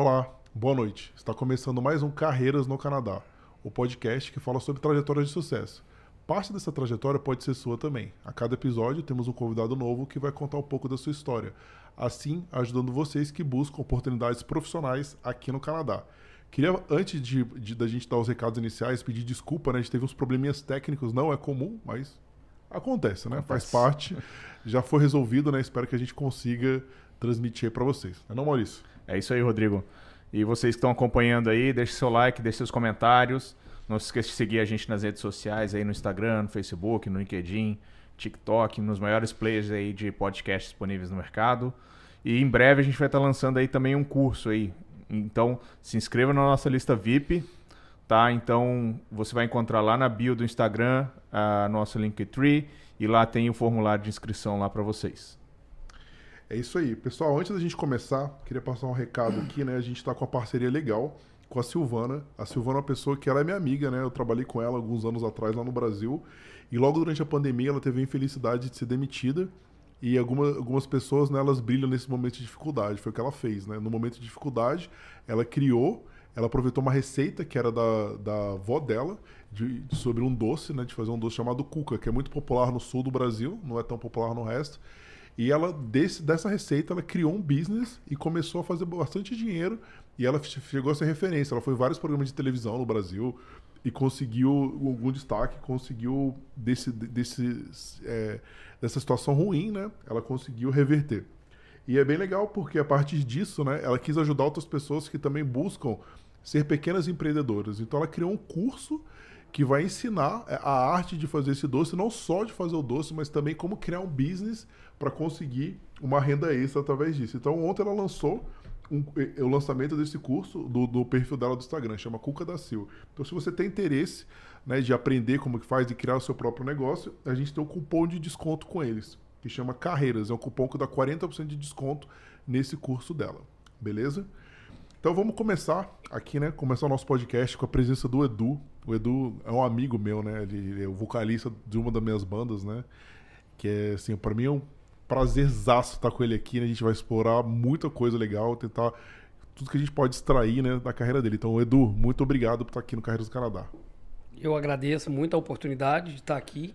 Olá, boa noite. Está começando mais um Carreiras no Canadá, o podcast que fala sobre trajetórias de sucesso. Parte dessa trajetória pode ser sua também. A cada episódio temos um convidado novo que vai contar um pouco da sua história, assim ajudando vocês que buscam oportunidades profissionais aqui no Canadá. Queria, antes de, de, da gente dar os recados iniciais, pedir desculpa, né? A gente teve uns probleminhas técnicos, não é comum, mas acontece, né? Acontece. Faz parte. Já foi resolvido, né? Espero que a gente consiga transmitir para vocês. Não é não, Maurício? É isso aí, Rodrigo. E vocês que estão acompanhando aí, deixe seu like, deixe seus comentários. Não se esqueça de seguir a gente nas redes sociais, aí no Instagram, no Facebook, no LinkedIn, TikTok, nos maiores players aí de podcast disponíveis no mercado. E em breve a gente vai estar lançando aí também um curso aí. Então, se inscreva na nossa lista VIP, tá? Então, você vai encontrar lá na bio do Instagram a nossa Linktree e lá tem o formulário de inscrição lá para vocês. É isso aí. Pessoal, antes da gente começar, queria passar um recado aqui, né? A gente está com uma parceria legal com a Silvana. A Silvana é uma pessoa que ela é minha amiga, né? Eu trabalhei com ela alguns anos atrás lá no Brasil. E logo durante a pandemia ela teve a infelicidade de ser demitida. E alguma, algumas pessoas, né, elas brilham nesse momento de dificuldade. Foi o que ela fez, né? No momento de dificuldade, ela criou, ela aproveitou uma receita que era da, da avó dela, de, sobre um doce, né? De fazer um doce chamado cuca, que é muito popular no sul do Brasil, não é tão popular no resto. E ela, desse, dessa receita, ela criou um business e começou a fazer bastante dinheiro. E ela chegou a ser referência. Ela foi em vários programas de televisão no Brasil e conseguiu algum destaque, conseguiu desse, desse, é, dessa situação ruim, né? Ela conseguiu reverter. E é bem legal porque a partir disso, né, ela quis ajudar outras pessoas que também buscam ser pequenas empreendedoras. Então ela criou um curso que vai ensinar é, a arte de fazer esse doce, não só de fazer o doce, mas também como criar um business para conseguir uma renda extra através disso. Então, ontem ela lançou um, o lançamento desse curso do, do, perfil dela do Instagram, chama Cuca da Sil. Então, se você tem interesse né, de aprender como que faz e criar o seu próprio negócio, a gente tem um cupom de desconto com eles, que chama Carreiras. É um cupom que dá 40% de desconto nesse curso dela. Beleza? Então vamos começar aqui, né? Começar o nosso podcast com a presença do Edu. O Edu é um amigo meu, né? Ele é o vocalista de uma das minhas bandas, né? Que é, assim, para mim é um prazerzaço estar com ele aqui, né? A gente vai explorar muita coisa legal, tentar tudo que a gente pode extrair, né, da carreira dele. Então, Edu, muito obrigado por estar aqui no Carreiras do Canadá. Eu agradeço muito a oportunidade de estar aqui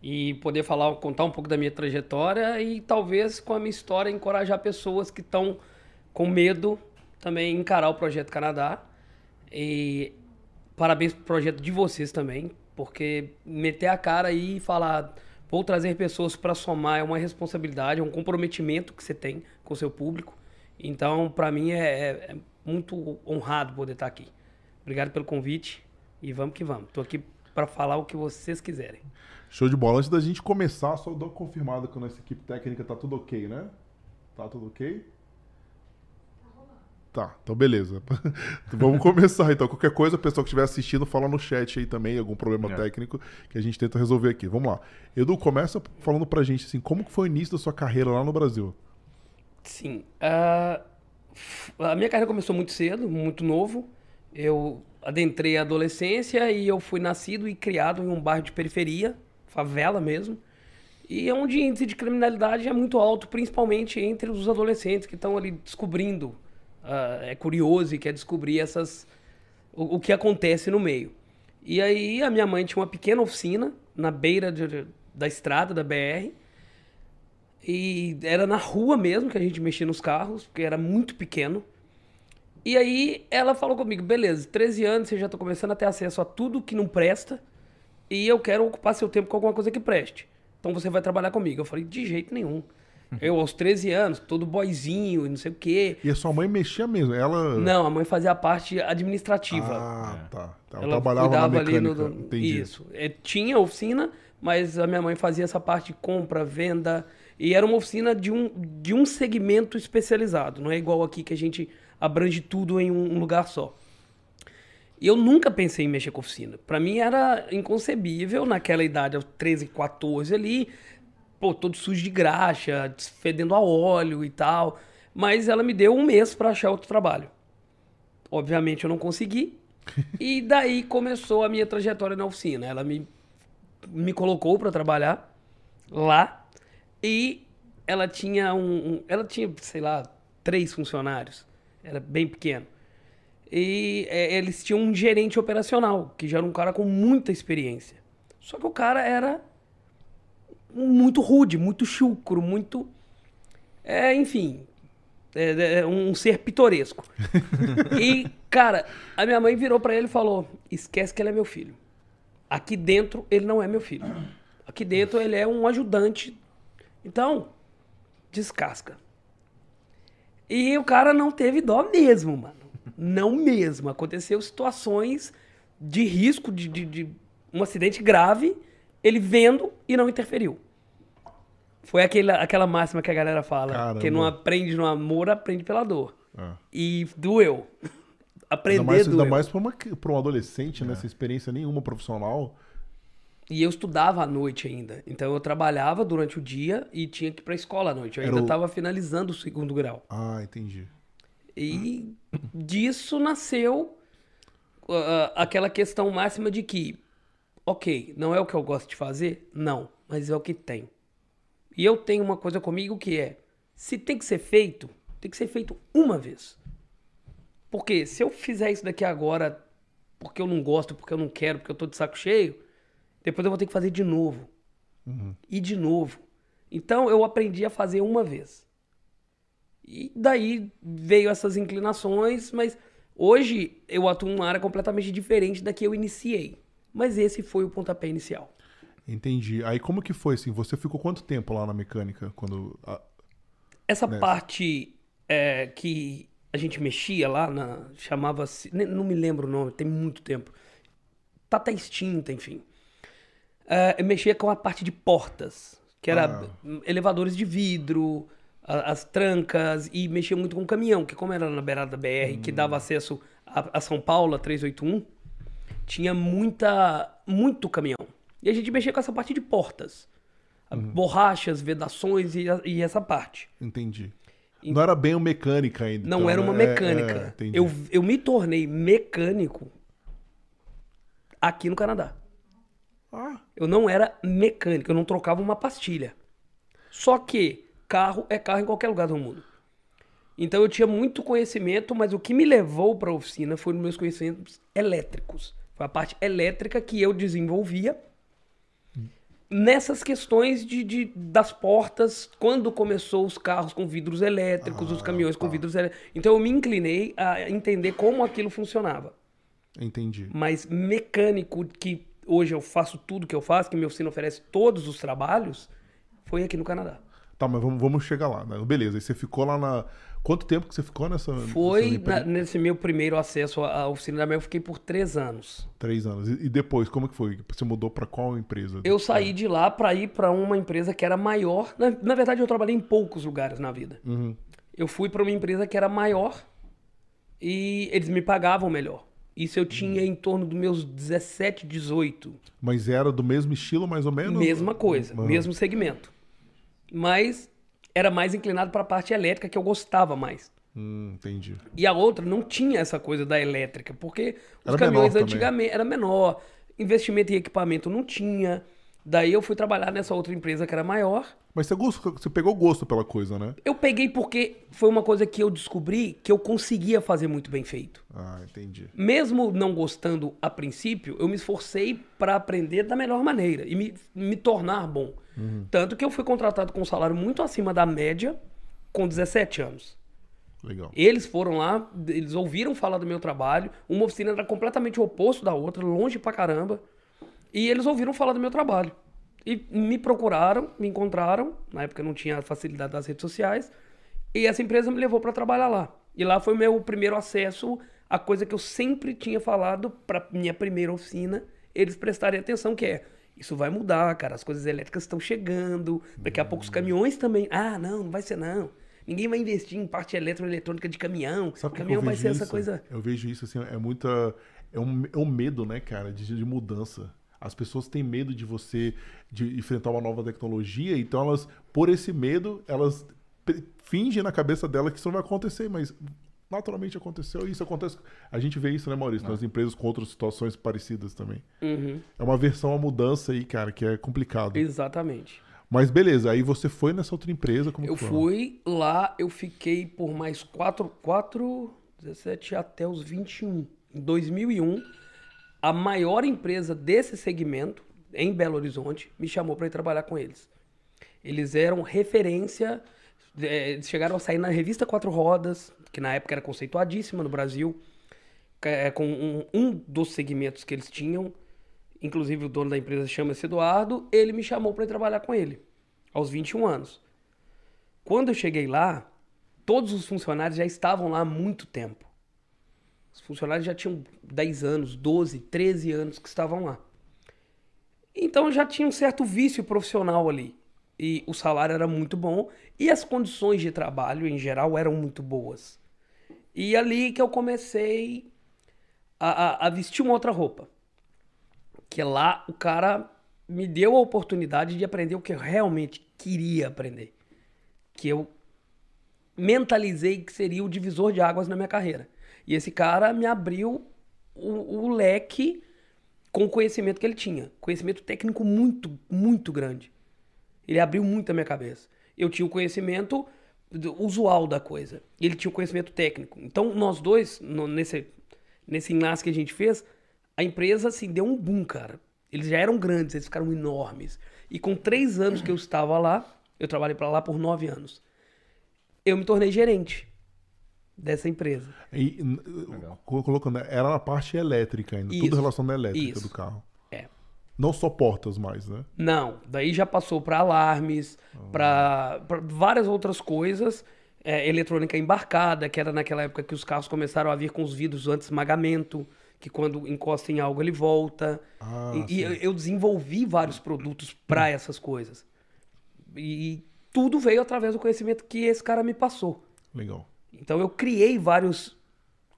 e poder falar, contar um pouco da minha trajetória e talvez com a minha história encorajar pessoas que estão com medo também encarar o Projeto Canadá. E parabéns pro projeto de vocês também, porque meter a cara aí e falar, vou trazer pessoas para somar é uma responsabilidade, é um comprometimento que você tem com o seu público. Então, para mim é, é, é, muito honrado poder estar aqui. Obrigado pelo convite e vamos que vamos. Estou aqui para falar o que vocês quiserem. Show de bola. Antes da gente começar, só dou confirmado que a nossa equipe técnica tá tudo ok, né? Tá tudo ok? Tá, então beleza. Vamos começar então. Qualquer coisa, o pessoal que estiver assistindo, fala no chat aí também, algum problema é. técnico que a gente tenta resolver aqui. Vamos lá. Edu, começa falando pra gente assim, como que foi o início da sua carreira lá no Brasil? Sim. Uh, a minha carreira começou muito cedo, muito novo. Eu adentrei a adolescência e eu fui nascido e criado em um bairro de periferia, favela mesmo. E é onde o índice de criminalidade é muito alto, principalmente entre os adolescentes que estão ali descobrindo uh, é curioso e quer descobrir essas o, o, que acontece no meio. E aí a minha mãe tinha uma pequena oficina na beira de, da estrada da BR. E era na rua mesmo que a gente mexia nos carros, porque era muito pequeno. E aí ela falou comigo, beleza, 13 anos, você já está começando a ter acesso a tudo que não presta. E eu quero ocupar seu tempo com alguma coisa que preste. Então você vai trabalhar comigo. Eu falei, de jeito nenhum. Eu, aos 13 anos, todo boizinho e não sei o quê. E a sua mãe mexia mesmo? Ela... Não, a mãe fazia a parte administrativa. Ah, tá. Ela, ela trabalhava cuidava ali no... Entendi. Isso. É, tinha oficina, mas a minha mãe fazia essa parte de compra, venda. E era uma oficina de um, de um segmento especializado. Não é igual aqui que a gente abrange tudo em um lugar só. E eu nunca pensei em mexer com oficina. Para mim era inconcebível naquela idade, aos 13, 14 ali, pô, todo sujo de graxa, fedendo a óleo e tal. Mas ela me deu um mês para achar outro trabalho. Obviamente eu não consegui. e daí começou a minha trajetória na oficina. Ela me, me colocou para trabalhar lá e ela tinha um, um, ela tinha, sei lá, três funcionários. era bem pequeno. E é, eles tinham um gerente operacional, que já era um cara com muita experiência. Só que o cara era muito rude, muito chucro, muito. É, enfim. É, é um ser pitoresco. e, cara, a minha mãe virou pra ele e falou: esquece que ele é meu filho. Aqui dentro ele não é meu filho. Aqui dentro ele é um ajudante. Então, descasca. E o cara não teve dó mesmo, mano. Não mesmo. Aconteceu situações de risco, de, de, de um acidente grave, ele vendo e não interferiu. Foi aquela, aquela máxima que a galera fala. Caramba. Quem não aprende no amor, aprende pela dor. Ah. E doeu. Aprender Ainda mais, doeu. ainda mais pra um adolescente, né? Sem experiência nenhuma profissional. E eu estudava à noite ainda. Então eu trabalhava durante o dia e tinha que ir pra escola à noite. Eu Era ainda o- estava finalizando o segundo grau. Ah, entendi. E disso nasceu ah, aquela questão máxima de que, ok, não é o que eu gosto de fazer? Não, mas é o que tem. E eu tenho uma coisa comigo que é, se tem que ser feito, tem que ser feito uma vez. Porque se eu fizer isso daqui agora porque eu não gosto, porque eu não quero, porque eu tô de saco cheio, depois eu vou ter que fazer de novo. E de novo. Então eu aprendi a fazer uma vez. E daí veio essas inclinações, mas hoje eu atuo numa área completamente diferente da que eu iniciei. Mas esse foi o pontapé inicial. Entendi. Aí como que foi, assim? Você ficou quanto tempo lá na mecânica? Quando... ah, Essa parte é, que a gente mexia lá, na, chamava-se. Não me lembro o nome, tem muito tempo. Tá até extinta, enfim. É, eu mexia com a parte de portas, que era Ah. elevadores de vidro, a- as trancas, e mexia muito com caminhão, que como era na beirada da BR, que dava acesso a, a São Paulo, a 381, tinha muita, muito caminhão. E a gente mexia com essa parte de portas. Borrachas, vedações e, e essa parte. Entendi. Não era bem uma mecânica ainda. Não então, era uma né? É, mecânica. é, entendi. eu, eu me tornei mecânico aqui no Canadá. Ah, Eu não era mecânico, eu não trocava uma pastilha. Só que carro é carro em qualquer lugar do mundo. Então eu tinha muito conhecimento, mas o que me levou para a oficina foi os meus conhecimentos elétricos. Foi a parte elétrica que eu desenvolvia nessas questões de, de- das portas, quando começou os carros com vidros elétricos, os caminhões com vidros elétricos. Então eu me inclinei a entender como aquilo funcionava. entendi. Mas mecânico, que hoje eu faço tudo que eu faço, que minha oficina oferece todos os trabalhos, foi aqui no Canadá. Tá, mas vamos, vamos chegar lá. Né? Beleza, aí você ficou lá na... Quanto tempo que você ficou nessa... Foi nessa na- nesse meu primeiro acesso à oficina da minha, eu fiquei por três anos. Três anos. E, e depois, como que foi? Você mudou pra qual empresa? Eu saí de lá para ir para uma empresa que era maior. Na, na verdade, eu trabalhei em poucos lugares na vida. Uhum. Eu fui para uma empresa que era maior e eles me pagavam melhor. Isso eu tinha em torno dos meus 17, 18. Mas era do mesmo estilo, mais ou menos? Mesma coisa, Uhum. mesmo segmento. Mas era mais inclinado para a parte elétrica que eu gostava mais. Hum, entendi. E a outra não tinha essa coisa da elétrica, porque os Era caminhões menor também. antigamente era menor, investimento em equipamento não tinha. Daí eu fui trabalhar nessa outra empresa que era maior. Mas você, gostou, você pegou gosto pela coisa, né? Eu peguei porque foi uma coisa que eu descobri que eu conseguia fazer muito bem feito. Ah, entendi. Mesmo não gostando a princípio, eu me esforcei para aprender da melhor maneira e me, me tornar bom. Tanto que eu fui contratado com um salário muito acima da média com 17 anos. Legal. Eles foram lá, eles ouviram falar do meu trabalho. Uma oficina era completamente o oposto da outra, longe pra caramba. E eles ouviram falar do meu trabalho. E me procuraram, me encontraram. Na época não tinha a facilidade das redes sociais. E essa empresa me levou pra trabalhar lá. E lá foi o meu primeiro acesso à coisa que eu sempre tinha falado pra minha primeira oficina. Eles prestarem atenção, que é. Isso vai mudar, cara. As coisas elétricas estão chegando. Daqui a pouco os caminhões também. Ah, não, não vai ser não. Ninguém vai investir em parte eletroeletrônica de caminhão. Sabe caminhão vai ser isso? essa coisa. Eu vejo isso assim, é muita. É um, é um medo, né, cara, de, de mudança. As pessoas têm medo de você de enfrentar uma nova tecnologia, então elas, por esse medo, elas fingem na cabeça dela que isso não vai acontecer, mas naturalmente aconteceu e isso acontece. A gente vê isso, né, Maurício, nas empresas com outras situações parecidas também. Uhum, É uma versão à mudança aí, cara, que é complicado. exatamente. Mas beleza, aí você foi nessa outra empresa, como Eu que foi? fui lá, eu fiquei por mais 4, 4, 17 até os 21. Em 2001, a maior empresa desse segmento, em Belo Horizonte, me chamou para ir trabalhar com eles. Eles eram referência, é, chegaram a sair na revista Quatro Rodas, que na época era conceituadíssima no Brasil, é, com um, um dos segmentos que eles tinham. Inclusive o dono da empresa chama-se Eduardo, ele me chamou para ir trabalhar com ele, aos 21 anos. Quando eu cheguei lá, todos os funcionários já estavam lá há muito tempo. Os funcionários já tinham 10 anos, 12, 13 anos que estavam lá. Então já tinha um certo vício profissional ali. E o salário era muito bom e as condições de trabalho em geral eram muito boas. E ali que eu comecei a, a, a vestir uma outra roupa. Que lá o cara me deu a oportunidade de aprender o que eu realmente queria aprender. Que eu mentalizei que seria o divisor de águas na minha carreira. E esse cara me abriu o, o leque com o conhecimento que ele tinha. Conhecimento técnico muito, muito grande. Ele abriu muito a minha cabeça. Eu tinha o conhecimento usual da coisa. Ele tinha o conhecimento técnico. Então, nós dois, no- nesse, nesse enlace que a gente fez, a empresa, assim, deu um boom, cara. Eles já eram grandes, eles ficaram enormes. E com três anos que eu estava lá, eu trabalhei para lá por nove anos, eu me tornei gerente dessa empresa. E, co- colocando, era na parte elétrica ainda, tudo Isso. relacionado à elétrica Isso. do carro. É. Não só portas mais, né? Não, daí já passou para alarmes, para várias outras coisas. É, eletrônica embarcada, que era naquela época que os carros começaram a vir com os vidros anti-esmagamento, que quando encosta em algo ele volta. Ah, e e eu- eu desenvolvi vários produtos para essas coisas. E tudo veio através do conhecimento que esse cara me passou. Legal. Então eu criei vários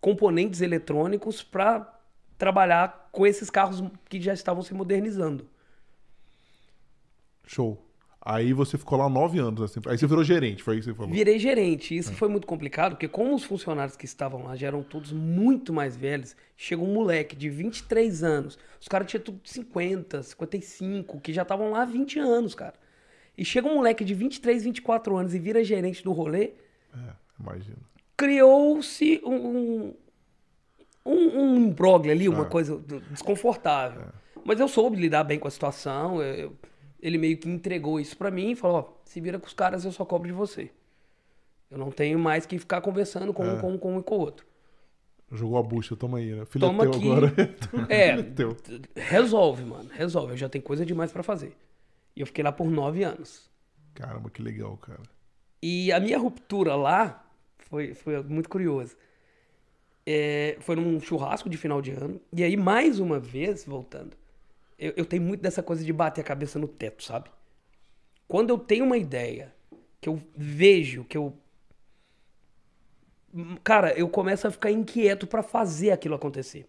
componentes eletrônicos para trabalhar com esses carros que já estavam se modernizando. Show. Aí você ficou lá nove anos, assim. Aí você virou gerente, foi isso que você falou. Virei gerente. Isso foi muito complicado, porque como os funcionários que estavam lá já eram todos muito mais velhos, chega um moleque de 23 anos, os caras tinham tudo 50, 55, que já estavam lá há 20 anos, cara. E chega um moleque de 23, 24 anos e vira gerente do rolê, É, imagina. criou-se um, um, um, imbróglio ali, uma É. coisa desconfortável. Mas eu soube lidar bem com a situação. eu- ele meio que entregou isso pra mim e falou: ó, se vira com os caras, eu só cobro de você. Eu não tenho mais que ficar conversando com um, com um, com um e com o outro. Jogou a bucha, toma aí, né? Filho Toma é teu aqui. agora. É, é teu. resolve, mano. Resolve. Eu já tenho coisa demais pra fazer. E eu fiquei lá por nove anos. Caramba, que legal, cara. E a minha ruptura lá foi, foi muito curiosa. É, foi num churrasco de final de ano. E aí, mais uma vez, voltando, eu, eu tenho muito dessa coisa de bater a cabeça no teto, sabe? Quando eu tenho uma ideia, que eu vejo, que eu. Cara, eu começo a ficar inquieto pra fazer aquilo acontecer.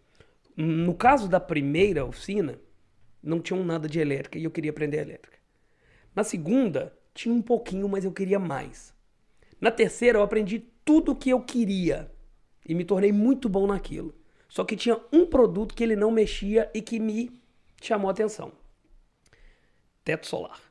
No caso da primeira oficina, não tinha nada de elétrica e eu queria aprender elétrica. Na segunda, tinha um pouquinho, mas eu queria mais. Na terceira, eu aprendi tudo o que eu queria e me tornei muito bom naquilo. Só que tinha um produto que ele não mexia e que me chamou a atenção: teto solar.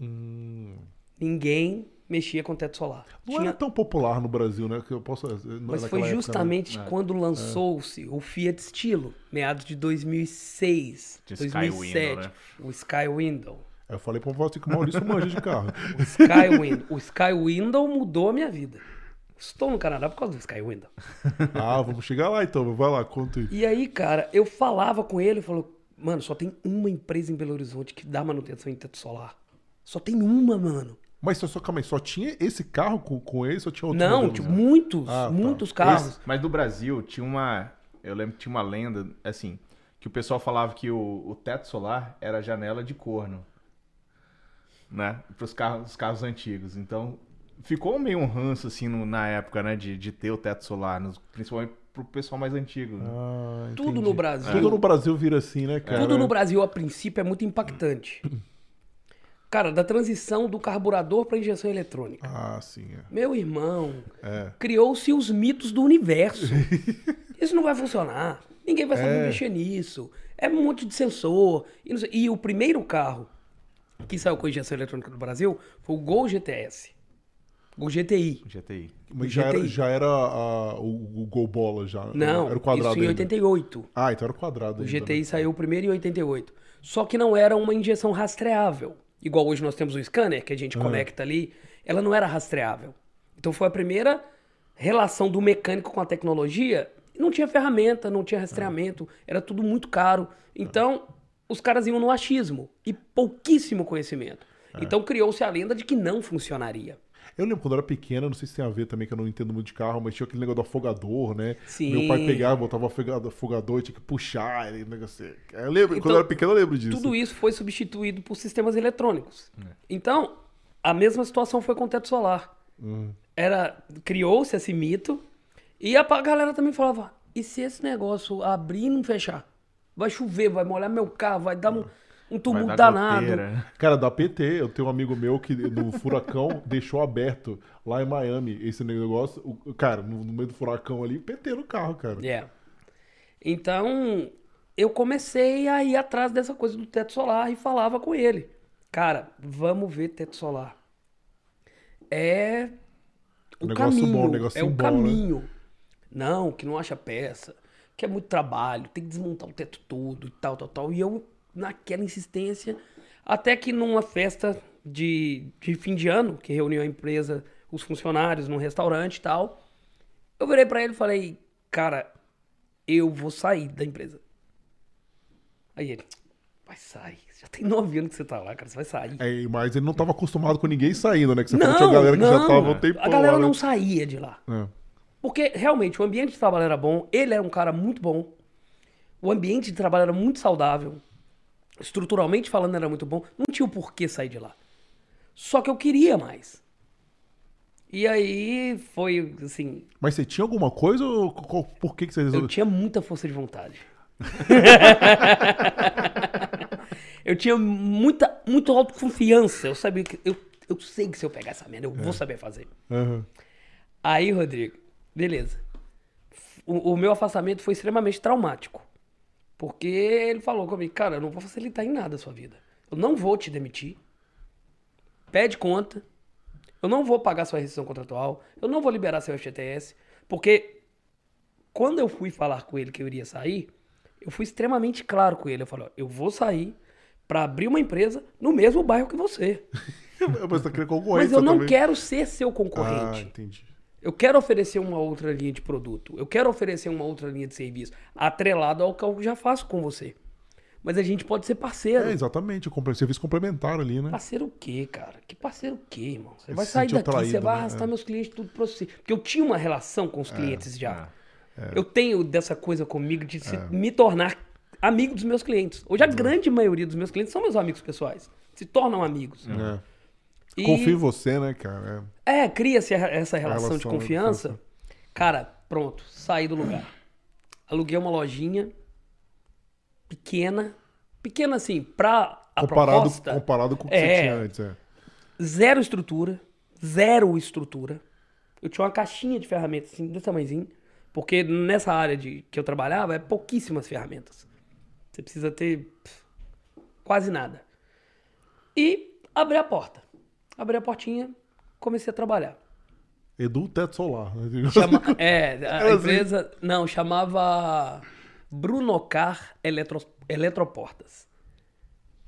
Hum. Ninguém mexia com teto solar. Não Tinha- era tão popular no Brasil, né? Que eu posso. Mas naquela foi época, né? justamente quando lançou-se o Fiat Stilo, meados de 2006, De Sky 2007, Window, né? o Sky Window. Eu falei pra você que o Maurício manja de carro. O Sky Window. O Sky Window mudou a minha vida. Estou no Canadá por causa do Sky Window. Ah, vamos chegar lá então. Vai lá, conta aí. E aí, cara, eu falava com ele e falou: Mano, só tem uma empresa em Belo Horizonte que dá manutenção em teto solar. Só tem uma, mano. Mas só, só, calma aí, só tinha esse carro com, com esse ou tinha outro Não, modelo, tipo, né? muitos, Ah, tá. muitos carros. Mas do Brasil tinha uma. Eu lembro que tinha uma lenda, assim, que o pessoal falava que o, o teto solar era janela de corno. Né? Para os carros, os carros antigos. Então, ficou meio um ranço, assim, no- na época, né? De, de ter o teto solar, nos- principalmente pro pessoal mais antigo. né? Ah, Tudo no Brasil. Tudo no Brasil vira assim, né, cara? Tudo no Brasil, a princípio, é muito impactante. Cara, da transição do carburador para injeção eletrônica. Ah, sim, é. Meu irmão, É. criou-se os mitos do universo. Isso não vai funcionar. Ninguém vai saber É. mexer nisso. É um monte de sensor. E, não sei- e o primeiro carro que saiu com injeção eletrônica do Brasil foi o Gol GTS. Gol GTI. GTI. Mas já era, GTI. já era a- o, o gol bola já. Não, era o quadrado isso em ainda. 88. Ah, então era o quadrado O ainda, GTI né? saiu primeiro em 88. Só que não era uma injeção rastreável. Igual hoje nós temos o scanner, que a gente conecta ali. Ela não era rastreável. Então foi a primeira relação do mecânico com a tecnologia. Não tinha ferramenta, não tinha rastreamento, era tudo muito caro. Então, os caras iam no achismo e pouquíssimo conhecimento. Então criou-se a lenda de que não funcionaria. Eu lembro quando eu era pequena, não sei se tem a ver também, que eu não entendo muito de carro, mas tinha aquele negócio do afogador, né? Sim. Meu pai pegava, botava o afogado- afogador, tinha que puxar, ele negócio. assim. Eu lembro, quando Então, eu era pequeno, eu lembro disso. Tudo isso foi substituído por sistemas eletrônicos. Então, a mesma situação foi com o teto solar. Era Criou-se esse mito e a galera também falava: e se esse negócio abrir e não fechar? Vai chover, vai molhar meu carro, vai dar um, um tumulto danado. goteira. Cara, da PT, eu tenho um amigo meu que no furacão deixou aberto lá em Miami esse negócio. O- cara, no, no meio do furacão ali, PT no carro, cara. É. Então, eu comecei a ir atrás dessa coisa do teto solar e falava com ele. Cara, vamos ver teto solar. É o Negócio caminho. bom, negocinho é o bom, né? caminho. Não, que não acha peça, que é muito trabalho, tem que desmontar o teto todo e tal, tal, tal. E eu, naquela insistência, até que numa festa de, de fim de ano, que reuniu a empresa, os funcionários num restaurante e tal, eu virei pra ele e falei, cara, eu vou sair da empresa. Aí ele, vai sair. Já tem nove anos que você tá lá, cara, você vai sair. É, mas ele não tava acostumado com ninguém saindo, né? Que você falou que tinha galera que já tava um tempão a galera lá, né? não saía de lá. É. Porque realmente o ambiente de trabalho era bom, ele era um cara muito bom, o ambiente de trabalho era muito saudável, estruturalmente falando era muito bom, não tinha o porquê sair de lá. Só que eu queria mais. E aí foi assim, Mas você tinha alguma coisa ou qual- por que, que você eu resolveu? tinha muita força de vontade. eu tinha muita, muita autoconfiança. Eu sabia que. Eu, eu sei que se eu pegar essa merda, eu vou saber fazer. Aham. Aí, Rodrigo, beleza. O, o meu afastamento foi extremamente traumático. Porque ele falou comigo, cara, eu não vou facilitar em nada a sua vida. Eu não vou te demitir. Pede conta. Eu não vou pagar sua rescisão contratual. Eu não vou liberar seu FGTS. Porque quando eu fui falar com ele que eu iria sair, eu fui extremamente claro com ele. Eu falei, ó, eu vou sair pra abrir uma empresa no mesmo bairro que você. Mas tá Mas eu não também. quero ser seu Ah, concorrente. entendi. Eu quero oferecer uma outra linha de produto. Eu quero oferecer uma outra linha de serviço. Atrelado ao que eu já faço com você. Mas a gente pode ser parceiro. É, exatamente, o serviço complementar ali, né? Parceiro o quê, cara? Que parceiro o quê, irmão? Você Ele vai se sair daqui, traído, você vai né? arrastar É. meus clientes tudo pra você. Porque eu tinha uma relação com os clientes já. Eu tenho dessa coisa comigo de se- me tornar amigo dos meus clientes. Hoje a grande maioria dos meus clientes são meus amigos pessoais. Se tornam amigos. É. E- Confio em você, né, cara? É, cria-se a- essa relação, de relação, confiança. confiança. Cara, pronto, saí do lugar. Aluguei uma lojinha pequena. Pequena assim, pra a comparado, proposta. comparado com o que É. você tinha antes, é. Zero estrutura. Zero estrutura. Eu tinha uma caixinha de ferramentas assim, desse tamanhozinho. Porque nessa área de, que eu trabalhava, é pouquíssimas ferramentas. Você precisa ter pff, quase nada. E abri a porta. Abri a portinha, comecei a trabalhar. Edu Teto Solar. né? Chama- é, a Era assim. empresa. Não, chamava Brunocar Eletro, Eletroportas.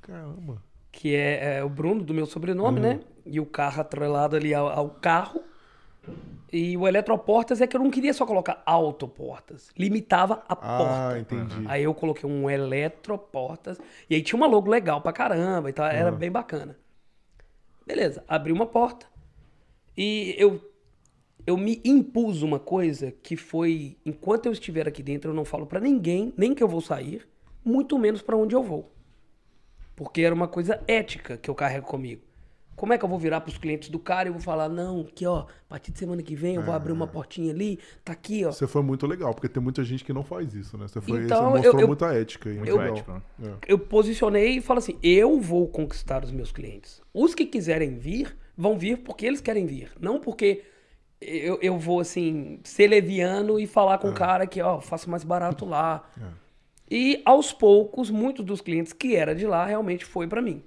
Caramba. Que é, é o Bruno do meu sobrenome, Uhum. né? E o carro atrelado ali ao, ao carro. E o Eletroportas é que eu não queria só colocar autoportas. Limitava a porta. Ah, entendi. Aí eu coloquei um Eletroportas. E aí tinha uma logo legal pra caramba e tal. Era bem bacana. Beleza, abri uma porta. E eu, eu me impus uma coisa que foi: enquanto eu estiver aqui dentro, eu não falo pra ninguém, nem que eu vou sair, muito menos pra onde eu vou. Porque era uma coisa ética que eu carrego comigo. Como é que eu vou virar pros clientes do cara e vou falar, não, que ó, a partir de semana que vem eu vou abrir uma portinha ali, tá aqui, ó. Você foi muito legal, porque tem muita gente que não faz isso, né? Você, foi, Então, você mostrou eu- eu- muita ética. e Muito legal. ético, né? É. eu posicionei e falo assim: eu vou conquistar os meus clientes. Os que quiserem vir, vão vir porque eles querem vir. Não porque eu, eu vou, assim, ser leviano e falar com o cara que, ó, faço mais barato lá. E aos poucos, muitos dos clientes que era de lá realmente foi pra mim.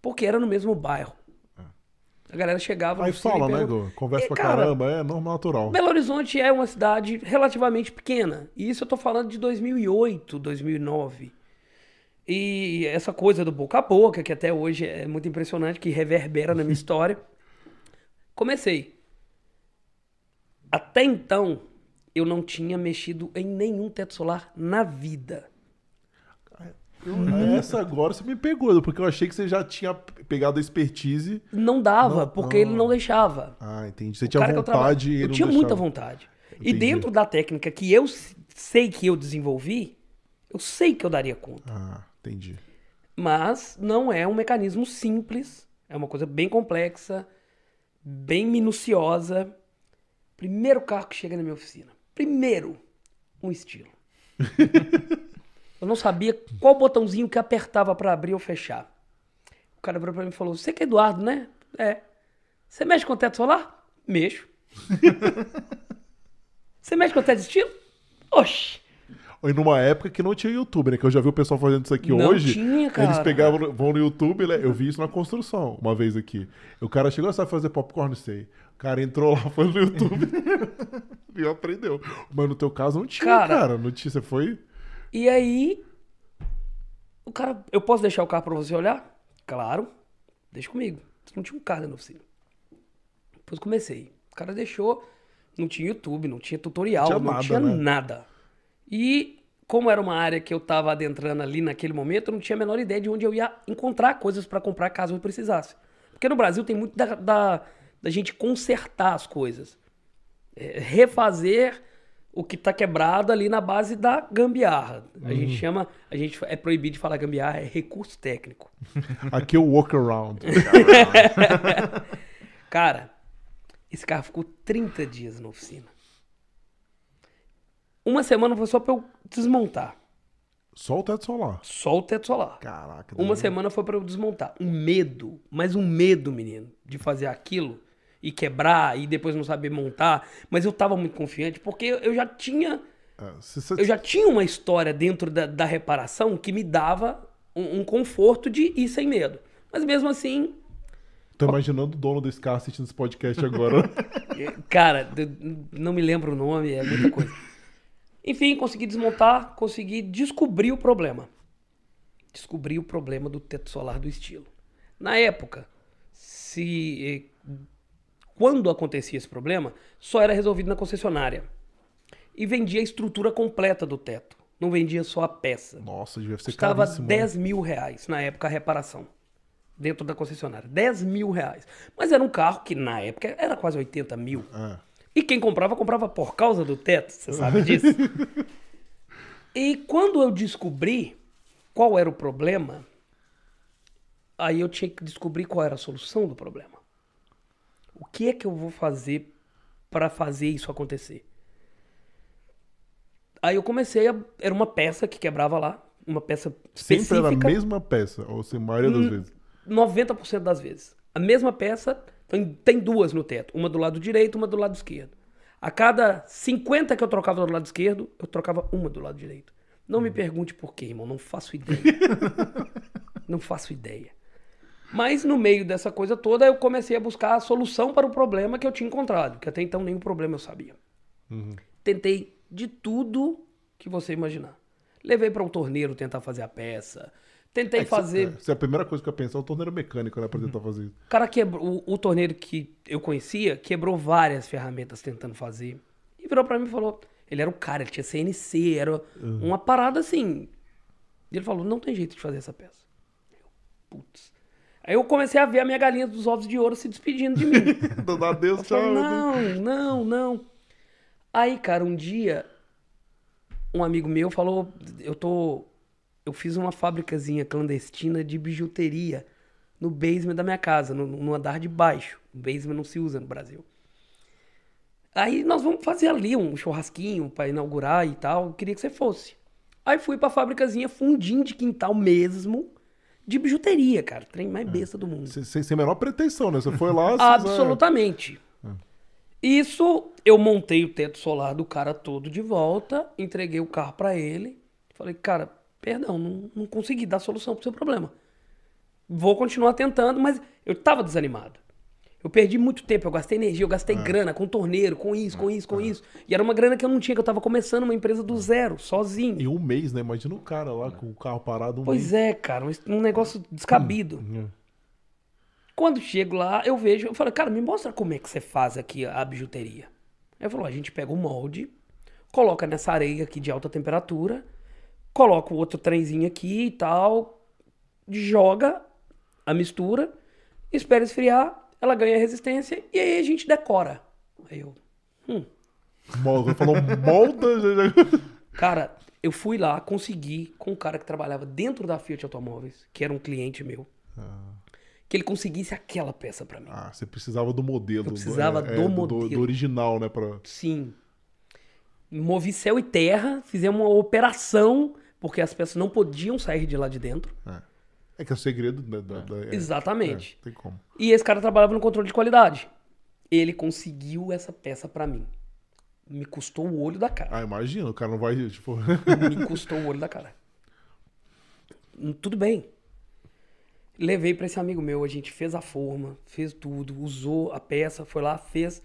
Porque era no mesmo bairro. A galera chegava... Aí fala, né, Gu? Conversa E, pra cara, caramba, é normal, natural. Belo Horizonte é uma cidade relativamente pequena. E isso eu tô falando de 2008, 2009. E essa coisa do boca a boca, que até hoje é muito impressionante, que reverbera na minha história. Comecei. Até então, eu não tinha mexido em nenhum teto solar na vida. Eu- Essa agora você me pegou, porque eu achei que você já tinha pegado a expertise. Não dava, Não, porque não. ele não deixava. Ah, entendi. Você O tinha eu vontade e Eu não tinha muita deixava. vontade. E Entendi. dentro da técnica que eu sei que eu desenvolvi, eu sei que eu daria conta. Ah, entendi. Mas não é um mecanismo simples, é uma coisa bem complexa, bem minuciosa. Primeiro carro que chega na minha oficina. Primeiro, um estilo. eu não sabia qual botãozinho que apertava para abrir ou fechar. O cara virou pra mim e falou: Você que é Eduardo, né? É. Você mexe com teto solar? Mexo. Você mexe com teto de estilo? Oxi. E numa época que não tinha YouTube, né? Que eu já vi o pessoal fazendo isso aqui Não hoje. tinha, Eles cara. pegavam, vão no YouTube, né? Eu vi isso na construção uma vez aqui. O cara chegou, sabe fazer popcorn, sei. O cara entrou lá, foi no YouTube e aprendeu. Mas no teu caso não tinha, Cara. cara. Não tinha, você foi... E aí, o cara, eu posso deixar o carro pra você olhar? Claro, deixa comigo. Não tinha um carro na oficina. Depois comecei. O cara deixou, não tinha YouTube, não tinha tutorial, Tinha não nada, tinha né? nada. E como era uma área que eu tava adentrando ali naquele momento, eu não tinha a menor ideia de onde eu ia encontrar coisas pra comprar caso eu precisasse. Porque no Brasil tem muito da, da, da gente consertar as coisas. É, refazer o que tá quebrado ali na base da gambiarra. A gente chama, a gente é proibido de falar gambiarra, é recurso técnico. Aqui é o workaround. Cara, esse carro ficou 30 dias na oficina. Uma semana foi só pra eu desmontar. Só o teto solar. Só o teto solar. Caraca. Uma Deus. semana foi pra eu desmontar. Um medo, mas um medo, menino, de fazer aquilo e quebrar e depois não saber montar. Mas eu tava muito confiante porque eu já tinha, É, você- eu já tinha uma história dentro da, da reparação que me dava um, um conforto de ir sem medo. Mas mesmo assim, Tô imaginando o dono desse carro assistindo esse podcast agora. Cara, não me lembro o nome, é muita coisa. Enfim, consegui desmontar, consegui descobrir o problema. Descobri o problema do teto solar do estilo. Na época, se eh, quando acontecia esse problema, só era resolvido na concessionária. E vendia a estrutura completa do teto. Não vendia só a peça. Nossa, devia ser Custava caríssimo. né? 10 mil reais na época a reparação. Dentro da concessionária. 10 mil reais. Mas era um carro que na época era quase 80 mil. É. E quem comprava, comprava por causa do teto, você sabe disso? e quando eu descobri qual era o problema, aí eu tinha que descobrir qual era a solução do problema. O que é que eu vou fazer para fazer isso acontecer? Aí eu comecei a. Era uma peça que quebrava lá, uma peça Sempre específica. era a mesma peça, ou se a maioria Hum. das vezes. 90% das vezes. A mesma peça, tem, tem duas no teto. Uma do lado direito, uma do lado esquerdo. A cada 50 que eu trocava do lado esquerdo, eu trocava uma do lado direito. Não me pergunte por quê, irmão. Não faço ideia. não faço ideia. Mas no meio dessa coisa toda, eu comecei a buscar a solução para o problema que eu tinha encontrado. Que até então nenhum problema eu sabia. Tentei de tudo que você imaginar. Levei para um torneiro tentar fazer a peça. Tentei É fazer Se, é, se a primeira coisa que eu pensar é o torneiro mecânico, né? Pra tentar fazer isso. O cara quebrou. O, o torneiro que eu conhecia quebrou várias ferramentas tentando fazer. E virou pra mim e falou: ele era o cara, ele tinha CNC, era uma parada assim. E ele falou: não tem jeito de fazer essa peça. Eu, putz. Aí eu comecei a ver a minha galinha dos ovos de ouro se despedindo de mim. Dá adeus, Eu tchau. falei, não, não, não. Aí, cara, um dia, um amigo meu falou, eu tô, eu fiz uma fabricazinha clandestina de bijuteria no basement da minha casa, no, no andar de baixo. O basement não se usa no Brasil. Aí nós vamos fazer ali um churrasquinho pra inaugurar e tal. Eu queria que você fosse. Aí fui pra fabricazinha fundim de quintal mesmo, de bijuteria, cara. Trem mais besta do mundo. Sem, sem, menor pretensão, né? Você foi lá... Absolutamente. Isso, eu montei o teto solar do cara todo de volta, entreguei o carro pra ele. Falei, cara, perdão, não, não consegui dar solução pro seu problema. Vou continuar tentando, mas eu tava desanimado. Eu perdi muito tempo, eu gastei energia, eu gastei grana com torneiro, com isso, com isso, com isso. E era uma grana que eu não tinha, que eu tava começando uma empresa do zero, sozinho. Em um mês, né? Imagina o cara lá com o carro parado um Pois mês. é, cara, um- um negócio descabido. Quando chego lá, eu vejo, eu falo, cara, me mostra como é que você faz aqui a bijuteria. Aí eu falo, a gente pega o molde, coloca nessa areia aqui de alta temperatura, coloca o outro trenzinho aqui e tal, joga a mistura, espera esfriar, ela ganha resistência e aí a gente decora. Aí eu, Molda, falou molda. Cara, eu fui lá, consegui com um cara que trabalhava dentro da Fiat Automóveis, que era um cliente meu, que ele conseguisse aquela peça pra mim. Ah, você precisava do modelo. Eu precisava do modelo. Do, original, né? Pra... Sim. Movi céu e terra, fizemos uma operação, porque as peças não podiam sair de lá de dentro. É que é o segredo né, da. da- é- Exatamente. é, tem como. E esse cara trabalhava no controle de qualidade. Ele conseguiu essa peça pra mim. Me custou o olho da cara. Ah, imagina, o cara não vai, tipo. Me custou o olho da cara. Tudo bem. Levei pra esse amigo meu, a gente fez a forma, fez tudo, usou a peça, foi lá, fez.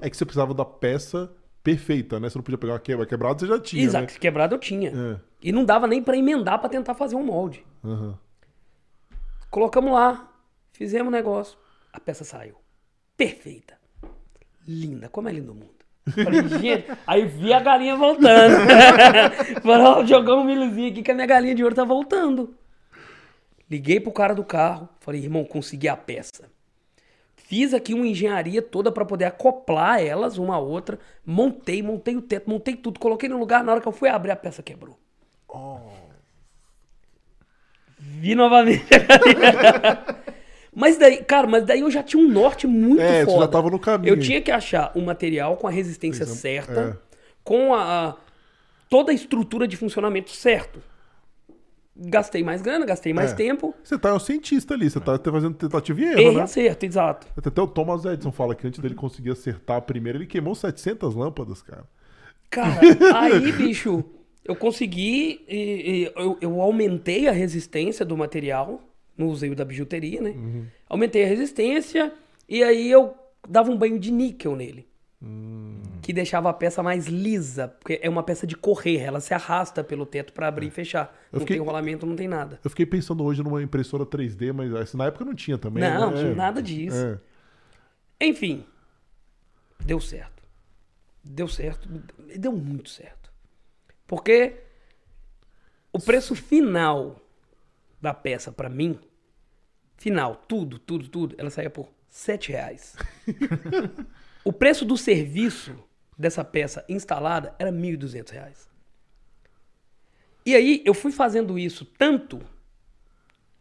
é que você precisava da peça perfeita, né? Você não podia pegar uma quebra quebrada, você já tinha. Exato, quebrado eu tinha. Né? E não dava nem pra emendar pra tentar fazer um molde. É. Colocamos lá, fizemos o negócio, a peça saiu. Perfeita. Linda, como é lindo o mundo. Falei, gente, aí vi a galinha voltando. Falei, ó, jogar um milhozinho aqui que a minha galinha de ouro tá voltando. Liguei pro cara do carro, falei, irmão, consegui a peça. Fiz aqui uma engenharia toda pra poder acoplar elas uma a outra. Montei, montei o teto, montei tudo, coloquei no lugar. Na hora que eu fui abrir, a peça quebrou. Vi novamente. Mas daí, cara, mas daí eu já tinha um norte muito É, você foda. já tava no caminho. Eu tinha que achar o material com a resistência certa, é. com a, a- toda a estrutura de funcionamento certo. Gastei mais grana, gastei mais É. tempo. Você tá é um cientista ali, você tá fazendo tentativa e erro, Errei né? acerto, exato. Até o Thomas Edison fala que antes dele conseguir acertar a primeira, ele queimou 700 lâmpadas, cara. Cara, aí, bicho, eu consegui, e- e eu, eu aumentei a resistência do material, no uso da bijuteria, né? Aumentei a resistência e aí eu dava um banho de níquel nele. Que deixava a peça mais lisa, porque é uma peça de correr, ela se arrasta pelo teto pra abrir e fechar. Não fiquei- tem rolamento, não tem nada. Eu fiquei pensando hoje numa impressora 3D, mas essa na época não tinha também. Não, né? É. nada disso. É. Enfim, deu certo. Deu certo. Deu muito certo. Porque o preço final da peça pra mim, final, tudo, tudo, tudo, ela saía por 7 reais. o preço do serviço dessa peça instalada era 1.200 reais. E aí eu fui fazendo isso tanto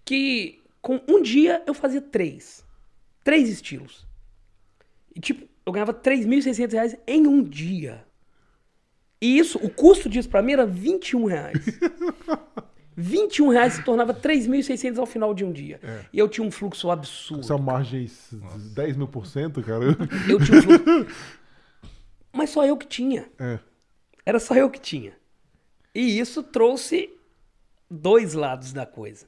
que com um dia eu fazia três. Três estilos. E tipo, eu ganhava 3.600 reais em um dia. E isso, o custo disso pra mim era 21 reais. 21 reais se tornava 3.600 ao final de um dia. E eu tinha um fluxo absurdo. Essa margem de 10 mil por cento, cara. Eu tinha um fluxo... Mas só eu que tinha. É. Era só eu que tinha. E isso trouxe dois lados da coisa.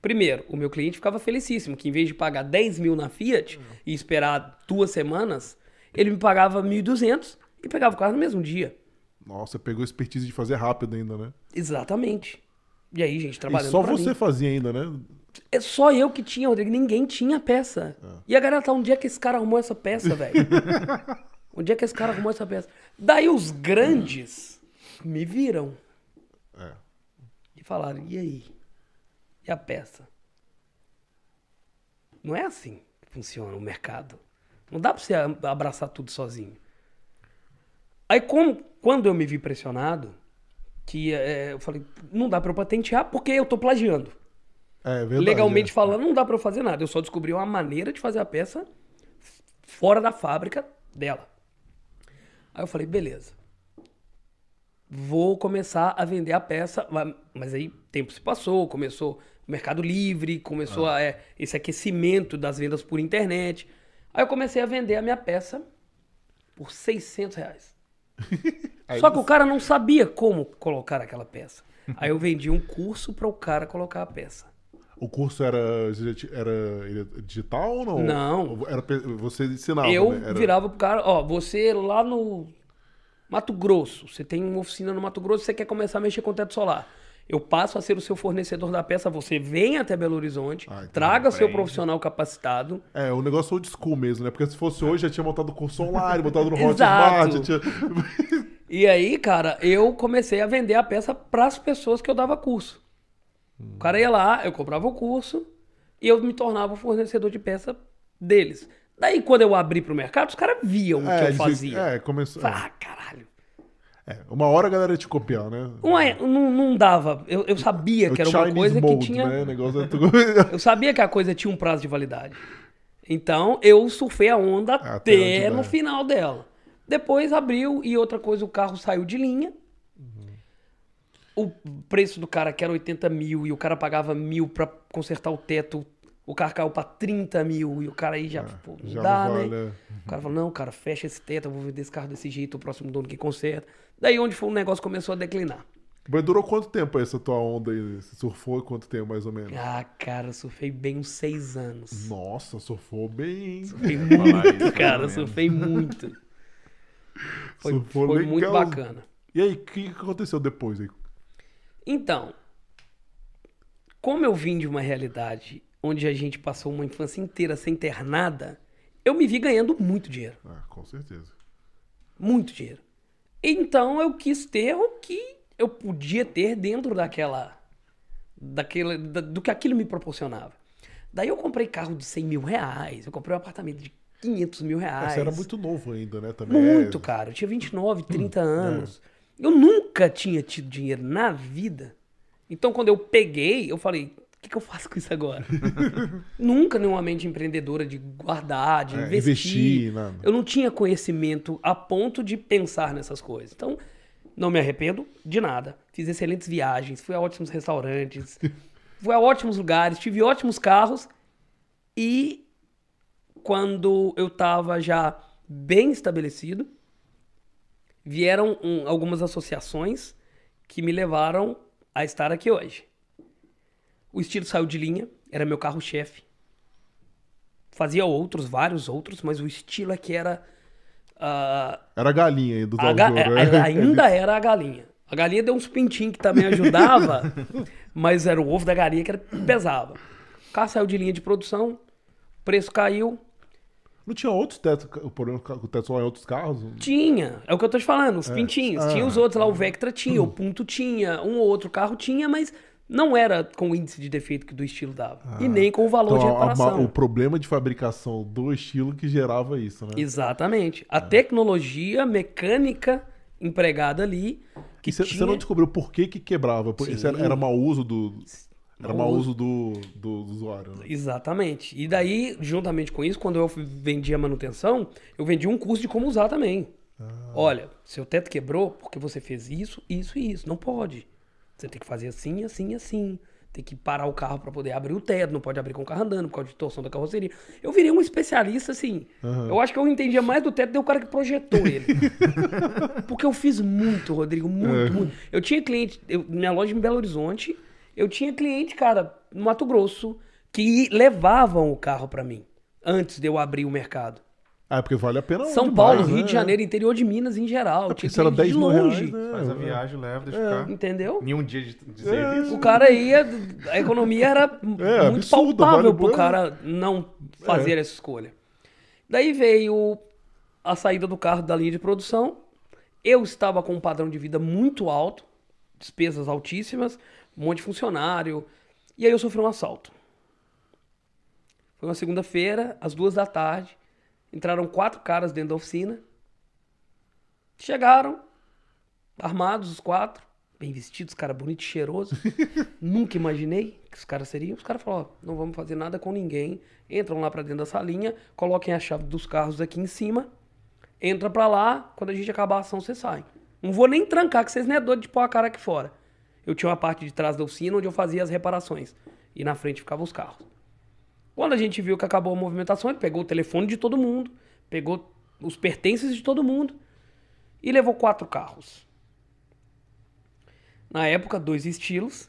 Primeiro, o meu cliente ficava felicíssimo, que em vez de pagar 10 mil na Fiat e esperar duas semanas, ele me pagava 1.200 e pegava o carro no mesmo dia. Nossa, pegou expertise de fazer rápido ainda, né? Exatamente. E aí, gente, E trabalhando só pra você mim. fazia ainda, né? É só eu que tinha, Rodrigo. Ninguém tinha peça. E a galera tá, onde é que esse cara arrumou essa peça, velho? onde é que esse cara arrumou essa peça? Daí os grandes me viram. É. E falaram, e aí? E a peça? Não é assim que funciona o mercado. Não dá pra você a- abraçar tudo sozinho. Aí, como, quando eu me vi pressionado, que é, eu falei, não dá pra eu patentear porque eu tô plagiando. É verdade. Legalmente é. falando, não dá pra eu fazer nada. Eu só descobri uma maneira de fazer a peça fora da fábrica dela. Aí eu falei, beleza. Vou começar a vender a peça. Mas- aí tempo se passou, começou o Mercado Livre, começou a, é, esse aquecimento das vendas por internet. Aí eu comecei a vender a minha peça por 600 reais. Aí Só que o cara não sabia como colocar aquela peça. Aí eu vendi um curso para o cara colocar a peça. O curso era, era digital ou não? Não. Era, você ensinava, eu né? Era- virava pro cara, ó, você lá no Mato Grosso, você tem uma oficina no Mato Grosso, você quer começar a mexer com teto solar. Eu passo a ser o seu fornecedor da peça, você vem até Belo Horizonte, Ah, entendi. traga seu profissional capacitado. É, o negócio old school mesmo, né? Porque se fosse hoje, já tinha montado curso online, botado no. Hotmart. Tinha... E aí, cara, eu comecei a vender a peça pras pessoas que eu dava curso. O cara ia lá, eu comprava o curso e eu me tornava o fornecedor de peça deles. Daí, quando eu abri pro mercado, os caras viam o que eu eles- fazia. É, começou. Ah, caralho. É, uma hora a galera ia te copiar, né? Não, é- não, não dava. Eu, eu sabia que era uma Chinese coisa mode, que tinha. né? Negócio é tudo... Eu sabia que a coisa tinha um prazo de validade. Então eu surfei a onda Até até, onde no final dela. Depois abriu e outra coisa, o carro saiu de linha. O preço do cara que era 80 mil e o cara pagava mil pra consertar o teto, o carro caiu pra 30 mil e o cara aí já, pô, não É, já dá, não né? vale, é. O cara falou, não, cara, fecha esse teto, eu vou vender esse carro desse jeito, o próximo dono que conserta. Daí onde foi o negócio começou a declinar. Mas durou quanto tempo essa tua onda aí? Você surfou quanto tempo, mais ou menos? Ah, cara, eu surfei bem uns seis anos. Nossa, surfou bem, hein? Surfei muito, isso, cara, surfei muito. Foi, Surfou foi muito bacana. E aí, o que que aconteceu depois aí? Então, como eu vim de uma realidade onde a gente passou uma infância inteira sem ter nada, eu me vi ganhando muito dinheiro. Ah, com certeza. Muito dinheiro. Então eu quis ter o que eu podia ter dentro daquela. daquela da- do que aquilo me proporcionava. Daí eu comprei carro de 100 mil reais, eu comprei um apartamento de 500 mil reais. Você era muito novo ainda, né? Também Muito, é... cara. Eu tinha 29, 30 anos. Eu nunca tinha tido dinheiro na vida. Então, quando eu peguei, eu falei: o que, que eu faço com isso agora? nunca nenhuma mente empreendedora de guardar, de É, investir. investir. Eu não tinha conhecimento a ponto de pensar nessas coisas. Então, não me arrependo de nada. Fiz excelentes viagens, fui a ótimos restaurantes, fui a ótimos lugares, tive ótimos carros. E quando eu estava já bem estabelecido, vieram um, algumas associações que me levaram a estar aqui hoje. O estilo saiu de linha, era meu carro-chefe. Fazia outros, vários outros, mas o estilo é que era. ah, Era a galinha aí dos a ga- ouro. é, né? ainda era a galinha. A galinha deu uns pintinhos que também ajudava, mas era o ovo da galinha que era, pesava. O carro saiu de linha de produção, preço caiu. Não tinha outros tetos, o problema com o teto solar em outros carros? Tinha, é o que eu tô te falando, os pintinhos. Ah. Tinha os outros lá, o Vectra tinha, o Punto tinha, um ou outro carro tinha, mas não era com o índice de defeito que do estilo dava. E nem com o valor de Então, a- a- reparação. o problema de fabricação do estilo que gerava isso, né? Exatamente. A tecnologia mecânica empregada ali. Que você tinha... não descobriu por que que quebrava? Por- Isso era, era mau uso do... Era Mau uso. do, do, do usuário, né? Exatamente. E daí, juntamente com isso, quando eu vendia manutenção, eu vendia um curso de como usar também. Olha, seu teto quebrou porque você fez isso, isso e isso. Não pode. Você tem que fazer assim, assim, assim. Tem que parar o carro para poder abrir o teto, não pode abrir com o carro andando por causa de torção da carroceria. Eu virei um especialista, assim. Eu acho que eu entendia mais do teto do que o cara que projetou ele. Porque eu fiz muito, Rodrigo, muito, muito. Eu tinha cliente, eu- minha loja em Belo Horizonte, eu tinha cliente, cara, no Mato Grosso, que levavam o carro pra mim antes de eu abrir o mercado. Ah, porque vale a pena São demais, Paulo, né? Rio de Janeiro, interior de Minas em geral. É porque se era cliente 10 de mil longe, reais, né? Faz a viagem, leva, deixa ficar. Entendeu? Em um dia de, de serviço. O cara ia, a economia era muito É, absurdo, palpável vale pro cara não fazer É. essa escolha. Daí veio a saída do carro da linha de produção. Eu estava com um padrão de vida muito alto, despesas altíssimas, um monte de funcionário. E aí eu sofri um assalto. Foi uma segunda-feira, às duas da tarde. Entraram quatro caras dentro da oficina. Chegaram, armados os quatro, bem vestidos, cara bonito e cheiroso. Nunca imaginei que os caras seriam. Os caras falaram, ó, não vamos fazer nada com ninguém. Entram lá pra dentro da salinha, coloquem a chave dos carros aqui em cima. Entra pra lá, quando a gente acabar a ação, você sai. Não vou nem trancar, que vocês não é doido de pôr a cara aqui fora. Eu tinha uma parte de trás da oficina onde eu fazia as reparações. E na frente ficavam os carros. Quando a gente viu que acabou a movimentação, ele pegou o telefone de todo mundo, pegou os pertences de todo mundo e levou quatro carros. Na época, dois estilos,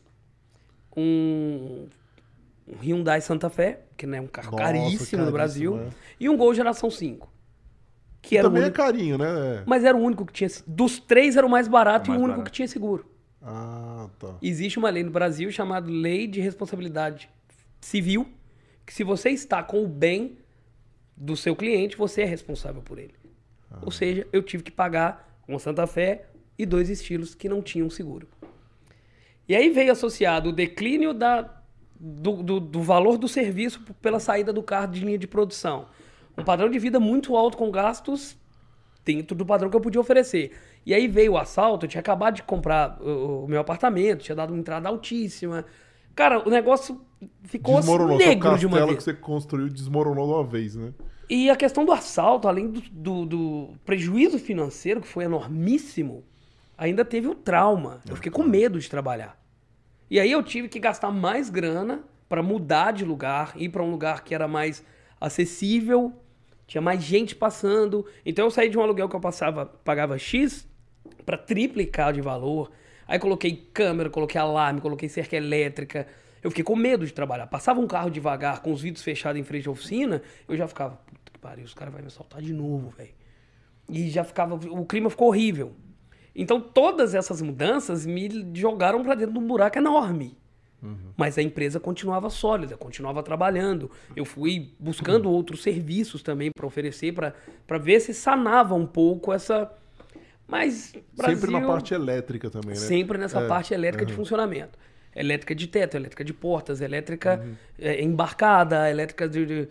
um, um Hyundai Santa Fé, que né, é um carro Nossa, caríssimo, caríssimo, no Brasil, é. e um Gol geração 5. Que era o Também é único, carinho, né? mas era o único que tinha. Dos três era o mais barato É mais e o único barato. que tinha seguro. Ah, tá. Existe uma lei no Brasil chamada Lei de Responsabilidade Civil, que se você está com o bem do seu cliente, você é responsável por ele. Ou seja, eu tive que pagar uma Santa Fé e dois estilos que não tinham seguro. E aí veio associado o declínio da, do, do, do valor do serviço pela saída do carro de linha de produção. Um padrão de vida muito alto com gastos dentro do padrão que eu podia oferecer. E aí veio o assalto, eu tinha acabado de comprar o, o meu apartamento, tinha dado uma entrada altíssima. Cara, o negócio ficou Desmoronou. Negro de uma vez. que você construiu desmoronou de uma vez, né? E a questão do assalto, além do, do- do prejuízo financeiro, que foi enormíssimo, ainda teve o trauma. Eu fiquei com medo de trabalhar. E aí eu tive que gastar mais grana para mudar de lugar, ir para um lugar que era mais acessível, tinha mais gente passando. Então eu saí de um aluguel que eu passava, pagava X para triplicar de valor. Aí coloquei câmera, coloquei alarme, coloquei cerca elétrica. Eu fiquei com medo de trabalhar. Passava um carro devagar, com os vidros fechados em frente à oficina, eu já ficava, puta que pariu, os caras vão me assaltar de novo, velho. E já ficava, o clima ficou horrível. Então todas essas mudanças me jogaram para dentro de um buraco enorme. Mas a empresa continuava sólida, continuava trabalhando. Eu fui buscando outros serviços também para oferecer, para ver se sanava um pouco essa. Mas Brasil, Sempre na parte elétrica também, né? sempre nessa É, parte elétrica de funcionamento. Elétrica de teto, elétrica de portas, elétrica eh, embarcada, elétrica de, de-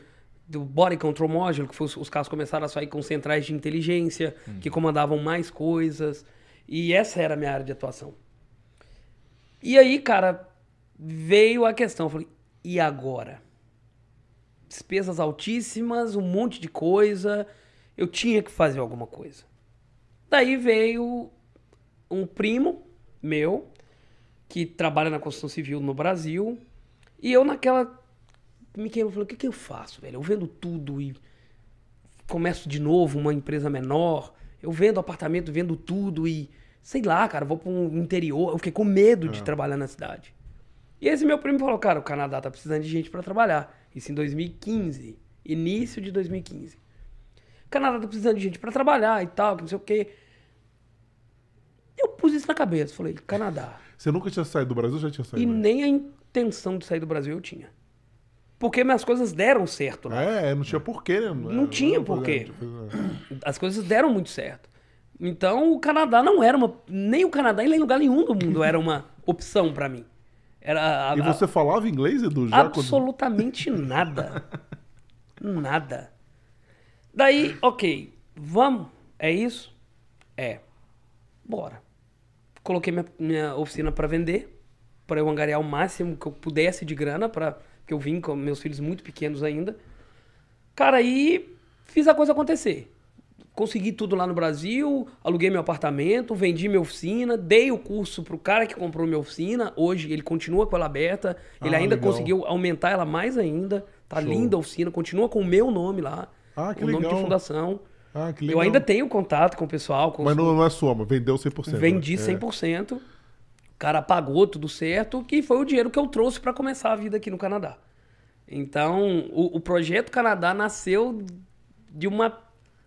do body control module, que foi os, os carros começaram a sair com centrais de inteligência, que comandavam mais coisas. E essa era a minha área de atuação. E aí, cara, veio a questão. Eu falei, e agora? Despesas altíssimas, um monte de coisa. Eu tinha que fazer alguma coisa. Daí veio um primo meu, que trabalha na construção civil no Brasil, e eu naquela. Me queimou, falei, o que, que eu faço, velho? Eu vendo tudo e começo de novo uma empresa menor, eu vendo apartamento, vendo tudo e sei lá, cara, vou para um interior. Eu fiquei com medo de trabalhar na cidade. E esse meu primo falou, cara, o Canadá tá precisando de gente para trabalhar. Isso em 2015, início de 2015. O Canadá tá precisando de gente para trabalhar e tal, que não sei o quê. Eu pus isso na cabeça, falei, Canadá. Você nunca tinha saído do Brasil já tinha E saído? nem a intenção de sair do Brasil eu tinha. Porque minhas coisas deram certo lá. É, não tinha porquê, né? Não tinha porquê. As coisas deram muito certo. Então o Canadá não era uma. Nem o Canadá, nem lugar nenhum do mundo era uma opção pra mim. Era. a- E a- você falava inglês, Edu? Já quando- absolutamente nada. nada. Daí, ok, vamos. É isso? É. Bora. Coloquei minha, minha oficina pra vender, pra eu angariar o máximo que eu pudesse de grana, para que eu vim com meus filhos muito pequenos ainda. Cara, aí fiz a coisa acontecer. Consegui tudo lá no Brasil, aluguei meu apartamento, vendi minha oficina, dei o curso pro cara que comprou minha oficina. Hoje ele continua com ela aberta, ele Ah, ainda legal. conseguiu aumentar ela mais ainda. Tá Show. linda a oficina, continua com o meu nome lá. Ah, que o nome legal. de fundação. Ah, que Eu legal. ainda tenho contato com o pessoal. Com Mas os- não, não é sua, mas vendeu 100%. Vendi né? 100%. O cara pagou tudo certo, que foi o dinheiro que eu trouxe para começar a vida aqui no Canadá. Então, o, o projeto Canadá nasceu de uma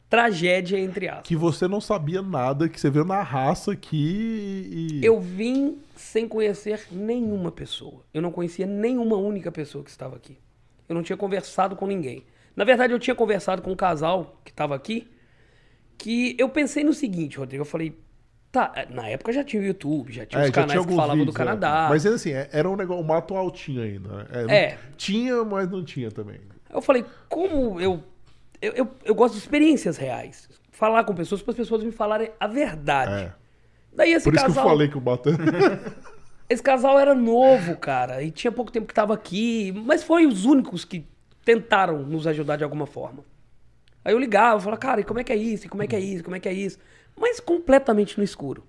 tragédia, entre É. aspas. Que você não sabia nada, que você veio na raça aqui e... Eu vim sem conhecer nenhuma pessoa. Eu não conhecia nenhuma única pessoa que estava aqui. Eu não tinha conversado com ninguém. Na verdade, eu tinha conversado com um casal que estava aqui, que eu pensei no seguinte, Rodrigo. Eu falei, tá, na época já tinha o YouTube, já tinha É, os canais tinha que falavam vídeos, do Canadá. é. Mas assim, é- era um negócio, um mato altinho ainda. né? É, É. Tinha, mas não tinha também. Eu falei, como eu, eu, eu, eu gosto de experiências reais. Falar com pessoas para as pessoas me falarem a verdade. É. Daí esse Por isso que eu casal, falei que o Batan... esse casal era novo, cara, e tinha pouco tempo que estava aqui, mas foi os únicos que tentaram nos ajudar de alguma forma. Aí eu ligava, eu falava, cara, e como é que é isso? E como é que é isso? Como é que é isso? Mas completamente no escuro.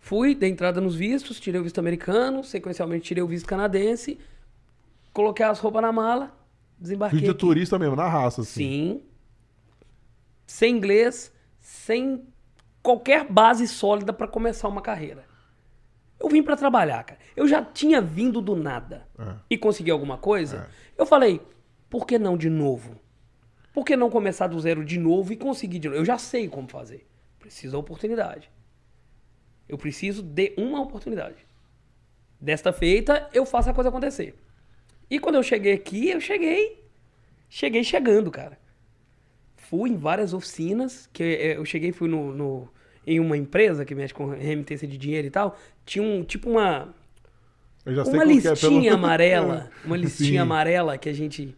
Fui, dei entrada nos vistos, tirei o visto americano, sequencialmente tirei o visto canadense, coloquei as roupas na mala, desembarquei. Vídeo turista mesmo, na raça, assim. Sim. Sem inglês, sem qualquer base sólida para começar uma carreira. Eu vim pra trabalhar, cara. Eu já tinha vindo do nada É. e consegui alguma coisa. Eu falei, por que não de novo? Por que não começar do zero de novo e conseguir de novo? Eu já sei como fazer. Preciso da oportunidade. Eu preciso de uma oportunidade. Desta feita, eu faço a coisa acontecer. E quando eu cheguei aqui, eu cheguei. Cheguei chegando, cara. Fui em várias oficinas, que eh, eu cheguei fui no, no- em uma empresa que mexe com remitência de dinheiro e tal. Tinha um tipo uma, uma que é, listinha pelo- amarela. Uma listinha Sim. amarela que a gente.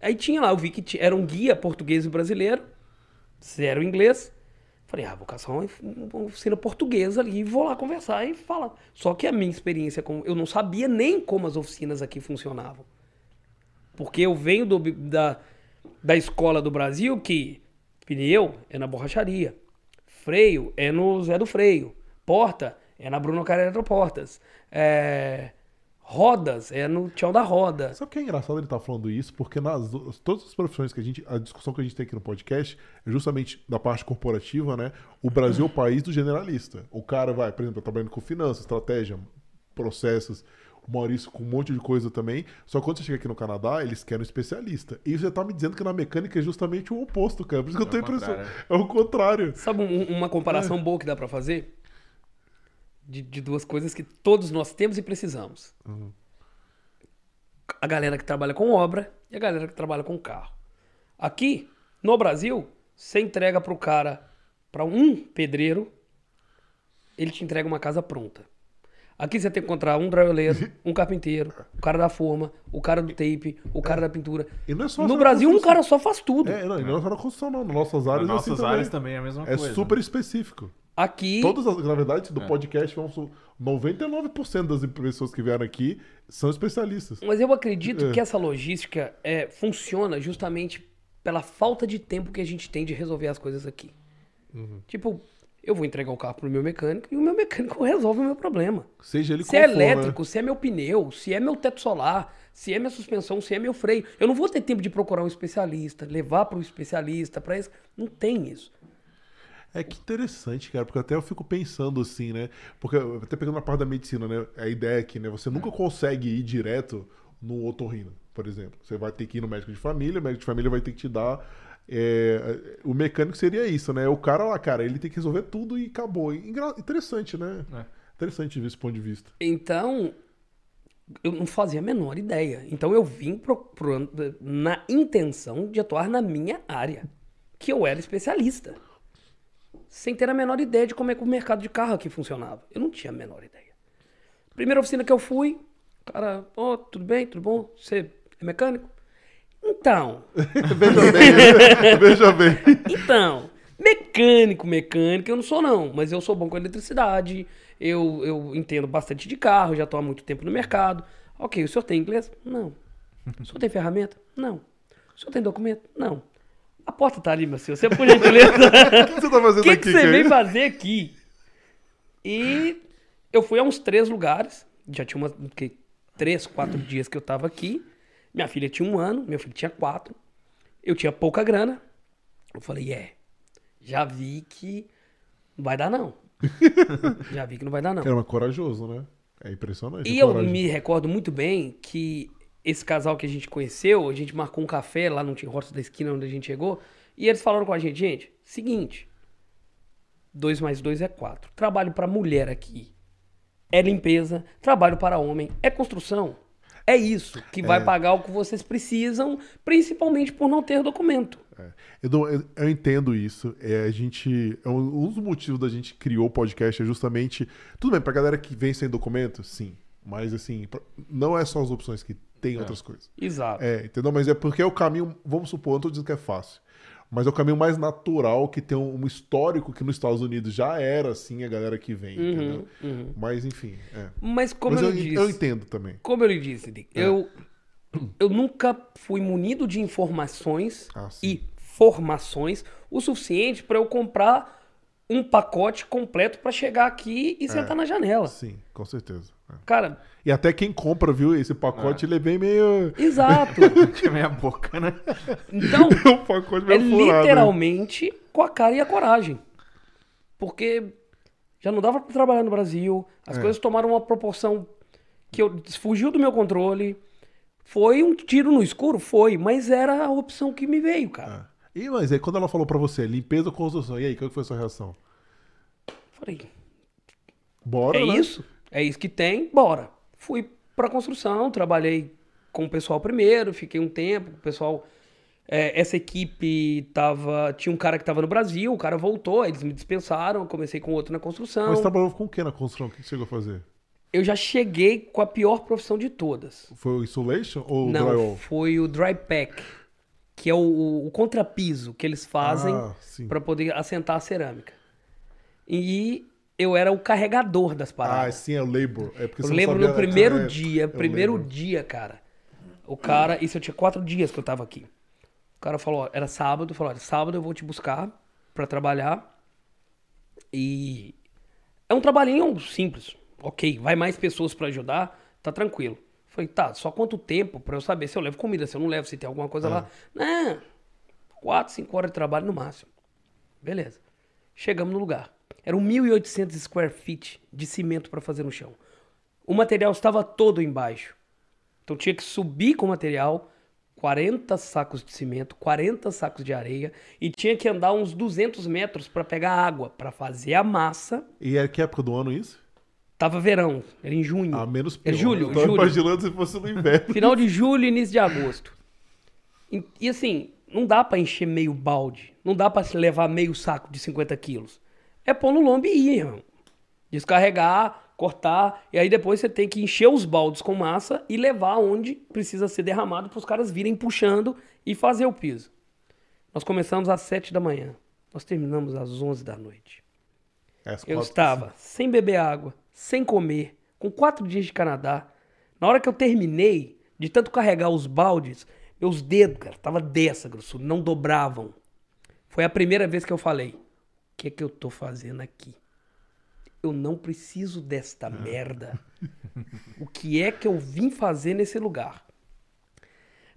Aí tinha lá, eu vi que ti- era um guia português e brasileiro, zero inglês. Falei, ah, vou caçar uma, uma oficina portuguesa ali e vou lá conversar e falar. Só que a minha experiência com. Eu não sabia nem como as oficinas aqui funcionavam. Porque eu venho do, da, da escola do Brasil que pneu é na borracharia, freio é no Zé do Freio, porta é na Bruno Cara Eletroportas, é, rodas é no Tchau da Roda. Sabe o que é engraçado ele estar falando isso? Porque nas todas as profissões que a gente. A discussão que a gente tem aqui no podcast é justamente da parte corporativa, né? O Brasil é o país do generalista. O cara vai, por exemplo, trabalhando com finanças, estratégia, processos. O Maurício com um monte de coisa também. Só que quando você chega aqui no Canadá, eles querem um especialista. E você tá me dizendo que na mecânica é justamente o oposto, cara. Por isso que eu É tô o impressionado. É o contrário. Sabe um- uma comparação boa que dá pra fazer? De, de duas coisas que todos nós temos e precisamos. A galera que trabalha com obra e a galera que trabalha com carro. Aqui, no Brasil, você entrega pro cara, pra um pedreiro, ele te entrega uma casa pronta. Aqui você tem que encontrar um drywalleiro, um carpinteiro, o cara da forma, o cara do tape, o cara da pintura. E não é só No Brasil, um cara só faz tudo. É, não, e não é só na construção, não. Nas nossas áreas, Nas é assim nossas áreas também é a mesma É coisa. super específico. Aqui, Todas as, na verdade, É. do podcast, vamos, su- 99% das pessoas que vieram aqui são especialistas. Mas eu acredito É. que essa logística é, funciona justamente pela falta de tempo que a gente tem de resolver as coisas aqui. Uhum. Tipo, eu vou entregar o carro pro meu mecânico e o meu mecânico resolve o meu problema. Seja ele Se é for, né? elétrico, se é meu pneu, se é meu teto solar, se é minha suspensão, se é meu freio. Eu não vou ter tempo de procurar um especialista, levar para um especialista, para isso. Não tem isso. É que interessante, cara, porque até eu fico pensando assim, né? Porque, até pegando na parte da medicina, né? A ideia é que né, você nunca consegue ir direto no otorrino, por exemplo. Você vai ter que ir no médico de família, o médico de família vai ter que te dar. é, o mecânico seria isso, né? O cara lá, cara, ele tem que resolver tudo e acabou. Engra- Interessante, né? É. Interessante ver esse ponto de vista. Então, eu não fazia a menor ideia. Então, eu vim procurando na intenção de atuar na minha área, que eu era especialista. Sem ter a menor ideia de como é que o mercado de carro aqui funcionava. Eu não tinha a menor ideia. Primeira oficina que eu fui, cara, ó, tudo bem, tudo bom? Você é mecânico? Então, veja bem, veja bem. então, mecânico, mecânico, eu não sou não, mas eu sou bom com eletricidade, eu, eu entendo bastante de carro, já estou há muito tempo no mercado. Ok, o senhor tem inglês? Não. O senhor tem ferramenta? Não. O senhor tem documento? Não. A porta tá ali, meu senhor. Você, por gentileza. O que você tá fazendo que, aqui, que você cara? veio fazer aqui? E eu fui a uns três lugares. Já tinha umas, que, três, quatro dias que eu tava aqui. Minha filha tinha um ano, meu filho tinha quatro. Eu tinha pouca grana. Eu falei, é, já vi que não vai dar não. já vi que não vai dar não. Mas corajoso, né? É impressionante. E eu coragem. me recordo muito bem que esse casal que a gente conheceu, a gente marcou um café lá no Tim Hortons da esquina onde a gente chegou, e eles falaram com a gente, gente, seguinte, 2 mais 2 é 4. Trabalho para mulher aqui é limpeza, trabalho para homem é construção. É isso que vai pagar o que vocês precisam, principalmente por não ter documento. É. Eu, eu- eu entendo isso. É, a gente. é um, um dos motivos da gente criou o podcast é justamente. Tudo bem, pra galera que vem sem documento, sim. Mas assim, não é só as opções que tem outras coisas. Exato. É, entendeu? Mas é porque é o caminho, vamos supor, não tô dizendo que é fácil. Mas é o caminho mais natural que tem um, um histórico que nos Estados Unidos já era assim, a galera que vem, Uhum, entendeu? Mas enfim. é. Mas como Mas eu, eu, disse, eu entendo também. como eu lhe disse, Dick, É. eu, eu nunca fui munido de informações Ah, e formações o suficiente para eu comprar um pacote completo para chegar aqui e sentar na janela. Sim, com certeza. É. Cara, E até quem compra, viu, esse pacote, ele é bem meio. exato. Tinha meia boca, né? Então, um pacote é meio furado. né? literalmente com a cara e a coragem. Porque Já não dava pra trabalhar no Brasil. As É. coisas tomaram uma proporção que eu, fugiu do meu controle. Foi um tiro no escuro? Foi, mas era a opção que me veio, cara. É. E, mas aí quando ela falou pra você, limpeza ou construção, e aí, qual que foi a sua reação? Falei, Bora, é né? isso? É isso que tem, bora. Fui pra construção, trabalhei com o pessoal primeiro, fiquei um tempo, o pessoal. é, essa equipe tava. Tinha um cara que tava no Brasil, o cara voltou, eles me dispensaram, comecei com outro na construção. Mas você trabalhou com o que na construção? O que você chegou a fazer? Eu já cheguei com a pior profissão de todas. Foi o insulation ou o Não, drywall? foi o dry pack, que é o, o contrapiso que eles fazem Ah, pra poder assentar a cerâmica. E eu era o carregador das Ah, paradas. sim, é o labor. É porque eu lembro no primeiro É, dia, é primeiro labor. dia, cara. O cara, isso eu tinha quatro dias que eu tava aqui. O cara falou, ó, era sábado, falou, olha, sábado eu vou te buscar pra trabalhar. E é um trabalhinho simples. Ok, vai mais pessoas pra ajudar, tá tranquilo. Falei, tá, só quanto tempo pra eu saber se eu levo comida, se eu não levo, se tem alguma coisa lá. Não, quatro, cinco horas de trabalho no máximo. Beleza. Chegamos no lugar. Eram 1.800 square feet de cimento pra fazer no chão. O material estava todo embaixo. Então tinha que subir com o material, 40 sacos de cimento, 40 sacos de areia e tinha que andar uns 200 metros pra pegar água, pra fazer a massa. E é que época do ano isso? Tava verão, era em junho. Ah, menos É pior. julho, Eu tava julho. imaginando se fosse no inverno. Final de julho e início de agosto. E, e assim, não dá pra encher meio balde. Não dá se levar meio saco de 50 quilos. É pôr no lombo e ir, irmão. Descarregar, cortar. E aí depois você tem que encher os baldes com massa e levar onde precisa ser derramado para os caras virem puxando e fazer o piso. Nós começamos às 7 da manhã. Nós terminamos às 11 da noite. É, as Eu quatro- estava sem beber água, sem comer, com quatro dias de Canadá. Na hora que eu terminei, de tanto carregar os baldes, meus dedos, cara, tava dessa grossura, não dobravam. Foi a primeira vez que eu falei: que é que eu tô fazendo aqui? Eu não preciso desta merda. O que é que eu vim fazer nesse lugar?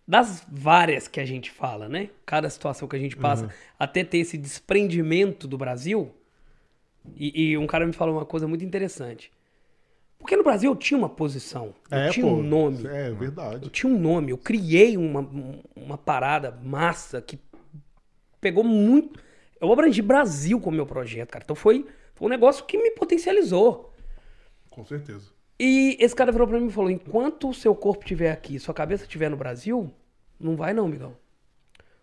Das várias que a gente fala, né? Cada situação que a gente passa, até ter esse desprendimento do Brasil, e, e um cara me falou uma coisa muito interessante. Porque no Brasil eu tinha uma posição, eu É, tinha pô, um nome. É Eu verdade. tinha um nome, eu criei uma, uma parada massa que pegou muito. Eu abrangi Brasil com o meu projeto, cara. Então foi, foi um negócio que me potencializou. Com certeza. E esse cara virou pra mim e falou: enquanto o seu corpo estiver aqui, sua cabeça estiver no Brasil, não vai não, amigão.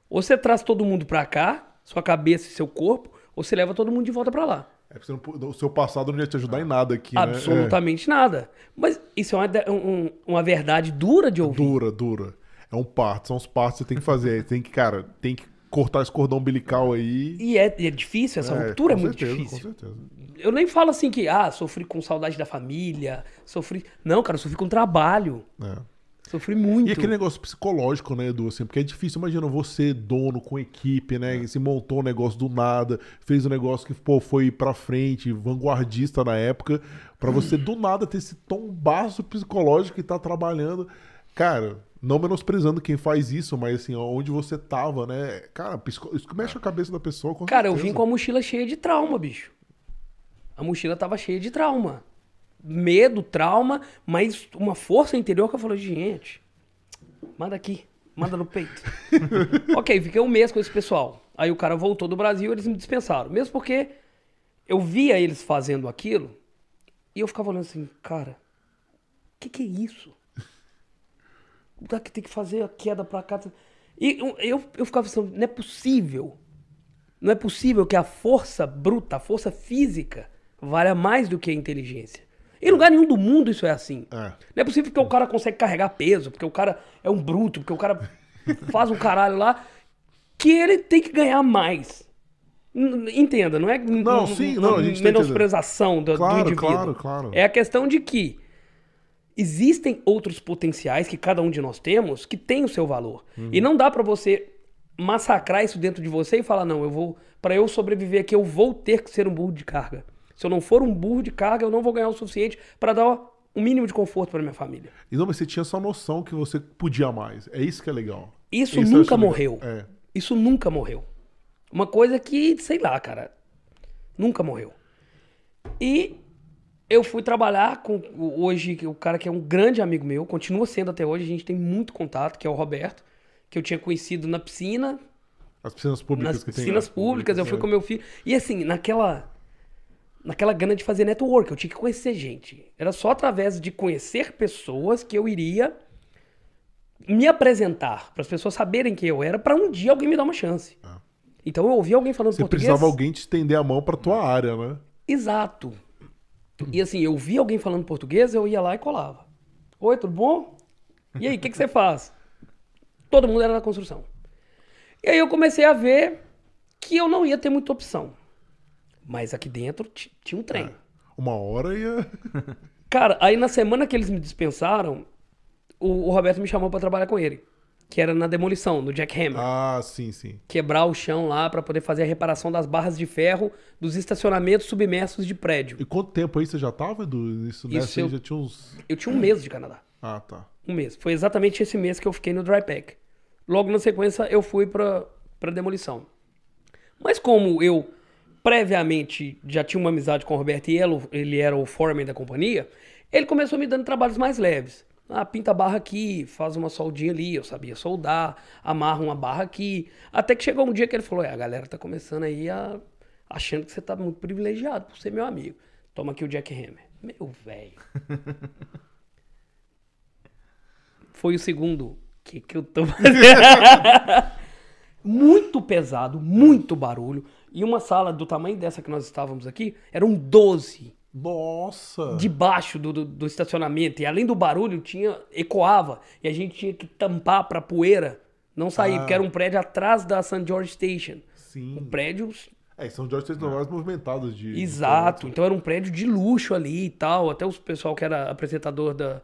Ou você traz todo mundo pra cá, sua cabeça e seu corpo, ou você leva todo mundo de volta pra lá. É porque não o seu passado não ia te ajudar em nada aqui, né? Absolutamente nada. Mas isso é uma, um- uma verdade dura de É. ouvir. Dura, dura. É um parto, são os partos que você tem que fazer. tem que, cara, tem que cortar esse cordão umbilical aí. E é, é difícil, essa ruptura é muito certeza, difícil. Com certeza. Eu nem falo assim que, ah, sofri com saudade da família, sofri. Não, cara, eu sofri com trabalho. É. Sofri muito. E aquele negócio psicológico, né, Edu? Assim, porque é difícil, imagina você, dono, com equipe, né? Se montou um negócio do nada, fez um negócio que, pô, foi pra frente, vanguardista na época, pra você do nada ter esse tom baixo psicológico e tá trabalhando. Cara, não menosprezando quem faz isso, mas assim, onde você tava, né? Cara, isso mexe a cabeça da pessoa. Cara, eu vim com a mochila cheia de trauma, bicho. A mochila tava cheia de trauma. Medo, trauma, mas uma força interior que eu falei, gente, manda aqui, manda no peito. ok, fiquei um mês com esse pessoal. Aí o cara voltou do Brasil, eles me dispensaram. Mesmo porque eu via eles fazendo aquilo e eu ficava olhando assim, cara, o que, que é isso? Daqui tem que fazer a queda pra cá. E eu, eu, ficava pensando, não é possível. Não é possível que a força bruta, a força física, valha mais do que a inteligência. Em lugar nenhum do mundo isso é assim. É. Não é possível que o cara consegue carregar peso, porque o cara é um bruto, porque o cara faz um caralho lá, que ele tem que ganhar mais. Entenda, não é Não, sim, não, tá menosprezação do, do Claro, indivíduo. claro, claro. É a questão de que existem outros potenciais que cada um de nós temos que tem o seu valor. Uhum. E não dá pra você massacrar isso dentro de você e falar não, eu vou para eu sobreviver aqui eu vou ter que ser um burro de carga. Se eu não for um burro de carga, eu não vou ganhar o suficiente para dar o mínimo de conforto para minha família. E não, mas você tinha essa noção que você podia mais. É isso que é legal. Isso Isso nunca morreu. É. Isso nunca morreu. Uma coisa que, sei lá, cara, nunca morreu. E eu fui trabalhar com hoje o cara que é um grande amigo meu, continua sendo até hoje, a gente tem muito contato, que é o Roberto, que eu tinha conhecido na piscina, As piscinas públicas nas que tem. piscinas né? públicas, eu fui é. com meu filho. E assim, naquela naquela gana de fazer network, eu tinha que conhecer gente. Era só através de conhecer pessoas que eu iria me apresentar, para as pessoas saberem quem eu era, para um dia alguém me dar uma chance. Então eu ouvi alguém falando Você português. precisava alguém te estender a mão pra tua área, né? Exato. E assim, eu vi alguém falando português, eu ia lá e colava. Oi, tudo bom? E aí, o que, que você faz? Todo mundo era da construção. E aí eu comecei a ver que eu não ia ter muita opção. Mas aqui dentro ti- tinha um trem. Uma hora ia. Cara, aí na semana que eles me dispensaram, o, o Roberto me chamou pra trabalhar com ele. Que era na demolição, no Jackhammer. Ah, sim, sim. Quebrar o chão lá pra poder fazer a reparação das barras de ferro dos estacionamentos submersos de prédio. E quanto tempo aí você já tava, Edu? Isso, Isso eu- já tinha uns. Eu tinha um mês de Canadá. Ah, tá. Um mês. Foi exatamente esse mês que eu fiquei no dry pack. Logo na sequência eu fui pra, pra demolição. Mas como eu previamente já tinha uma amizade com o Roberto e ele, ele era o foreman da companhia, ele começou me dando trabalhos mais leves. Ah, pinta a barra aqui, faz uma soldinha ali, eu sabia soldar, amarra uma barra aqui. Até que chegou um dia que ele falou: é, a galera tá começando aí a achando que você tá muito privilegiado por ser meu amigo. Toma aqui o Jackhammer. Meu velho. Foi o segundo. que que eu tô fazendo? muito pesado, muito barulho. E uma sala do tamanho dessa que nós estávamos aqui, eram 12 Nossa! debaixo do, do, do estacionamento. E além do barulho, tinha ecoava. E a gente tinha que tampar pra poeira não sair, Ah. porque era um prédio atrás da St. George Station. Sim. Um prédio É, São Jorge tem lugares movimentados de. de Exato. trânsito. Então era um prédio de luxo ali e tal. Até o pessoal que era apresentador da,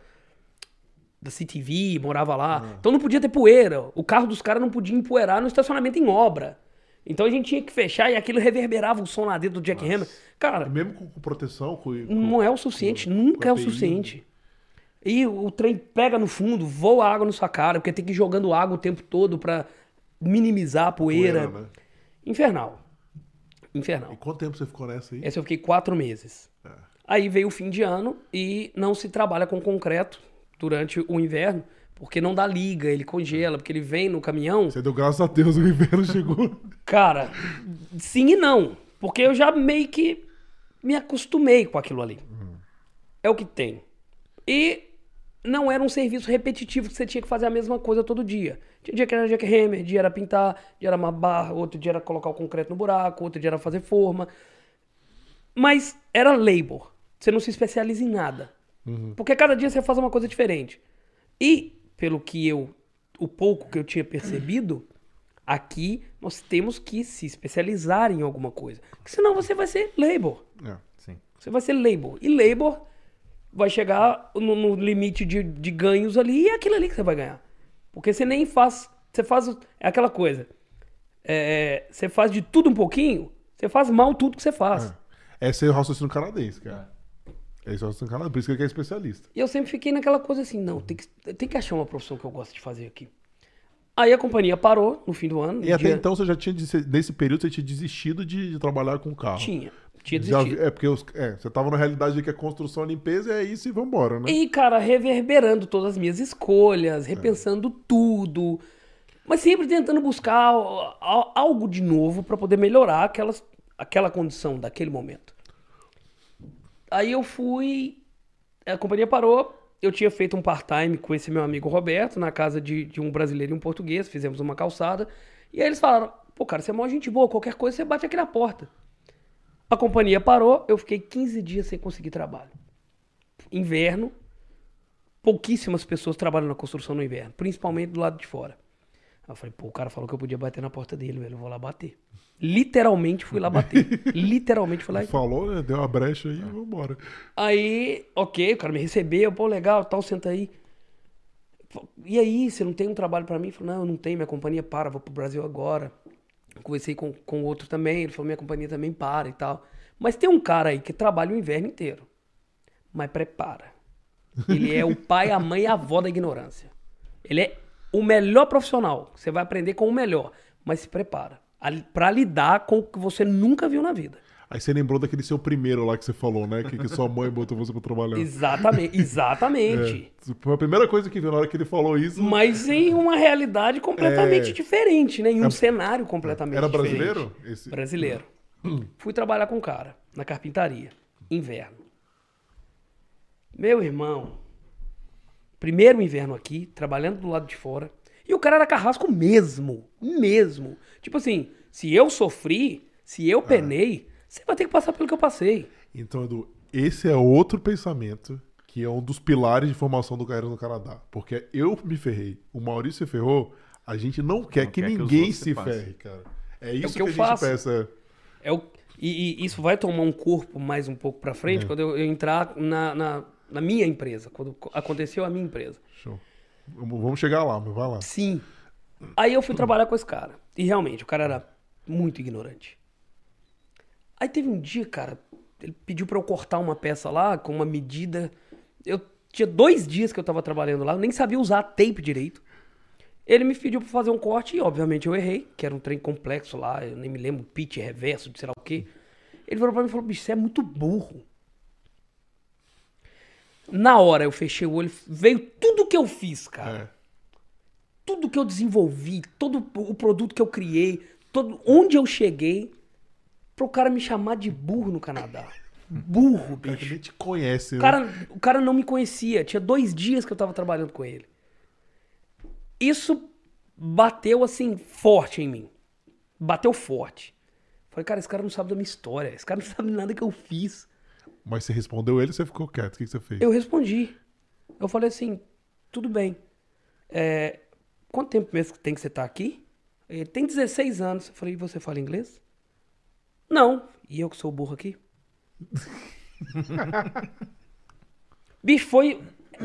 da CTV morava lá. Então não podia ter poeira. O carro dos caras não podia empoeirar no estacionamento em obra. Então a gente tinha que fechar e aquilo reverberava o som lá dentro do Jack Hammer. Cara, Mesmo com, com proteção, com. com- não é o suficiente. nunca é o suficiente. E o trem pega no fundo, voa água na sua cara, porque tem que ir jogando água o tempo todo pra minimizar a poeira. poeira, né? Infernal. Infernal. E quanto tempo você ficou nessa aí? Essa eu fiquei quatro meses. É. Aí veio o fim de ano e não se trabalha com concreto durante o inverno, porque não dá liga, ele congela, porque ele vem no caminhão. Você deu graças a Deus, o inverno chegou. Cara, sim e não. Porque eu já meio que me acostumei com aquilo ali. É o que tem. E não era um serviço repetitivo que você tinha que fazer a mesma coisa todo dia. Tinha dia que era jackhammer, dia era pintar, dia era uma barra, outro dia era colocar o concreto no buraco, outro dia era fazer forma. Mas era labor. Você não se especializa em nada. Porque cada dia você faz uma coisa diferente. E, pelo que eu, o pouco que eu tinha percebido, aqui nós temos que se especializar em alguma coisa. Porque senão você vai ser labor. É. Você vai ser labor. E labor vai chegar no, no limite de, de ganhos ali e é aquilo ali que você vai ganhar. Porque você nem faz. Você faz. É aquela coisa. É, você faz de tudo um pouquinho, você faz mal tudo que você faz. Esse é o raciocínio canadense, cara. É raciocínio canadense, por isso que ele é especialista. E eu sempre fiquei naquela coisa assim, não, tem que, tem que achar uma profissão que eu gosto de fazer aqui. Aí a companhia parou no fim do ano. no E até dia- então você já tinha, nesse período, você tinha desistido de, de trabalhar com carro. Tinha. Tinha Já desistido. vi- é, porque os- é, você tava na realidade de que é construção limpeza, e é isso e vambora, né? E, cara, reverberando todas as minhas escolhas, repensando tudo. Mas sempre tentando buscar al- al- algo de novo pra poder melhorar aquelas, aquela condição daquele momento. Aí eu fui. A companhia parou. Eu tinha feito um part-time com esse meu amigo Roberto, na casa de, de um brasileiro e um português. Fizemos uma calçada. E aí eles falaram: pô, cara, você é mó gente boa, qualquer coisa você bate aqui na porta. A companhia parou, eu fiquei 15 dias sem conseguir trabalho. Inverno, pouquíssimas pessoas trabalham na construção no inverno, principalmente do lado de fora. Aí eu falei, pô, o cara falou que eu podia bater na porta dele, velho, eu vou lá bater. Literalmente fui lá bater. Literalmente fui lá e Falou, né? Deu uma brecha aí, vambora. Aí, ok, o cara me recebeu, pô, legal, tal, senta aí. E aí, você não tem um trabalho pra mim? Eu falei, não, eu não tenho, minha companhia para, vou pro Brasil agora. Conversei com, com outro também, ele falou, minha companhia também para e tal. Mas tem um cara aí que trabalha o inverno inteiro. Mas prepara. Ele é o pai, a mãe e a avó da ignorância. Ele é o melhor profissional. Você vai aprender com o melhor. Mas se prepara. A- Pra lidar com o que você nunca viu na vida. Aí você lembrou daquele seu primeiro lá que você falou, né? Que, que sua mãe botou você pra trabalhar. Exatamente, exatamente. É, foi a primeira coisa que viu na hora que ele falou isso. Mas em uma realidade completamente É. diferente, né? Em um É. cenário completamente Era diferente. brasileiro? Esse- Brasileiro. Fui trabalhar com um cara na carpintaria, inverno. Meu irmão, primeiro inverno aqui, trabalhando do lado de fora. E o cara era carrasco mesmo, mesmo. Tipo assim, se eu sofri, se eu penei, você vai ter que passar pelo que eu passei. Então, Edu, esse é outro pensamento que é um dos pilares de formação do Carreiras no Canadá. Porque eu me ferrei, o Maurício se ferrou, a gente não quer Não que quer que ninguém outros se se passem. ferre, cara. É isso que que, eu a gente faço. pensa. É o, e, e isso vai tomar um corpo mais um pouco pra frente quando eu, eu entrar na, na, na minha empresa, quando aconteceu a minha empresa. Show. Vamos chegar lá, vai lá. Sim. Aí eu fui trabalhar com esse cara. E realmente, o cara era muito ignorante. Aí teve um dia, cara, ele pediu pra eu cortar uma peça lá com uma medida. Eu tinha dois dias que eu tava trabalhando lá, eu nem sabia usar tape direito. Ele me pediu pra fazer um corte e, obviamente, eu errei, que era um trem complexo lá, eu nem me lembro, pitch, reverso, de sei lá o quê. Ele falou pra mim e falou: bicho, você é muito burro. Na hora eu fechei o olho, veio tudo que eu fiz, cara É. tudo que eu desenvolvi, todo o produto que eu criei, todo onde eu cheguei, pro cara me chamar de burro no Canadá. Burro, O cara bicho. nem te conhece, O né? cara, o cara não me conhecia. Tinha dois dias que eu tava trabalhando com ele. Isso bateu assim forte em mim. Bateu forte. Falei, cara, esse cara não sabe da minha história. Esse cara não sabe nada que eu fiz. Mas você respondeu ele e você ficou quieto. O que você fez? Eu respondi. Eu falei assim, tudo bem. É, quanto tempo mesmo que tem que você tá aqui? Ele tem 16 anos. Eu falei, e você fala inglês? Não. E eu que sou burro aqui? Bicho, foi...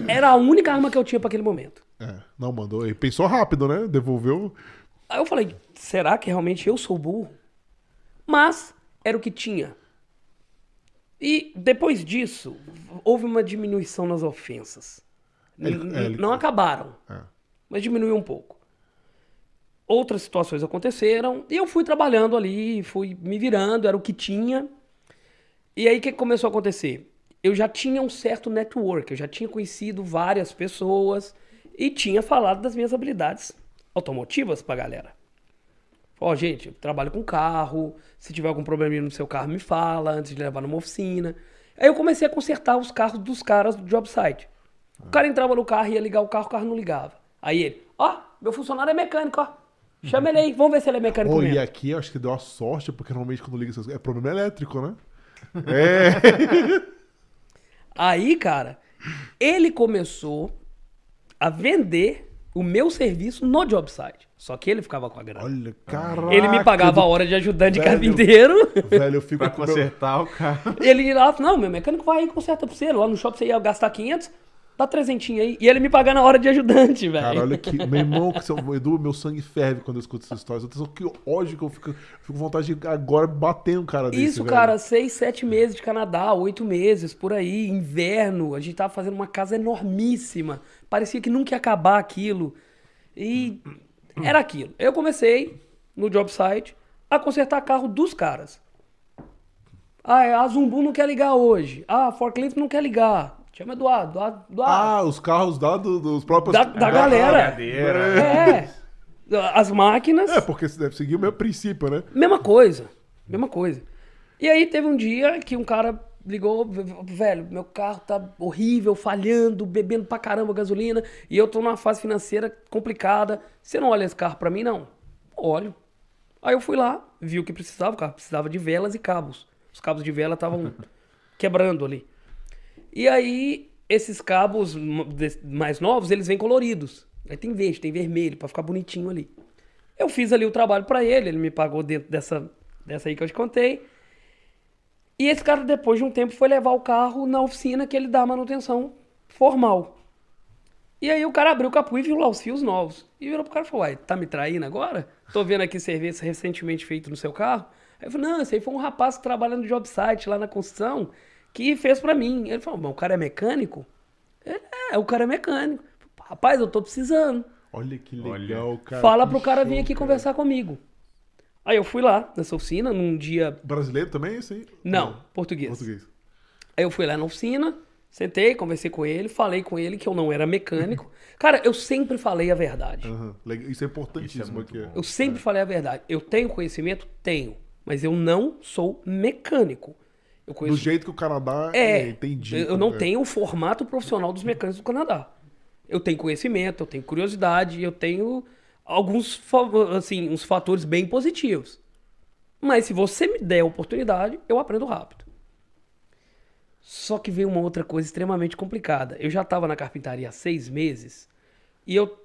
Era a única arma que eu tinha pra aquele momento. É, não, mandou. Ele pensou rápido, né? Devolveu. Aí eu falei, será que realmente eu sou burro? Mas era o que tinha. E depois disso, houve uma diminuição nas ofensas. Ele- é, ele- Não acabaram, É. mas diminuiu um pouco. Outras situações aconteceram e eu fui trabalhando ali, fui me virando, era o que tinha. E aí o que começou a acontecer? Eu já tinha um certo network, eu já tinha conhecido várias pessoas e tinha falado das minhas habilidades automotivas pra galera. Ó, gente, eu trabalho com carro, se tiver algum probleminha no seu carro, me fala antes de levar numa oficina. Aí eu comecei a consertar os carros dos caras do job site. O cara entrava no carro, ia ligar o carro, o carro não ligava. Aí ele, ó, meu funcionário é mecânico, ó. Chama ele aí, vamos ver se ele é mecânico Pô, mesmo. e aqui eu acho que deu a sorte, porque normalmente quando liga essas coisas. É problema elétrico, né? É. Aí, cara, ele começou a vender o meu serviço no job site. Só que ele ficava com a grana. Olha, caraca. ele me pagava a hora de ajudante de Velho. carpinteiro. Velho, eu fico Pra com meu- consertar o carro. ele ia lá, não, meu mecânico vai aí e conserta pra você. Lá no shopping você ia gastar 500, dá 300 aí. E ele me pagar na hora de ajudante, velho. Cara, olha que. Meu irmão, que seu, Edu, meu sangue ferve quando eu escuto essas histórias. Eu tenho que ódio que eu fico, fico com vontade de agora bater um cara desse. Isso, velho. cara, seis, sete meses de Canadá, oito meses, por aí, inverno. A gente tava fazendo uma casa enormíssima. Parecia que nunca ia acabar aquilo. E era aquilo. Eu comecei no job site a consertar carro dos caras. Ah, é, a Zumbu não quer ligar hoje. Ah, a Forklift não quer ligar. Chama Eduardo, Eduardo, Eduardo. Ah, os carros lá do- dos próprios. Da- da galera. Cadeira. É. As máquinas. É, porque você deve seguir o meu princípio, né? Mesma coisa. Mesma coisa. E aí teve um dia que um cara ligou, velho, meu carro tá horrível, falhando, bebendo pra caramba gasolina, e eu tô numa fase financeira complicada. Você não olha esse carro pra mim, não? Olho. Aí eu fui lá, vi o que precisava, o carro precisava de velas e cabos. Os cabos de vela estavam quebrando ali. E aí, esses cabos mais novos, eles vêm coloridos. Aí tem verde, tem vermelho, pra ficar bonitinho ali. Eu fiz ali o trabalho pra ele, ele me pagou dentro dessa, dessa aí que eu te contei. E esse cara, depois de um tempo, foi levar o carro na oficina que ele dá manutenção formal. E aí o cara abriu o capô e viu lá os fios novos. E virou pro cara e falou, uai, tá me traindo agora? Tô vendo aqui serviço recentemente feito no seu carro. Aí eu falei, não, esse aí foi um rapaz que trabalha no job site lá na construção que fez pra mim. Ele falou, mas o cara é mecânico? Ele, é, o cara é mecânico. Rapaz, eu tô precisando. Olha que Olha. legal, cara. Fala pro cara vir aqui cara. conversar comigo. Aí eu fui lá nessa oficina, num dia. Brasileiro também, esse aí? Não, português. Português. Aí eu fui lá na oficina, sentei, conversei com ele, falei com ele que eu não era mecânico. Cara, eu sempre falei a verdade. Legal. Isso é importantíssimo muito aqui. bom. Eu sempre falei a verdade. Eu tenho conhecimento? Tenho. Mas eu não sou mecânico. Eu Do conheço. jeito que o Canadá É, é, entendi. eu não É. tenho o formato profissional dos mecânicos do Canadá. Eu tenho conhecimento, eu tenho curiosidade, eu tenho alguns assim, uns fatores bem positivos. Mas se você me der a oportunidade, eu aprendo rápido. Só que veio uma outra coisa extremamente complicada. Eu já estava na carpintaria há seis meses e eu,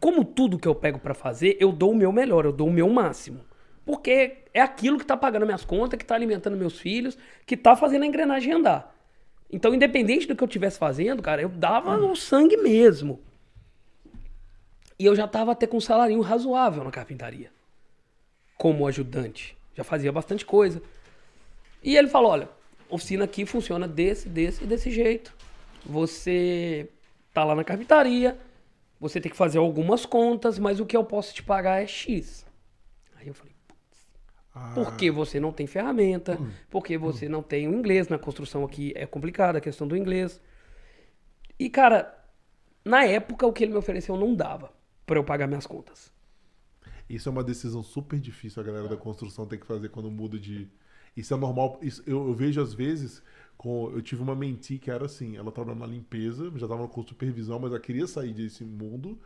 como tudo que eu pego para fazer, eu dou o meu melhor, eu dou o meu máximo. Porque é aquilo que tá pagando minhas contas, que tá alimentando meus filhos, que tá fazendo a engrenagem andar. Então, independente do que eu estivesse fazendo, cara, eu dava o sangue mesmo. E eu já tava até com um salarinho razoável na carpintaria. Como ajudante. Já fazia bastante coisa. E ele falou: olha, oficina aqui funciona desse, desse e desse jeito. Você tá lá na carpintaria, você tem que fazer algumas contas, mas o que eu posso te pagar é X. Aí eu falei, Ah, porque você não tem ferramenta, porque você não tem o inglês. Na construção aqui é complicada a questão do inglês. E, cara, na época o que ele me ofereceu não dava pra eu pagar minhas contas. Isso é uma decisão super difícil a galera da construção tem que fazer quando muda de. Isso é normal. Isso, eu, eu vejo às vezes. Com, eu tive uma mentee que era assim: ela trabalhava na limpeza, já estava com supervisão, mas ela queria sair desse mundo.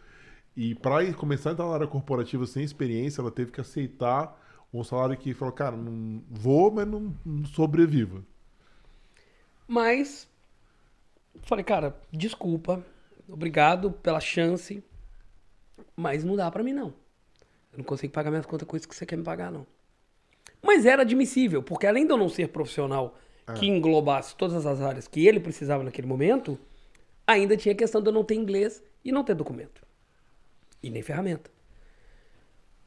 E para começar a entrar na área corporativa sem experiência, ela teve que aceitar um salário que falou: cara, não vou, mas não, não sobreviva. Mas falei, cara, desculpa, obrigado pela chance, mas não dá pra mim não. Eu não consigo pagar minhas contas com isso que você quer me pagar não. Mas era admissível, porque além de eu não ser profissional que englobasse todas as áreas que ele precisava naquele momento, ainda tinha a questão de eu não ter inglês e não ter documento. E nem ferramenta.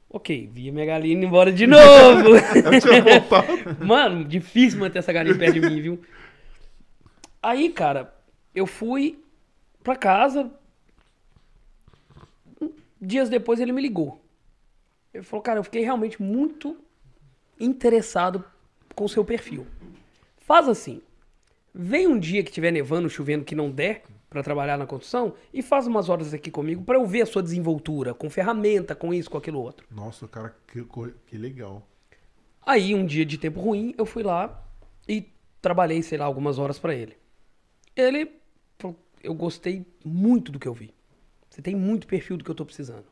Ok, vi a minha galinha indo embora de novo. Mano, difícil manter essa galinha perto de mim, viu? Aí, cara, eu fui pra casa. Dias depois ele me ligou. Ele falou, cara, eu fiquei realmente muito interessado com o seu perfil. Faz assim. Vem um dia que tiver nevando, chovendo, que não der pra trabalhar na construção e faz umas horas aqui comigo pra eu ver a sua desenvoltura, com ferramenta, com isso, com aquilo outro. Nossa, cara, que, que legal. Aí, um dia de tempo ruim, eu fui lá e trabalhei, sei lá, algumas horas pra ele. Ele falou, eu gostei muito do que eu vi. Você tem muito perfil do que eu tô precisando.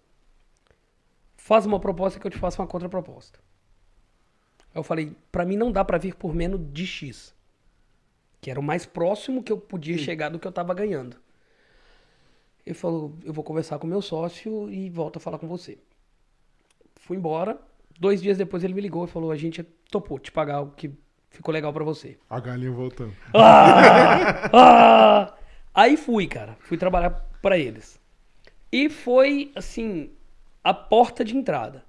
Faz uma proposta que eu te faço uma contraproposta. Eu falei, pra mim não dá pra vir por menos de X. Que era o mais próximo que eu podia chegar do que eu tava ganhando. Ele falou, eu vou conversar com meu sócio e volto a falar com você. Fui embora. Dois dias depois ele me ligou e falou: a gente topou te pagar o que ficou legal pra você. A galinha voltando. Ah! Ah! Aí fui, cara. Fui trabalhar pra eles. E foi, assim, a porta de entrada.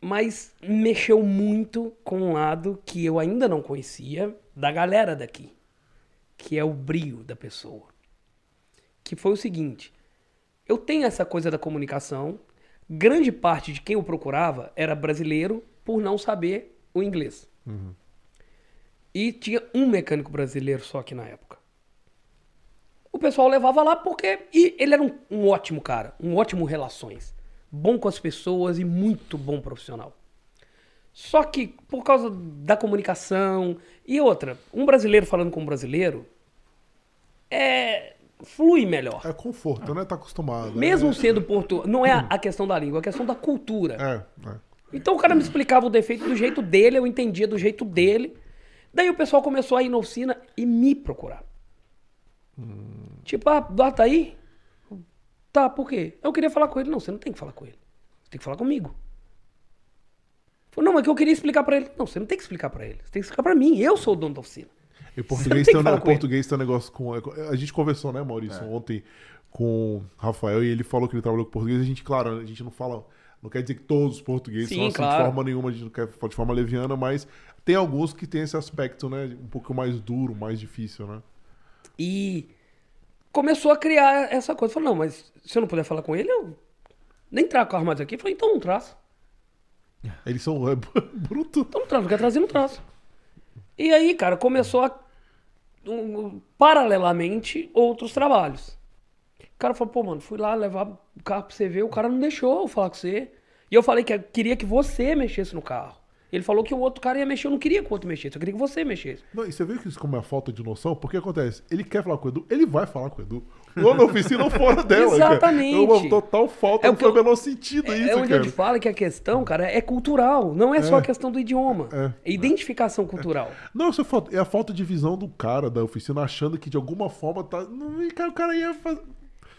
Mas mexeu muito com um lado que eu ainda não conhecia da galera daqui, que é o brio da pessoa. Que foi o seguinte: eu tenho essa coisa da comunicação. Grande parte de quem eu procurava era brasileiro por não saber o inglês. E tinha um mecânico brasileiro só aqui na época. O pessoal levava lá porque. E ele era um, um ótimo cara, um ótimo relações. Bom com as pessoas e muito bom profissional. Só que por causa da comunicação e outra, um brasileiro falando com um brasileiro é flui melhor. É conforto, né? Tá acostumado. Mesmo é, sendo português, não é a- questão da língua, é a questão da cultura. É, é. Então o cara me explicava o defeito do jeito dele, eu entendia do jeito dele. Daí o pessoal começou a ir na oficina e me procurar. Tipo, ah, Eduardo tá aí? Tá, por quê? Eu queria falar com ele. Não, você não tem que falar com ele. Você tem que falar comigo. Falei, não, mas que eu queria explicar pra ele. Não, você não tem que explicar pra ele. Você tem que explicar pra mim. Eu sou o dono da oficina. E Você português tem tem, um, É. português tem um negócio com. A gente conversou, né, Maurício, ontem com o Rafael e ele falou que ele trabalhou com português. A gente, claro, a gente não fala. Não quer dizer que todos os portugueses Sim, são assim claro. de forma nenhuma, a gente não quer falar de forma leviana, mas tem alguns que tem esse aspecto, né? Um pouco mais duro, mais difícil, né? E começou a criar essa coisa. Falei, não, mas se eu não puder falar com ele, eu nem trago o carro mais aqui. Falei, então não traz. Eles são é, bruto. Então não traz, não quer trazer, não traz. E aí, cara, começou a. um, paralelamente, outros trabalhos. O cara falou, pô, mano, fui lá levar o carro pra você ver, o cara não deixou eu falar com você. E eu falei que eu queria que você mexesse no carro. Ele falou que o outro cara ia mexer, eu não queria que o outro mexesse, eu queria que você mexesse. Não, e você viu que isso como é falta de noção? Porque acontece, ele quer falar com o Edu, ele vai falar com o Edu. Ou na oficina ou fora dela. Exatamente. Cara. É uma total falta, É o não que faz o eu- menor sentido É, isso, é onde cara. eu te falo que a questão, cara, é cultural. Não é, só a questão do idioma. É. É, identificação cultural. Não, isso é, é a falta de visão do cara da oficina, achando que de alguma forma tá. Não, o cara ia fazer.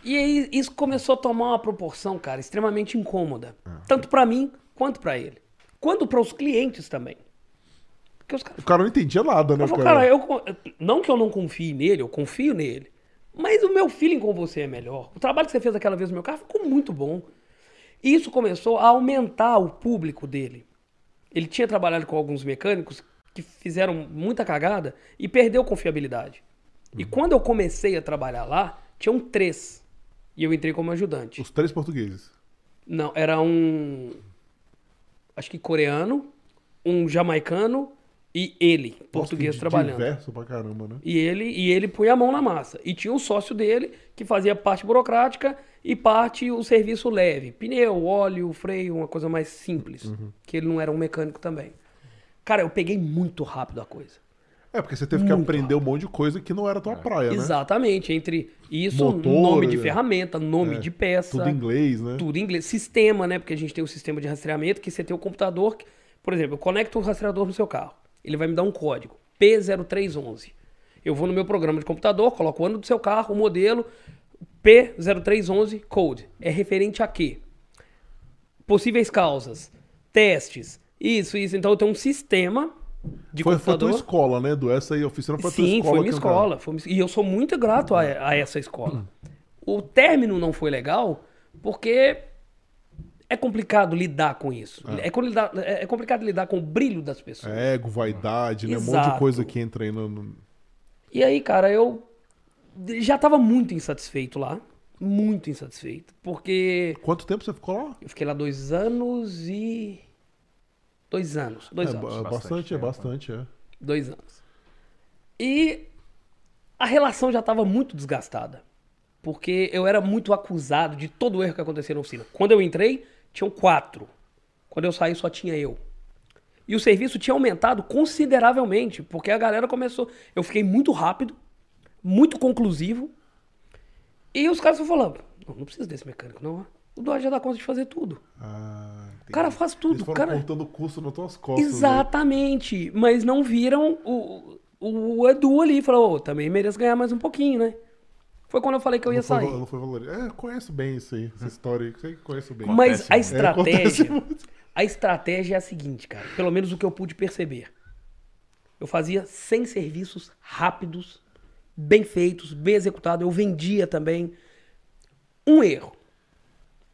E aí isso começou a tomar uma proporção, cara, extremamente incômoda. Tanto pra mim quanto pra ele. Quanto para os clientes também. Porque os caras O cara não entendia nada, né, Eu falo, cara? cara, eu, não que eu não confie nele, eu confio nele. Mas o meu feeling com você é melhor. O trabalho que você fez aquela vez no meu carro ficou muito bom. E isso começou a aumentar o público dele. Ele tinha trabalhado com alguns mecânicos que fizeram muita cagada e perdeu confiabilidade. E quando eu comecei a trabalhar lá, tinham três. E eu entrei como ajudante. Os três portugueses. Não, era um. Acho que coreano, um jamaicano e ele, português, Nossa, que trabalhando. Diverso pra caramba, né? E ele, e ele punha a mão na massa. E tinha o sócio dele que fazia parte burocrática e parte o serviço leve. Pneu, óleo, freio, uma coisa mais simples. Uhum. Que ele não era um mecânico também. Cara, eu peguei muito rápido a coisa. É, porque você teve que aprender um monte de coisa que não era tua praia, né? Exatamente. Entre isso, Motor, nome de é. ferramenta, nome É, de peça. Tudo em inglês, né? Tudo em inglês. Sistema, né? Porque a gente tem o sistema de rastreamento, que você tem o computador. que- por exemplo, eu conecto o rastreador no seu carro. Ele vai me dar um código, P0311. Eu vou no meu programa de computador, coloco o ano do seu carro, o modelo, P0311 code. É referente a quê? Possíveis causas, testes, isso, isso. Então eu tenho um sistema de Foi, foi tua escola, né, Edu? Essa aí, oficina foi a tua Sim, escola. foi minha escola. foi E eu sou muito grato a, a essa escola. O término não foi legal porque é complicado lidar com isso. É, lidar- é- é complicado lidar com o brilho das pessoas. É, Ego, vaidade, né? Um monte de coisa que entra aí no. no- E aí, cara, eu já tava muito insatisfeito lá. Muito insatisfeito. Porque Quanto tempo você ficou lá? eu fiquei lá dois anos e. Dois anos. Dois é, anos. ba- bastante, é bastante, é. Dois anos. E a relação já estava muito desgastada. Porque eu era muito acusado de todo o erro que acontecia na oficina. Quando eu entrei, tinham quatro. Quando eu saí, só tinha eu. E o serviço tinha aumentado consideravelmente, porque a galera começou. Eu fiquei muito rápido, muito conclusivo. E os caras foram falando: não, não precisa desse mecânico, não. O Dodge já dá conta de fazer tudo. Ah, entendi. O cara faz tudo. Eles O foram cara... cortando o curso nas tuas costas. né? Exatamente. Mas não viram o, o Edu ali e falou, "Ô, também mereço ganhar mais um pouquinho, né? Foi quando eu falei que eu ia Não foi, sair. não foi valorizado. É, eu conheço bem isso aí, essa história aí. Sei que conheço bem. Mas a Acontece muito. É, estratégia, muito. a estratégia é a seguinte, cara. Pelo menos o que eu pude perceber. Eu fazia 100 serviços rápidos, bem feitos, bem executados. Eu vendia também. Um erro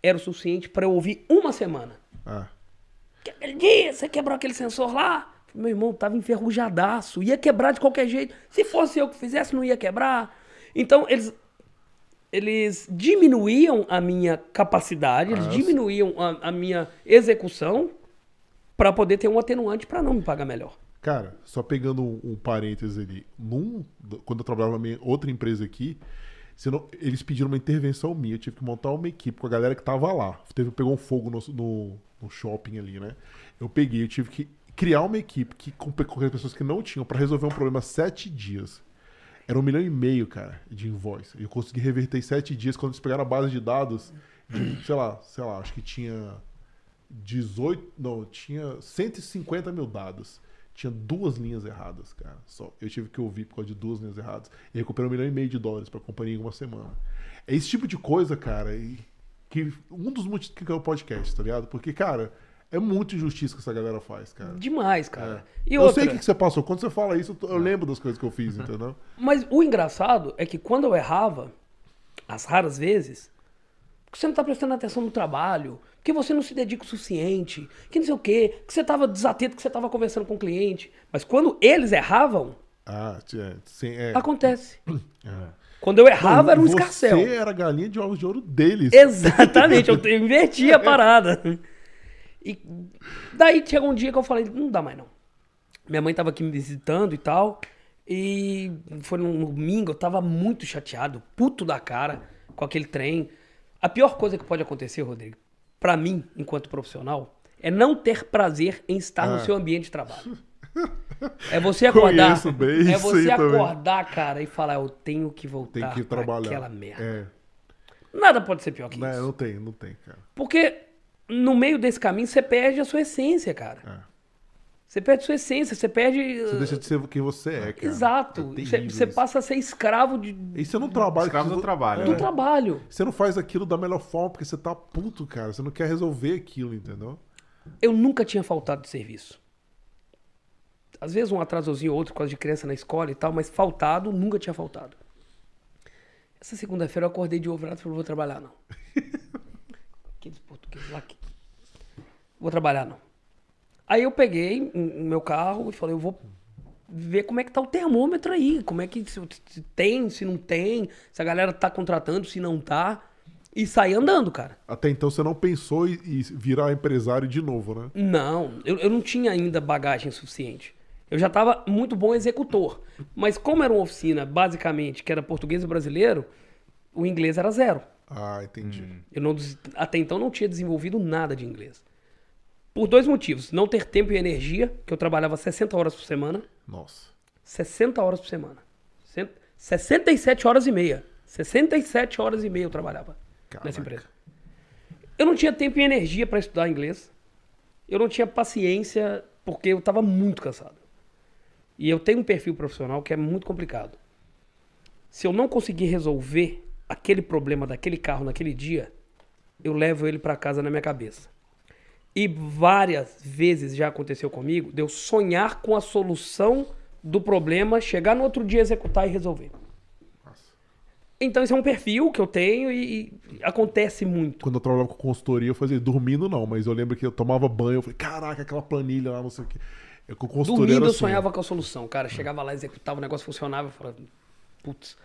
era o suficiente para eu ouvir uma semana. Ah, Que aquele dia você quebrou aquele sensor lá? Meu irmão tava enferrujadaço, ia quebrar de qualquer jeito. Se fosse eu que fizesse, não ia quebrar. Então, eles, eles diminuíam a minha capacidade, eles Ah, diminuíam a, a minha execução para poder ter um atenuante para não me pagar melhor. Cara, só pegando um, um parênteses ali. Num, quando eu trabalhava na minha outra empresa aqui, não- eles pediram uma intervenção minha. Eu tive que montar uma equipe com a galera que tava lá. Teve, pegou um fogo no, no, no shopping ali, né? Eu peguei, eu tive que criar uma equipe que, com, pe- com pessoas que não tinham pra resolver um problema sete dias. Era um milhão e meio, cara, de invoice. Eu consegui reverter em sete dias quando eles pegaram a base de dados de, sei lá, sei lá, acho que tinha 18. Não, tinha 150 mil dados. Tinha duas linhas erradas, cara. Só. Eu tive que ouvir por causa de duas linhas erradas. E recuperei um milhão e meio de dólares pra companhia em uma semana. É esse tipo de coisa, cara, e que um dos motivos que é o podcast, tá ligado? Porque, cara, é muito injustiça que essa galera faz, cara. Demais, cara. É. Eu outra, sei o que você passou. Quando você fala isso, eu lembro das coisas que eu fiz, entendeu? Mas o engraçado é que quando eu errava, as raras vezes, você não tá prestando atenção no trabalho, que você não se dedica o suficiente, que não sei o quê, que você tava desatento, que você tava conversando com o cliente. Mas quando eles erravam, Ah, sim, é. acontece. É. Quando eu errava, era um Você escarcel. era a galinha de ovos de ouro deles. Exatamente, eu inverti a parada. E daí chegou um dia que eu falei, não dá mais não. Minha mãe tava aqui me visitando e tal. E foi num domingo, eu tava muito chateado, puto da cara com aquele trem. A pior coisa que pode acontecer, Rodrigo, pra mim, enquanto profissional, é não ter prazer em estar no Ah. seu ambiente de trabalho. É você acordar. Conheço bem é você aí também. acordar, cara, e falar, eu tenho que voltar Tem que pra trabalhar. aquela merda. É. Nada pode ser pior que Não, isso. não tem, não tem, cara. Porque no meio desse caminho você perde a sua essência, cara. É. Você perde a sua essência, você perde. Você deixa de ser quem você é, cara. Exato. É Você você passa a ser escravo de, E você não trabalha. Escravo do trabalho. do né? trabalho. Você não faz aquilo da melhor forma porque você tá puto, cara. Você não quer resolver aquilo, entendeu? Eu nunca tinha faltado de serviço. Às vezes um atrasozinho ou outro, por causa de criança na escola e tal, mas faltado, nunca tinha faltado. Essa segunda-feira eu acordei de ovo e falei, vou trabalhar não. Aqueles portugueses lá que... Vou trabalhar não. Aí eu peguei o meu carro e falei, eu vou ver como é que tá o termômetro aí, como é que se, se tem, se não tem, se a galera tá contratando, se não tá. E saí andando, cara. Até então você não pensou em em virar empresário de novo, né? Não, eu, eu não tinha ainda bagagem suficiente. Eu já estava muito bom executor. Mas como era uma oficina, basicamente, que era português e brasileiro, o inglês era zero. Ah, entendi. Eu não, até então não tinha desenvolvido nada de inglês. Por dois motivos. Não ter tempo e energia, que eu trabalhava 60 horas por semana. Nossa. 60 horas por semana. Cent- 67 horas e meia. 67 horas e meia eu trabalhava nessa Caraca. empresa. Eu não tinha tempo e energia para estudar inglês. Eu não tinha paciência porque eu estava muito cansado. E eu tenho um perfil profissional que é muito complicado. Se eu não conseguir resolver aquele problema daquele carro naquele dia, eu levo ele para casa na minha cabeça. E várias vezes já aconteceu comigo de eu sonhar com a solução do problema, chegar no outro dia, executar e resolver. Então esse é um perfil que eu tenho e, e acontece muito. Quando eu trabalhava com consultoria, eu fazia dormindo não, mas eu lembro que eu tomava banho, eu falei, caraca, aquela planilha lá, não sei o quê. Eu com era eu assim, sonhava com a solução, cara. Chegava lá, executava, o negócio funcionava, eu falava, putz.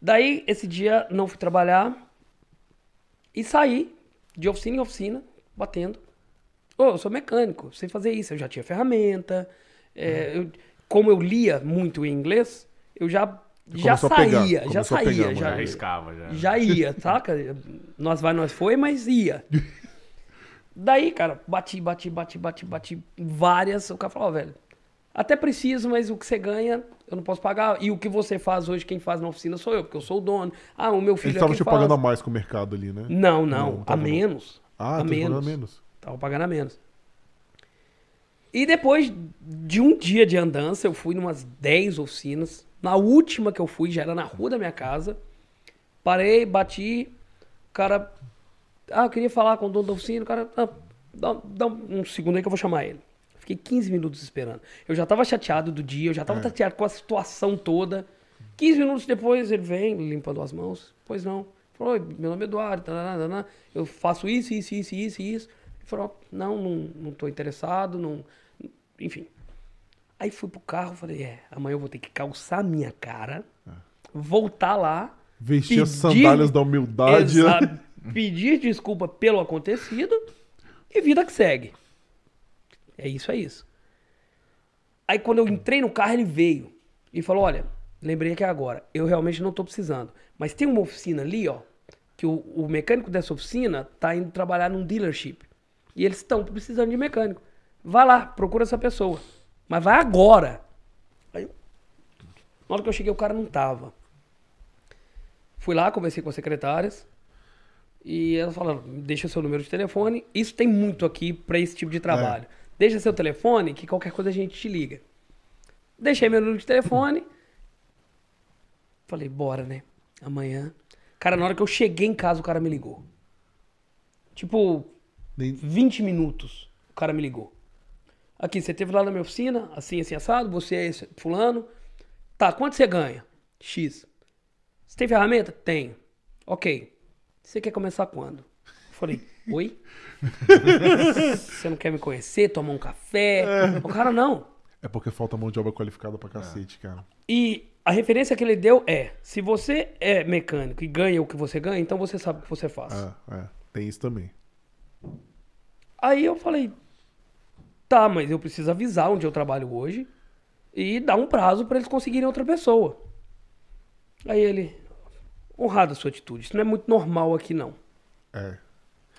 Daí, esse dia, não fui trabalhar e saí de oficina em oficina, batendo. Ô, eu sou mecânico, sei fazer isso. Eu já tinha ferramenta. é, eu- como eu lia muito em inglês, eu já, já saía, já saía. Já arriscava, já. já ia, saca? Nós vai, nós foi, mas ia. Daí, cara, bati, bati, bati, bati, bati várias. O cara falou, ó, velho, até preciso, mas o que você ganha, eu não posso pagar. E o que você faz hoje, quem faz na oficina sou eu, porque eu sou o dono. Ah, o meu filho Eles é estavam quem te faz. pagando a mais com o mercado ali, né? Não, não, Não, a não. menos. Ah, a menos. pagando a menos. Tava pagando a menos. E depois de um dia de andança, eu fui em umas 10 oficinas. Na última que eu fui, já era na rua da minha casa. Parei, bati. O cara. Ah, eu queria falar com o dono da oficina. O cara. "Ah, dá, dá um segundo aí que eu vou chamar ele. Fiquei 15 minutos esperando. Eu já tava chateado do dia, eu já tava chateado com a situação toda. 15 minutos depois ele vem, limpando as mãos. Pois não. Falou, "Oi, meu nome é Eduardo, tarará, tarará, eu faço isso, isso, isso, isso, isso. Ele falou, não, não, não tô interessado, não. Enfim. Aí fui pro carro, falei, é, amanhã eu vou ter que calçar minha cara, voltar lá. Vestir as pedir- sandálias da humildade. né? Pedir desculpa pelo acontecido e vida que segue. É isso, é isso. Aí quando eu entrei no carro, ele veio e falou: Olha, lembrei que agora, eu realmente não tô precisando. Mas tem uma oficina ali, ó, que o, o mecânico dessa oficina tá indo trabalhar num dealership. E eles estão precisando de mecânico. Vai lá, procura essa pessoa. Mas vai agora. Aí, na hora que eu cheguei, o cara não tava. Fui lá, conversei com as secretárias. E elas falaram, deixa seu número de telefone. Isso tem muito aqui para esse tipo de trabalho. Deixa seu telefone, que qualquer coisa a gente te liga. Deixei meu número de telefone. Falei, bora, né? Amanhã. Cara, na hora que eu cheguei em casa, o cara me ligou. Tipo, Nem- 20 minutos, o cara me ligou. Aqui, você teve lá na minha oficina, assim, assim, assado, você é esse fulano. Tá, quanto você ganha? X. Você tem ferramenta? Tenho. Ok. Você quer começar quando? Eu falei, oi? você não quer me conhecer, tomar um café? O cara, não. É porque falta mão de obra qualificada pra cacete, cara. E a referência que ele deu é, se você é mecânico e ganha o que você ganha, então você sabe o que você faz. É, é. Tem isso também. Aí eu falei, tá, mas eu preciso avisar onde eu trabalho hoje e dar um prazo pra eles conseguirem outra pessoa. Aí ele, honrado a sua atitude, isso não é muito normal aqui não. É.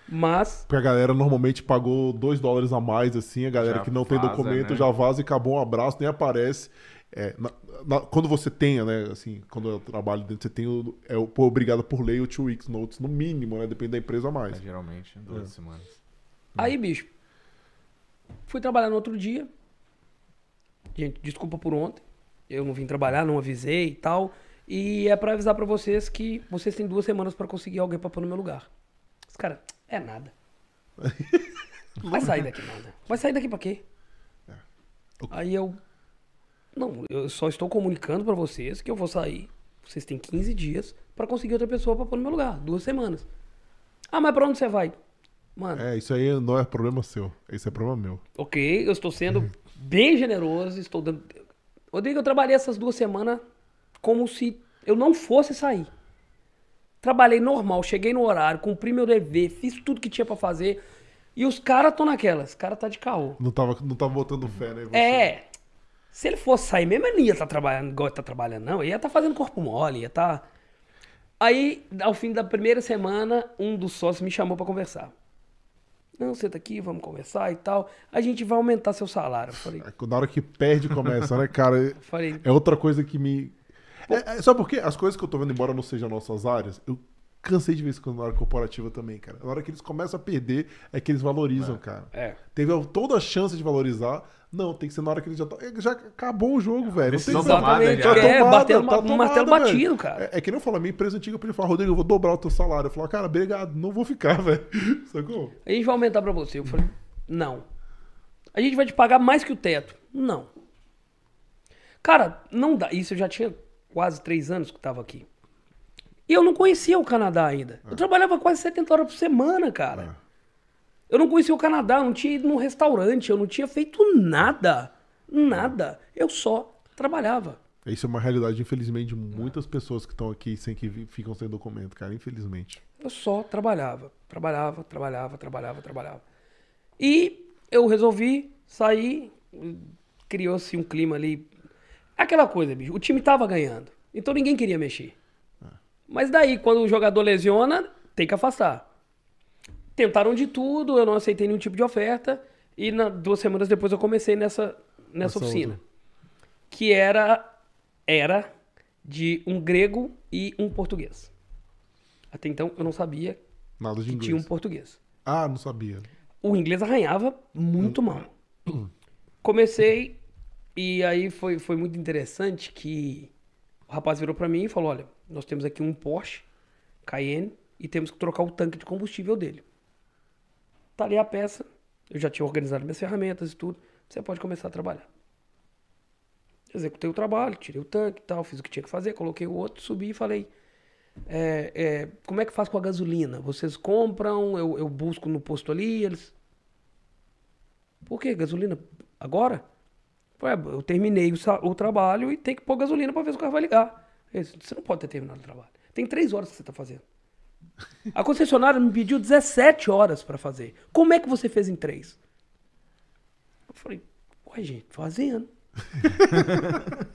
Mas, Porque a galera normalmente pagou 2 dólares a mais, assim, a galera Já que não tem vaza, documento né? já vaza e acabou um abraço, nem aparece. É, na- na- quando você tenha, né, assim, quando eu trabalho dentro, você tem o, é o, pô, obrigado por lei o two weeks notes, no mínimo, né, depende da empresa a É, mais. geralmente, duas É. semanas. aí bicho, fui trabalhar no outro dia. Gente, desculpa por ontem. Eu não vim trabalhar, não avisei e tal. E é pra avisar pra vocês que vocês têm duas semanas pra conseguir alguém pra pôr no meu lugar. Os caras, é nada. Vai sair daqui nada. Vai sair daqui pra quê? Aí eu. Não, eu só estou comunicando pra vocês que eu vou sair. Vocês têm 15 dias pra conseguir outra pessoa pra pôr no meu lugar. Duas semanas. Ah, mas pra onde você vai? Mano, É, isso aí não é problema seu, isso é problema meu. ok, eu estou sendo bem generoso, estou dando. Rodrigo, eu trabalhei essas duas semanas como se eu não fosse sair. Trabalhei normal, cheguei no horário, cumpri meu dever, fiz tudo que tinha pra fazer. E os caras estão naquelas, os caras tá de caô. Não tava, não tava botando fé, né? você. É. Se ele fosse sair mesmo, ele não ia estar trabalhando igual ele tá trabalhando, não. Ele ia estar fazendo corpo mole, ia estar. Aí, ao fim da primeira semana, um dos sócios me chamou pra conversar. Não, senta aqui, vamos conversar e tal. A gente vai aumentar seu salário. Eu falei, É, Na hora que perde, começa, né, cara? eu falei É outra coisa que me. É, é, sabe por quê? As coisas que eu tô vendo, embora não sejam nossas áreas, eu cansei de ver isso na área corporativa também, cara. Na hora que eles começam a perder, é que eles valorizam, cara. é. Teve toda a chance de valorizar. Não, tem que ser na hora que eles já. tá- Já acabou o jogo, velho. Não tem tomada Exatamente. já. Tá é, tomada, batendo tá ma- um martelo tomada, batido, velho. cara. É, é que nem eu falo, a minha empresa antiga podia falar, Rodrigo, eu vou dobrar o teu salário. Eu falo, cara, obrigado, não vou ficar, velho. Sacou? A gente vai aumentar pra você. Eu falei, não. A gente vai te pagar mais que o teto. Não. Cara, não dá. Isso eu já tinha quase três anos que eu tava aqui. E eu não conhecia o Canadá ainda. Eu trabalhava quase 70 horas por semana, cara. Eu não conhecia o Canadá, eu não tinha ido num restaurante, eu não tinha feito nada. Nada. Eu só trabalhava. Isso é uma realidade, infelizmente, de muitas pessoas que estão aqui sem que ficam sem documento, cara. Infelizmente. Eu só trabalhava. Trabalhava, trabalhava, trabalhava, trabalhava. E eu resolvi sair. Criou-se um clima ali. Aquela coisa, bicho. O time tava ganhando. Então ninguém queria mexer. Mas daí, quando o jogador lesiona, tem que afastar. Tentaram de tudo, eu não aceitei nenhum tipo de oferta. E na- duas semanas depois eu comecei nessa, nessa Essa oficina. outra. Que era, era de um grego e um português. Até então eu não sabia Nada de que inglês. tinha um português. Ah, não sabia. O inglês arranhava muito mal. Comecei e aí foi, foi muito interessante que o rapaz virou pra mim e falou: Olha, nós temos aqui um Porsche Cayenne e temos que trocar o tanque de combustível dele. Tá ali a peça, eu já tinha organizado minhas ferramentas e tudo. Você pode começar a trabalhar. Executei o trabalho, tirei o tanque e tal, fiz o que tinha que fazer, coloquei o outro, subi e falei: é, é, como é que faz com a gasolina? Vocês compram, eu, eu busco no posto ali, eles. Por que gasolina? Agora? Ué, eu terminei o, o trabalho e tem que pôr gasolina para ver se o carro vai ligar. Eles, Você não pode ter terminado o trabalho. Tem três horas que você está fazendo. A concessionária me pediu 17 horas para fazer. Como é que você fez em três? Eu falei, ué, gente, fazendo.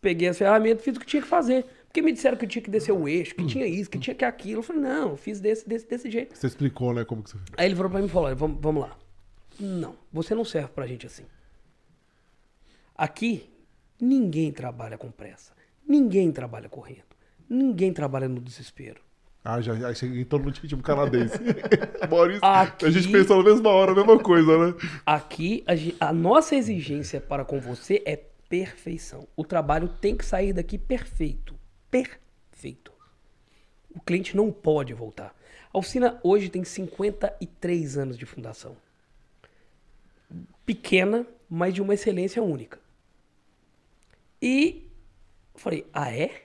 Peguei as ferramentas, fiz o que tinha que fazer. Porque me disseram que eu tinha que descer o eixo, que tinha isso, que tinha que aquilo. Eu falei, não, eu fiz desse, desse, desse jeito. Você explicou, né, como que você fez. Aí ele virou pra mim e falou: vamos, vamos lá. Não, você não serve pra gente assim. Aqui, ninguém trabalha com pressa. Ninguém trabalha correndo. Ninguém trabalha no desespero. Ah, já, já cheguei todo mundo ritmo canadense. Maurício, Aqui- a gente pensou na mesma hora, a mesma coisa, né? Aqui, a, a nossa exigência para com você é perfeição. O trabalho tem que sair daqui perfeito. Perfeito. O cliente não pode voltar. A oficina hoje tem 53 anos de fundação. Pequena, mas de uma excelência única. E eu falei, ah é?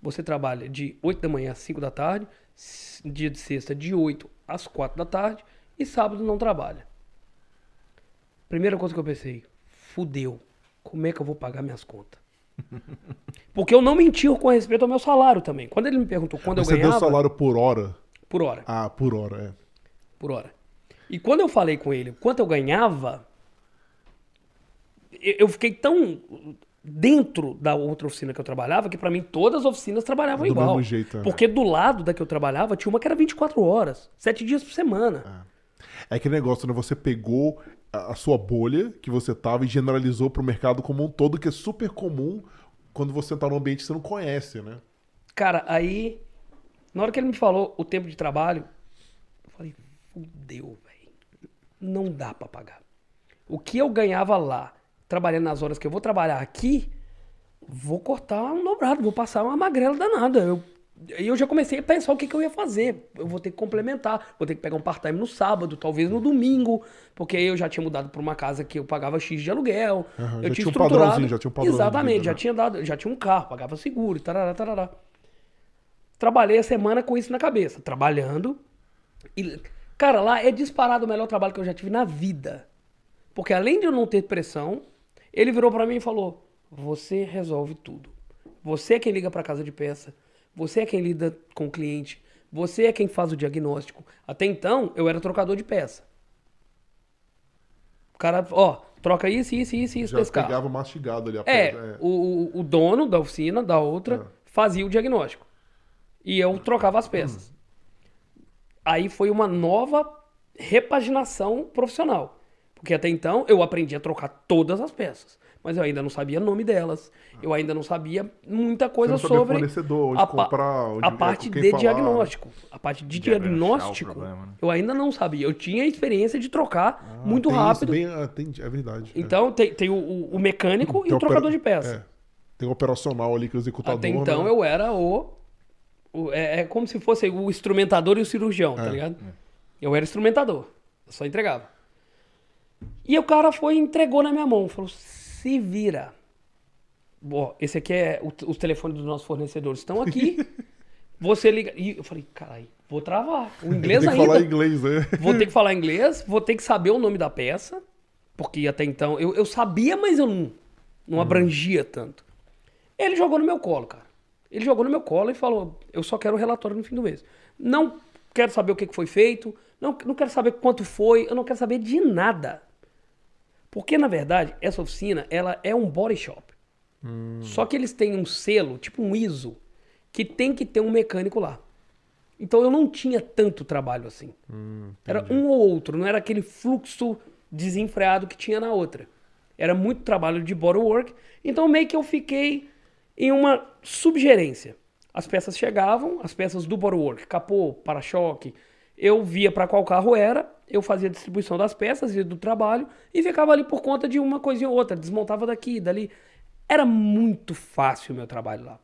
Você trabalha de 8 da manhã às 5 da tarde, dia de sexta de 8 às 4 da tarde e sábado não trabalha. Primeira coisa que eu pensei, fudeu. Como é que eu vou pagar minhas contas? Porque eu não menti com respeito ao meu salário também. Quando ele me perguntou quando Você eu deu ganhava salário por hora? por hora, Ah, por hora, é. por hora. E quando eu falei com ele quanto eu ganhava, eu fiquei tão dentro da outra oficina que eu trabalhava que pra mim todas as oficinas trabalhavam Do igual. mesmo jeito, né? Porque do lado da que eu trabalhava tinha uma que era 24 horas, 7 dias por semana. É aquele negócio, né? Você pegou a a sua bolha que você tava e generalizou pro mercado como um todo, que é super comum quando você tá num ambiente que você não conhece, né? Cara, aí, na hora que ele me falou o tempo de trabalho, eu falei, fudeu, velho. Não dá pra pagar. O que eu ganhava lá, trabalhando nas horas que eu vou trabalhar aqui, vou cortar um dobrado, vou passar uma magrela danada. Eu, aí eu já comecei a pensar o que, que eu ia fazer. Eu vou ter que complementar, vou ter que pegar um part-time no sábado, talvez no domingo, porque aí eu já tinha mudado pra uma casa que eu pagava X de aluguel. Aham, eu já tinha tinha um padrãozinho, já tinha um padrão de Exatamente, vida, já né? tinha dado, já tinha um carro, pagava seguro, tarará, tarará. Trabalhei a semana com isso na cabeça, trabalhando. E, cara, lá é disparado o melhor trabalho que eu já tive na vida. Porque além de eu não ter pressão, ele virou pra mim e falou: "Você resolve tudo. Você é quem liga pra casa de peça, você é quem lida com o cliente, você é quem faz o diagnóstico. Até então, eu era trocador de peça. O cara, ó, troca isso, isso, isso, isso Já desse carro. pegava mastigado ali a É, peça, O, o- o dono da oficina, da outra, É. fazia o diagnóstico. E eu trocava as peças. Aí foi uma nova repaginação profissional. Porque até então eu aprendi a trocar todas as peças. Mas eu ainda não sabia o nome delas. Eu ainda não sabia muita coisa sobre fornecedor, onde a, comprar, onde- a é, parte de falar. diagnóstico. A parte de o diagnóstico, problema, né? eu ainda não sabia. Eu tinha a experiência de trocar Ah, muito rápido. bem- ah, tem- é verdade. é. Então tem, tem o, o- o mecânico e Tem o opera- trocador de peça. é. Tem o operacional ali que é o executador. Até então né? eu era o. o- é, é como se fosse o instrumentador e o cirurgião, tá É, ligado? Eu era instrumentador. Eu só entregava. E o cara foi e entregou na minha mão. Falou: se vira. Bom, esse aqui é. o- os telefones dos nossos fornecedores estão aqui. Você liga. E eu falei: caralho, vou travar. O inglês Tem que ainda. falar inglês, né? Vou ter que falar inglês, vou ter que saber o nome da peça, porque até então eu, eu sabia, mas eu não, não abrangia tanto. Ele jogou no meu colo, cara. Ele jogou no meu colo e falou: Eu só quero o relatório no fim do mês. Não quero saber o que que foi feito, não, não quero saber quanto foi, eu não quero saber de nada. Porque, na verdade, essa oficina ela é um body shop. Só que eles têm um selo, tipo um ISO, que tem que ter um mecânico lá. Então eu não tinha tanto trabalho assim. era um ou outro, não era aquele fluxo desenfreado que tinha na outra. Era muito trabalho de bodywork, então meio que eu fiquei em uma subgerência. As peças chegavam, as peças do bodywork, capô, para-choque, eu via para qual carro era, eu fazia a distribuição das peças e do trabalho e ficava ali por conta de uma coisinha ou outra, desmontava daqui, dali. Era muito fácil o meu trabalho lá.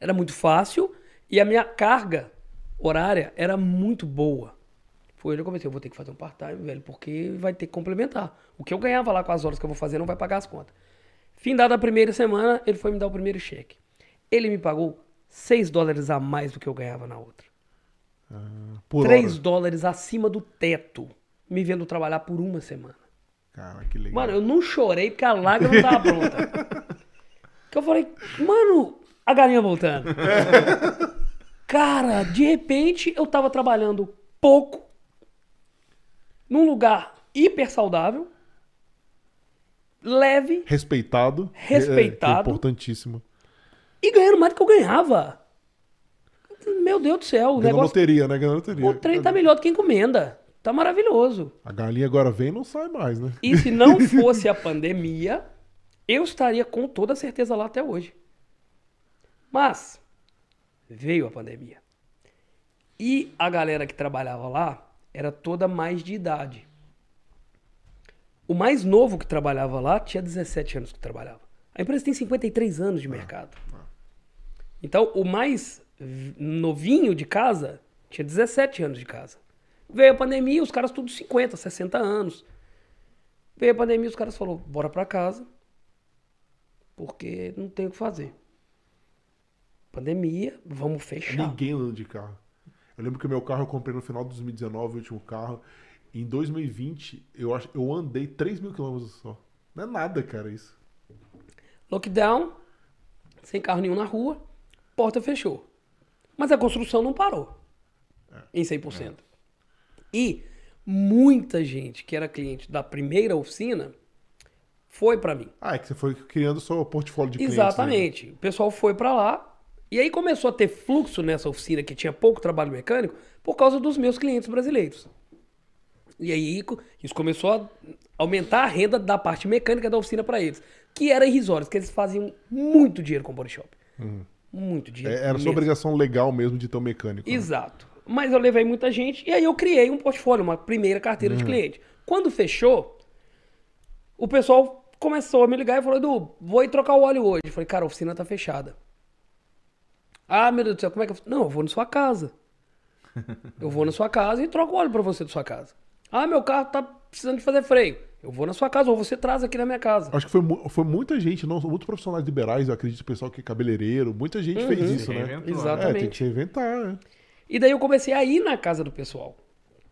Era muito fácil e a minha carga horária era muito boa. Foi onde eu comecei, eu vou ter que fazer um part-time, velho, porque vai ter que complementar. O que eu ganhava lá com as horas que eu vou fazer não vai pagar as contas. Fim dada a primeira semana, ele foi me dar o primeiro cheque. Ele me pagou 6 dólares a mais do que eu ganhava na outra. Por 3 hora. dólares acima do teto, me vendo trabalhar por uma semana. Cara, que legal. Mano, eu não chorei porque a lágrima não tava pronta. que eu falei, mano, a galinha voltando. Cara, de repente eu tava trabalhando pouco, num lugar hiper saudável, leve Respeitado. Respeitado. É, é importantíssimo. e ganhando mais do que eu ganhava. Meu Deus do céu, o Ganhando negócio. loteria, né? Ganhando loteria. O trem tá melhor do que encomenda. Tá maravilhoso. A galinha agora vem e não sai mais, né? E se não fosse a pandemia, eu estaria com toda certeza lá até hoje. Mas veio a pandemia. E a galera que trabalhava lá era toda mais de idade. O mais novo que trabalhava lá tinha 17 anos que trabalhava. A empresa tem 53 anos de mercado. Então, o mais novinho de casa tinha 17 anos de casa. Veio a pandemia, os caras tudo 50, 60 anos. Veio a pandemia, os caras falaram, bora pra casa, porque não tem o que fazer. Pandemia, vamos fechar. Ninguém anda de carro. Eu lembro que o meu carro eu comprei no final de 2019, o último carro. Em 2020, eu, acho, eu andei 3 mil quilômetros só. Não é nada, cara, isso. Lockdown, sem carro nenhum na rua, porta fechou. Mas a construção não parou em 100%. E muita gente que era cliente da primeira oficina foi para mim. Ah, é que você foi criando seu portfólio de clientes. né? Exatamente. O pessoal foi para lá e aí começou a ter fluxo nessa oficina que tinha pouco trabalho mecânico por causa dos meus clientes brasileiros. E aí isso começou a aumentar a renda da parte mecânica da oficina para eles, que era irrisório, que eles faziam muito dinheiro com o body shop. Muito dinheiro. É, era sua mesmo. obrigação legal mesmo de ter um mecânico. né? Exato. Mas eu levei muita gente e aí eu criei um portfólio, uma primeira carteira de cliente. Quando fechou, o pessoal começou a me ligar e falou: Edu, vou ir trocar o óleo hoje. Eu falei, cara, a oficina tá fechada. Ah, meu Deus do céu, como é que eu. Não, eu vou na sua casa. Eu vou na sua casa e troco o óleo pra você da sua casa. Ah, meu carro tá precisando de fazer freio. Eu vou na sua casa ou você traz aqui na minha casa. Acho que foi, foi muita gente, não, muitos profissionais liberais, eu acredito, pessoal que é cabeleireiro, muita gente fez Uhum. isso, né? né? É, Exatamente. tem que se reinventar, né? E daí eu comecei a ir na casa do pessoal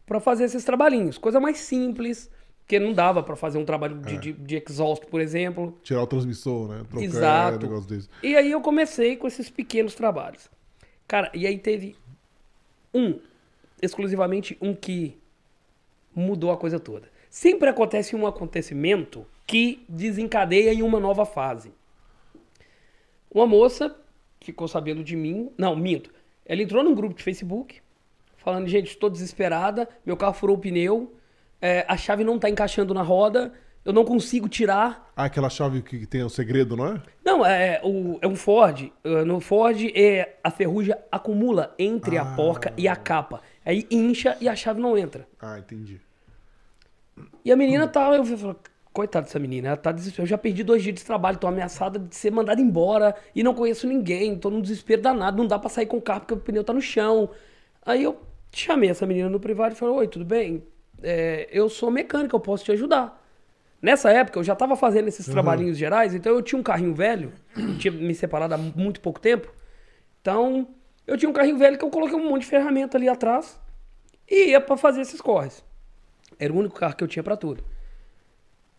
pra fazer esses trabalhinhos, coisa mais simples, porque não dava pra fazer um trabalho de, de, de exhaust, por exemplo. Tirar o transmissor, né? Trocar Exato. é, negócio desse. E aí eu comecei com esses pequenos trabalhos. Cara, e aí teve um, exclusivamente um que mudou a coisa toda. Sempre acontece um acontecimento que desencadeia em uma nova fase. Uma moça ficou sabendo de mim, não, minto. Ela entrou num grupo de Facebook, falando, gente, estou desesperada, meu carro furou o pneu, é, a chave não tá encaixando na roda, eu não consigo tirar, Ah, aquela chave que tem o segredo, não é? não, é, o, é um Ford. Uh, No Ford, é, a ferrugem acumula entre a porca e a capa. Aí incha e a chave não entra. Ah, entendi. E a menina tá. Eu falei, coitada dessa menina, ela tá desesperada. Eu já perdi dois dias de trabalho, tô ameaçada de ser mandada embora e não conheço ninguém, tô num desespero danado, não dá pra sair com o carro porque o pneu tá no chão. Aí eu chamei essa menina no privado e falei: Oi, tudo bem? É, eu sou mecânica, eu posso te ajudar. Nessa época eu já tava fazendo esses trabalhinhos gerais, então eu tinha um carrinho velho, tinha me separado há muito pouco tempo. Então eu tinha um carrinho velho que eu coloquei um monte de ferramenta ali atrás e ia pra fazer esses corres. Era o único carro que eu tinha pra tudo.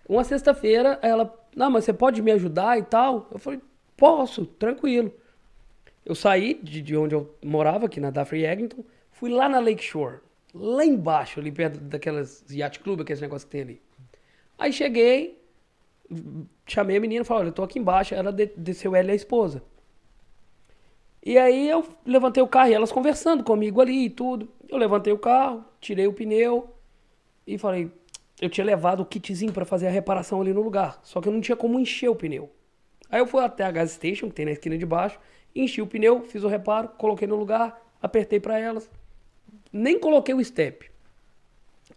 Uma sexta-feira, ela, não, mas você pode me ajudar e tal? Eu falei, posso, tranquilo. Eu saí de, de onde eu morava, aqui na Daffrey Eglinton, fui lá na Lake Shore, lá embaixo, ali perto daquelas yacht club, aqueles negócios que tem ali. Aí cheguei, chamei a menina falei, olha, eu tô aqui embaixo, ela de- desceu ela e a esposa. E aí eu levantei o carro e elas conversando comigo ali e tudo. Eu levantei o carro, tirei o pneu e falei, eu tinha levado o kitzinho pra fazer a reparação ali no lugar, só que eu não tinha como encher o pneu. Aí eu fui até a gas station, que tem na esquina de baixo, enchi o pneu, fiz o reparo, coloquei no lugar, apertei pra elas. Nem coloquei o step.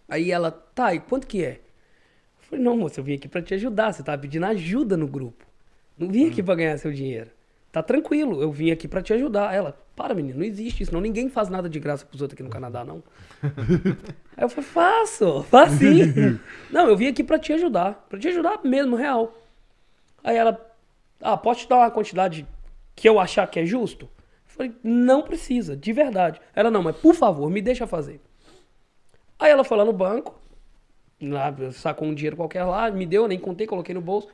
Aí ela, tá, e quanto que é? Eu falei, não, moça, eu vim aqui pra te ajudar, você tava pedindo ajuda no grupo. Não vim aqui pra ganhar seu dinheiro. Tá tranquilo, eu vim aqui pra te ajudar. Ela, para, menino, não existe isso, não. Ninguém faz nada de graça pros outros aqui no Canadá, não. Aí eu falei, faço, faço sim. não, eu vim aqui pra te ajudar, pra te ajudar mesmo, real. Aí ela, ah, posso te dar uma quantidade que eu achar que é justo? Eu falei, não precisa, de verdade. Ela, não, mas por favor, me deixa fazer. Aí ela foi lá no banco, lá, sacou um dinheiro qualquer lá, me deu, nem contei, coloquei no bolso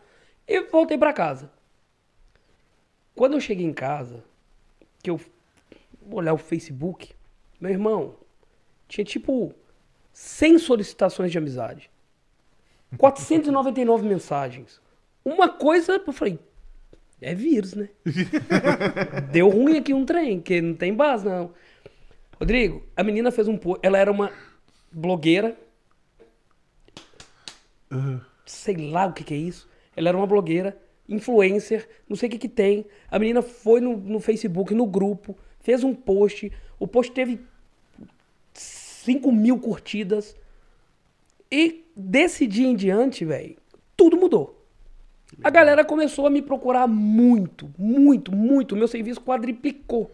e voltei pra casa. Quando eu cheguei em casa, que eu olhar o Facebook, meu irmão, tinha tipo 100 solicitações de amizade. 499 mensagens. Uma coisa, eu falei, é vírus, né? Deu ruim aqui um trem, que não tem base, não. Rodrigo, a menina fez um post, ela era uma blogueira. Sei lá o que, que é isso. Ela era uma blogueira, influencer, não sei o que, que tem. A menina foi no, no Facebook, no grupo, fez um post. O post teve 5 mil curtidas. E desse dia em diante, velho, tudo mudou. A galera começou a me procurar muito, muito, muito. O meu serviço quadriplicou.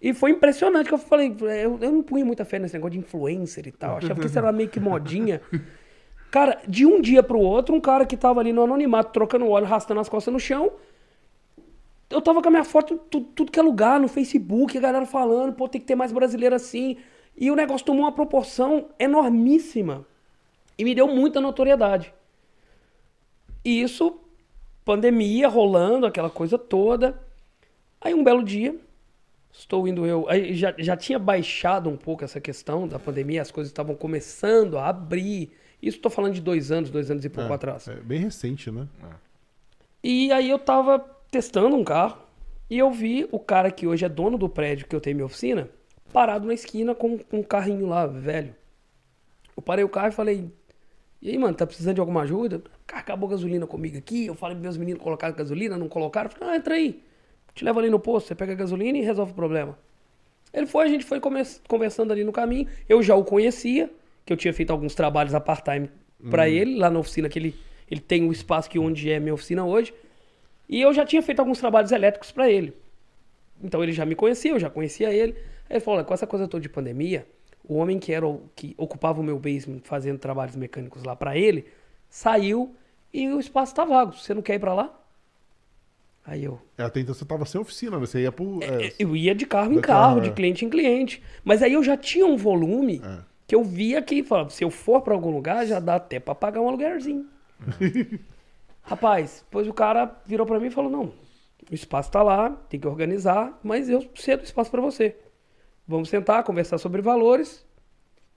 E foi impressionante que eu falei, eu, eu não punha muita fé nesse negócio de influencer e tal. Achava que isso era meio que modinha. Cara, de um dia pro outro, um cara que tava ali no anonimato, trocando óleo, arrastando as costas no chão. Eu tava com a minha foto tudo, tudo que é lugar, no Facebook, a galera falando, pô, tem que ter mais brasileiro assim. E o negócio tomou uma proporção enormíssima. E me deu muita notoriedade. E isso, pandemia rolando, aquela coisa toda. Aí um belo dia, Estou indo eu. Aí já, já tinha baixado um pouco essa questão da pandemia, as coisas estavam começando a abrir. Isso estou falando de dois anos, dois anos e pouco É, atrás. É bem recente, né? E aí eu tava testando um carro e eu vi o cara que hoje é dono do prédio que eu tenho minha oficina, parado na esquina com, com um carrinho lá, velho. Eu parei o carro e falei, e aí, mano, tá precisando de alguma ajuda? Acabou a gasolina comigo aqui, eu falei pros meus meninos colocar gasolina, não colocaram. Eu falei, ah, entra aí. Te levo ali no posto, você pega a gasolina e resolve o problema. Ele foi, a gente foi conversando ali no caminho. Eu já o conhecia, que eu tinha feito alguns trabalhos a part-time pra ele, lá na oficina que ele, ele tem o espaço que onde é minha oficina hoje. E eu já tinha feito alguns trabalhos elétricos pra ele. Então ele já me conhecia, eu já conhecia ele. Ele falou: olha, com essa coisa toda de pandemia, o homem que era o, que ocupava o meu basement fazendo trabalhos mecânicos lá pra ele, saiu e o espaço tá vago. Você não quer ir pra lá? Aí eu, É, até então você tava sem oficina, né? Você ia pro. é, eu ia de carro em carro, carro, de é. cliente em cliente. Mas aí eu já tinha um volume É. que eu via que, falava, se eu for pra algum lugar, já dá até pra pagar um aluguelzinho. Rapaz, depois o cara virou pra mim e falou: não, o espaço tá lá, tem que organizar, mas eu cedo espaço pra você. Vamos sentar, conversar sobre valores.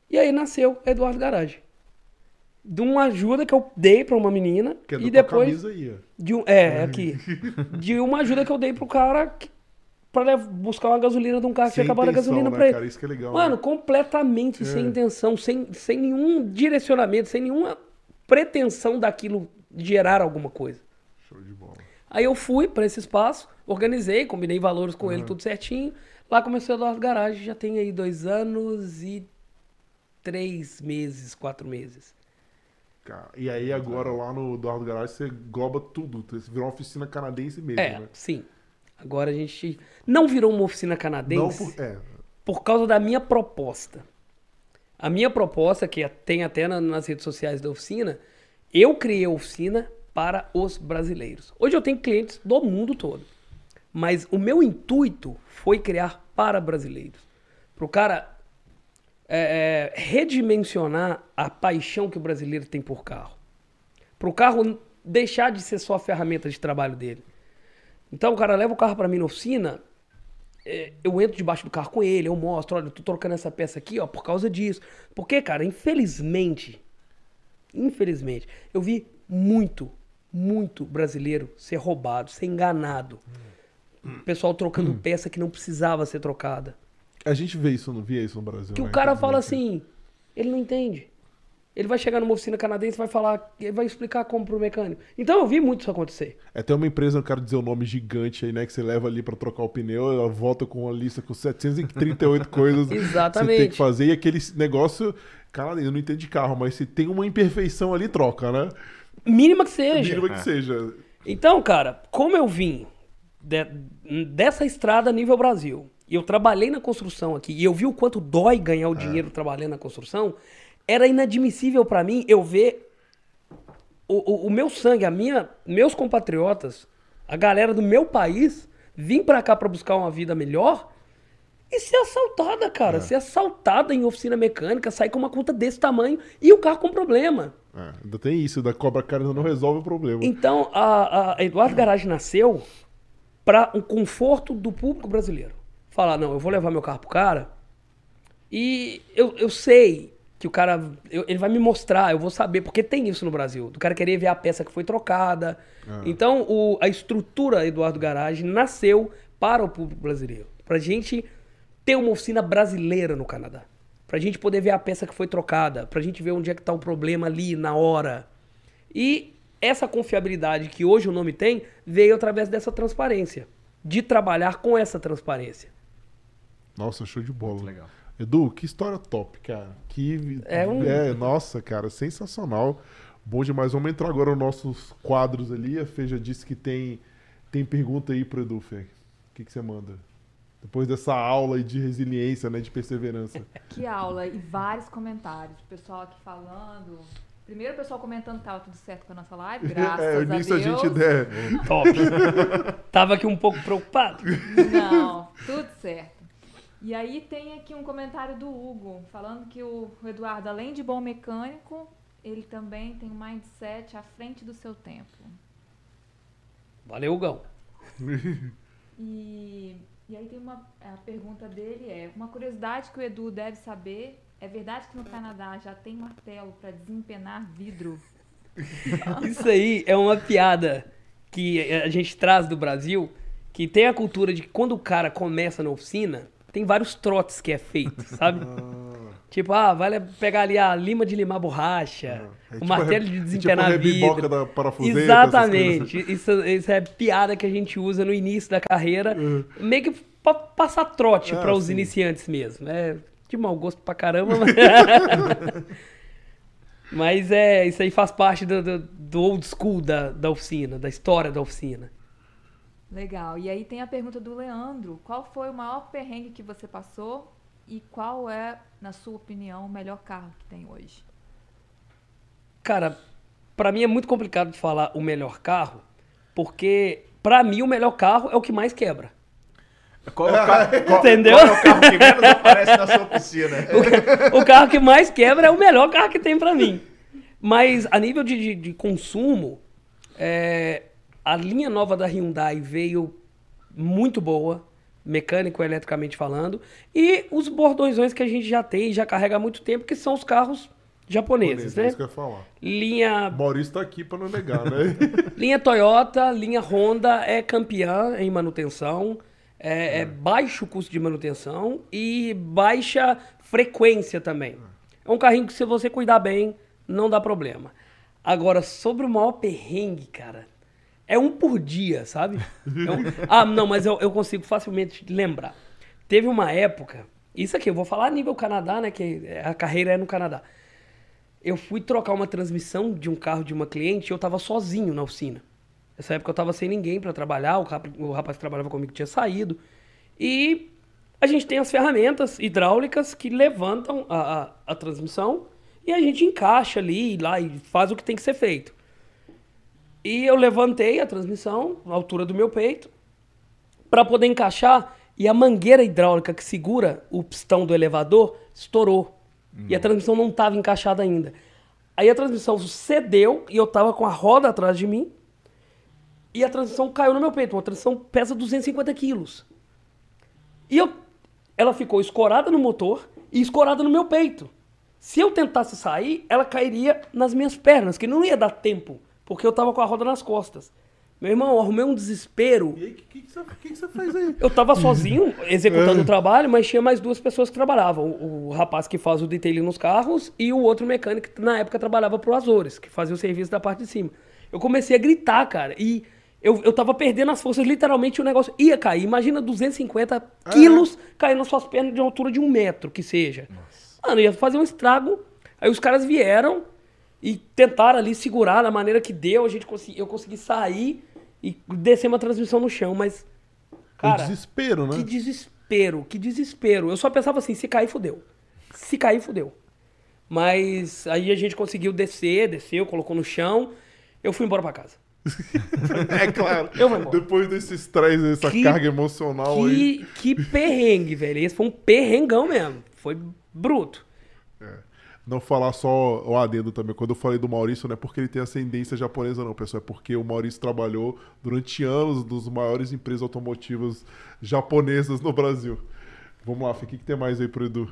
E aí nasceu Eduardo Garage. De uma ajuda que eu dei pra uma menina que é e depois aí, de um, é, aqui. De uma ajuda que eu dei pro cara que, pra buscar uma gasolina de um carro que tinha acabado a gasolina né, pra ele. cara? Isso que é legal. Mano, né? completamente É. sem intenção, sem, sem nenhum direcionamento, sem nenhuma pretensão daquilo gerar alguma coisa. Show de bola. Aí eu fui pra esse espaço, organizei, combinei valores com ele, tudo certinho. Lá começou o Eduardo Garage, já tem aí dois anos e três meses, quatro meses. Cara, e aí agora lá no Eduardo Garage você globa tudo. Você virou uma oficina canadense mesmo, É, né? sim. Agora a gente não virou uma oficina Não canadense. por. É. por causa da minha proposta. A minha proposta, que tem até na- nas redes sociais da oficina, eu criei a oficina para os brasileiros. Hoje eu tenho clientes do mundo todo. Mas o meu intuito foi criar para brasileiros. Para o cara é, é, redimensionar a paixão que o brasileiro tem por carro. Para o carro deixar de ser só a ferramenta de trabalho dele. Então o cara leva o carro para mim na oficina, é, eu entro debaixo do carro com ele, eu mostro, olha, eu tô trocando essa peça aqui, ó, por causa disso. Porque, cara, infelizmente, infelizmente, eu vi muito, muito brasileiro ser roubado, ser enganado. Pessoal trocando peça que não precisava ser trocada. A gente vê isso, não via isso no Brasil. Que né? o cara fala assim, ele não entende. Ele vai chegar numa oficina canadense e vai falar, ele vai explicar como pro mecânico. Então eu vi muito isso acontecer. É, tem uma empresa, não quero dizer o nome gigante aí, né? Que você leva ali pra trocar o pneu, ela volta com uma lista com 738 coisas que você tem Exatamente. que fazer. E aquele negócio, cara, eu não entendo de carro, mas se tem uma imperfeição ali, troca, né? Mínima que seja. Mínima que seja. Então, cara, como eu vim de- dessa estrada nível Brasil, e eu trabalhei na construção aqui, e eu vi o quanto dói ganhar o dinheiro trabalhando na construção, era inadmissível pra mim eu ver o, o- o meu sangue, a minha, meus compatriotas, a galera do meu país, vir pra cá pra buscar uma vida melhor e ser assaltada, cara. Ser assaltada em oficina mecânica, sair com uma conta desse tamanho e o carro com problema. É, ainda tem isso, da cobra cara não resolve o problema. Então, a, a Eduardo Garage nasceu para um conforto do público brasileiro. Falar, não, eu vou levar meu carro pro cara e eu, eu sei que o cara, eu- ele vai me mostrar, eu vou saber, porque tem isso no Brasil, do cara querer ver a peça que foi trocada. Então, o- a estrutura Eduardo Garage nasceu para o público brasileiro. Pra gente ter uma oficina brasileira no Canadá. Pra gente poder ver a peça que foi trocada, pra gente ver onde é que tá o problema ali, na hora. E essa confiabilidade que hoje o nome tem veio através dessa transparência. De trabalhar com essa transparência. Nossa, show de bola. Legal. Edu, que história top, cara. Que É um- nossa, cara, sensacional. Bom demais. Vamos entrar agora nos nossos quadros ali. A Fê já disse que tem tem pergunta aí pro Edu, Fê. O que que você manda? Depois dessa aula aí de resiliência, né, de perseverança. Que aula e vários comentários. O pessoal aqui falando. Primeiro o pessoal comentando que tava tudo certo com a nossa live, graças é, a nisso a, Deus. gente der. Top. Tava aqui um pouco preocupado. Não, tudo certo. E aí tem aqui um comentário do Hugo, falando que o o Eduardo, além de bom mecânico, ele também tem um mindset à frente do seu tempo. Valeu, Gão. E E aí tem uma a pergunta dele é uma curiosidade que o Edu deve saber. É verdade que no Canadá já tem martelo para desempenar vidro? Isso aí é uma piada que a gente traz do Brasil, que tem a cultura de que quando o cara começa na oficina, tem vários trotes que é feito, sabe? Tipo, ah, vai pegar ali a lima de limar borracha, É o tipo martelo de é desempenar tipo a rebiboca vidro. da parafuseta, Exatamente. Isso, isso é piada que a gente usa no início da carreira, meio que pra passar trote É, para os sim. iniciantes mesmo. É de mau gosto pra caramba, mas... mas é, isso aí faz parte do, do, do old school da, da oficina, da história da oficina. Legal. E aí tem a pergunta do Leandro. Qual foi o maior perrengue que você passou e qual é, na sua opinião, o melhor carro que tem hoje? Cara, pra mim é muito complicado de falar o melhor carro, porque pra mim o melhor carro é o que mais quebra. Qual é o carro, qual- Entendeu? qual é o carro que menos aparece na sua oficina? O carro que mais quebra é o melhor carro que tem pra mim. Mas a nível de, de- de consumo, é, a linha nova da Hyundai veio muito boa, mecânico e eletricamente falando. E os bordões que a gente já tem, já carrega há muito tempo, que são os carros japoneses, É né? isso que eu ia falar. Linha O Maurício tá aqui pra não negar, né? Linha Toyota, linha Honda é campeã em manutenção, é, é baixo custo de manutenção e baixa frequência também. É um carrinho que se você cuidar bem, não dá problema. Agora, sobre o maior perrengue, cara, é um por dia, sabe? É Ah, não, mas eu, eu consigo facilmente lembrar. Teve uma época, isso aqui eu vou falar a nível Canadá, né, que a carreira é no Canadá. Eu fui trocar uma transmissão de um carro de uma cliente e eu tava sozinho na oficina. Nessa época eu tava sem ninguém para trabalhar, o, rap- o rapaz que trabalhava comigo tinha saído. E a gente tem as ferramentas hidráulicas que levantam a, a, a transmissão e a gente encaixa ali lá e faz o que tem que ser feito. E eu levantei a transmissão, à altura do meu peito, para poder encaixar e a mangueira hidráulica que segura o pistão do elevador estourou. E a transmissão não estava encaixada ainda. Aí a transmissão cedeu e eu tava com a roda atrás de mim e a transmissão caiu no meu peito. Uma transmissão pesa 250 quilos. E eu, ela ficou escorada no motor e escorada no meu peito. Se eu tentasse sair, ela cairia nas minhas pernas, que não ia dar tempo, porque eu tava com a roda nas costas. Meu irmão, arrumei um desespero. E aí, o que, que, que você- que que você fez aí? Eu tava sozinho executando o trabalho, mas tinha mais duas pessoas que trabalhavam. O, o rapaz que faz o detailing nos carros e o outro mecânico que na época trabalhava pro Azores, que fazia o serviço da parte de cima. Eu comecei a gritar, cara, e eu, eu tava perdendo as forças, literalmente o negócio ia cair. Imagina 250 quilos caindo nas suas pernas de uma altura de um metro, que seja. Mano, ia fazer um estrago. Aí os caras vieram e tentaram ali segurar da maneira que deu. A gente consegui, eu consegui sair e descer uma transmissão no chão, mas. Cara, o desespero, né? que desespero, que desespero. Eu só pensava assim, se cair, fudeu. Se cair, fudeu. Mas aí a gente conseguiu descer, desceu, colocou no chão. Eu fui embora pra casa. É claro. Eu vou embora. Depois desse estresse, dessa Que- carga emocional aí. Que, que perrengue, velho. Esse foi um perrengão mesmo. Foi bruto. Não falar só o adendo também. Quando eu falei do Maurício, não é porque ele tem ascendência japonesa, não, pessoal. É porque o Maurício trabalhou durante anos nos maiores empresas automotivas japonesas no Brasil. Vamos lá, Fê, o que, que tem mais aí pro Edu?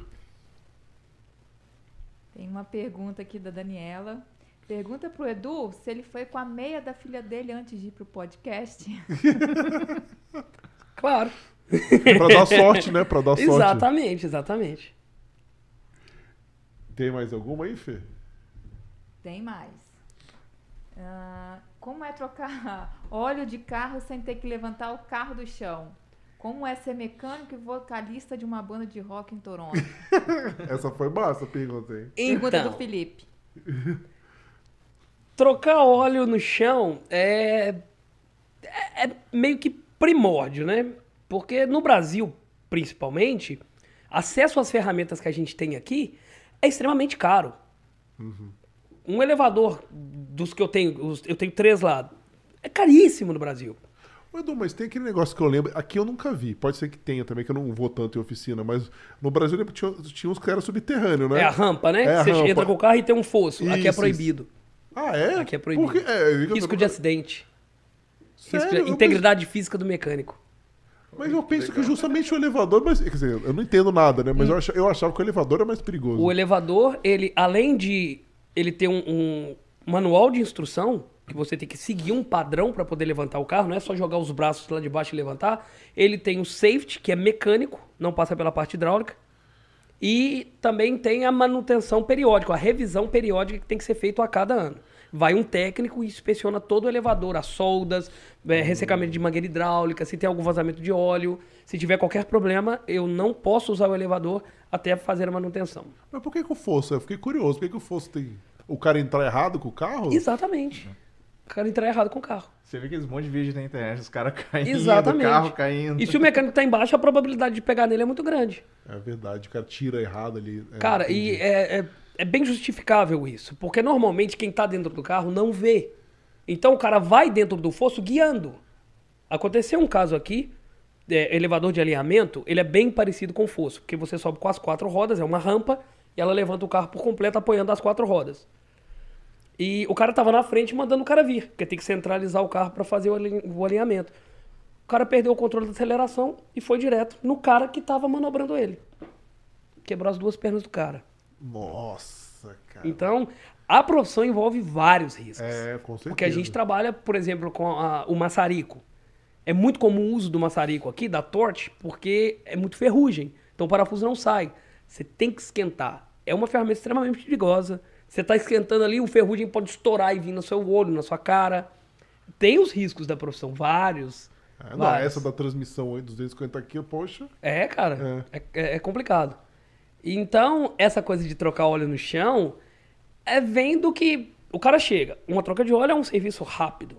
Tem uma pergunta aqui da Daniela. Pergunta pro Edu se ele foi com a meia da filha dele antes de ir pro podcast. Claro. Pra dar sorte, né? Pra dar sorte. Exatamente, exatamente. Tem mais alguma aí, Fê? Tem mais. Ah, como é trocar óleo de carro sem ter que levantar o carro do chão? Como é ser mecânico e vocalista de uma banda de rock em Toronto? Essa foi massa a pergunta, hein? Pergunta Então, do Felipe. Trocar óleo no chão é, é, é meio que primórdio, né? Porque no Brasil, principalmente, acesso às ferramentas que a gente tem aqui é extremamente caro. Um elevador dos que eu tenho, eu tenho três lá, é caríssimo no Brasil. Edu, mas tem aquele negócio que eu lembro, aqui eu nunca vi, pode ser que tenha também, que eu não vou tanto em oficina, mas no Brasil tinha, tinha uns que eram subterrâneos, né? É a rampa, né? É a Você rampa. entra com o carro e tem um fosso. aqui é Isso, proibido. Ah, é? Aqui é proibido. Porque, é, eu- Risco de acidente. Risco de- Sério? Integridade física do mecânico. Mas eu penso que justamente o elevador, mas, quer dizer, eu não entendo nada, né? Mas eu, achava, eu achava que o elevador é mais perigoso. O elevador, ele, além de ele ter um, um manual de instrução, que você tem que seguir um padrão para poder levantar o carro, não é só jogar os braços lá de baixo e levantar. Ele tem o safety, que é mecânico, não passa pela parte hidráulica. E também tem a manutenção periódica, a revisão periódica que tem que ser feito a cada ano. Vai um técnico e inspeciona todo o elevador, as soldas, é, ressecamento de mangueira hidráulica, se tem algum vazamento de óleo. Se tiver qualquer problema, eu não posso usar o elevador até fazer a manutenção. Mas por que, que o fosso? Eu fiquei curioso. Por que, que o fosso tem. O cara entrar errado com o carro? Exatamente. O cara entrar errado com o carro. Você vê aqueles monte de vídeo na internet, os caras caindo, Exatamente. o carro caindo. E se o mecânico tá embaixo, a probabilidade de pegar nele é muito grande. É verdade, o cara tira errado ali. É, Cara, e entendi. é, é, é bem justificável isso. Porque normalmente quem tá dentro do carro não vê. Então o cara vai dentro do fosso guiando. Aconteceu um caso aqui, é, elevador de alinhamento, ele é bem parecido com o fosso. Porque você sobe com as quatro rodas, é uma rampa, e ela levanta o carro por completo apoiando as quatro rodas. E o cara tava na frente mandando o cara vir, porque tem que centralizar o carro para fazer o alin- o alinhamento. O cara perdeu o controle da aceleração e foi direto no cara que tava manobrando ele. Quebrou as duas pernas do cara. Nossa, cara. Então, a profissão envolve vários riscos. É, com certeza. Porque a gente trabalha, por exemplo, com a- o maçarico. É muito comum o uso do maçarico aqui, da torte, porque é muito ferrugem. Então o parafuso não sai. Você tem que esquentar. É uma ferramenta extremamente perigosa. Você está esquentando ali, o ferrugem pode estourar e vir no seu olho, na sua cara. Tem os riscos da profissão, vários. É, não, vários. essa da transmissão aí, 250 quilos, poxa. É, cara, é. é- é complicado. Então, essa coisa de trocar óleo no chão é vendo que o cara chega. Uma troca de óleo é um serviço rápido.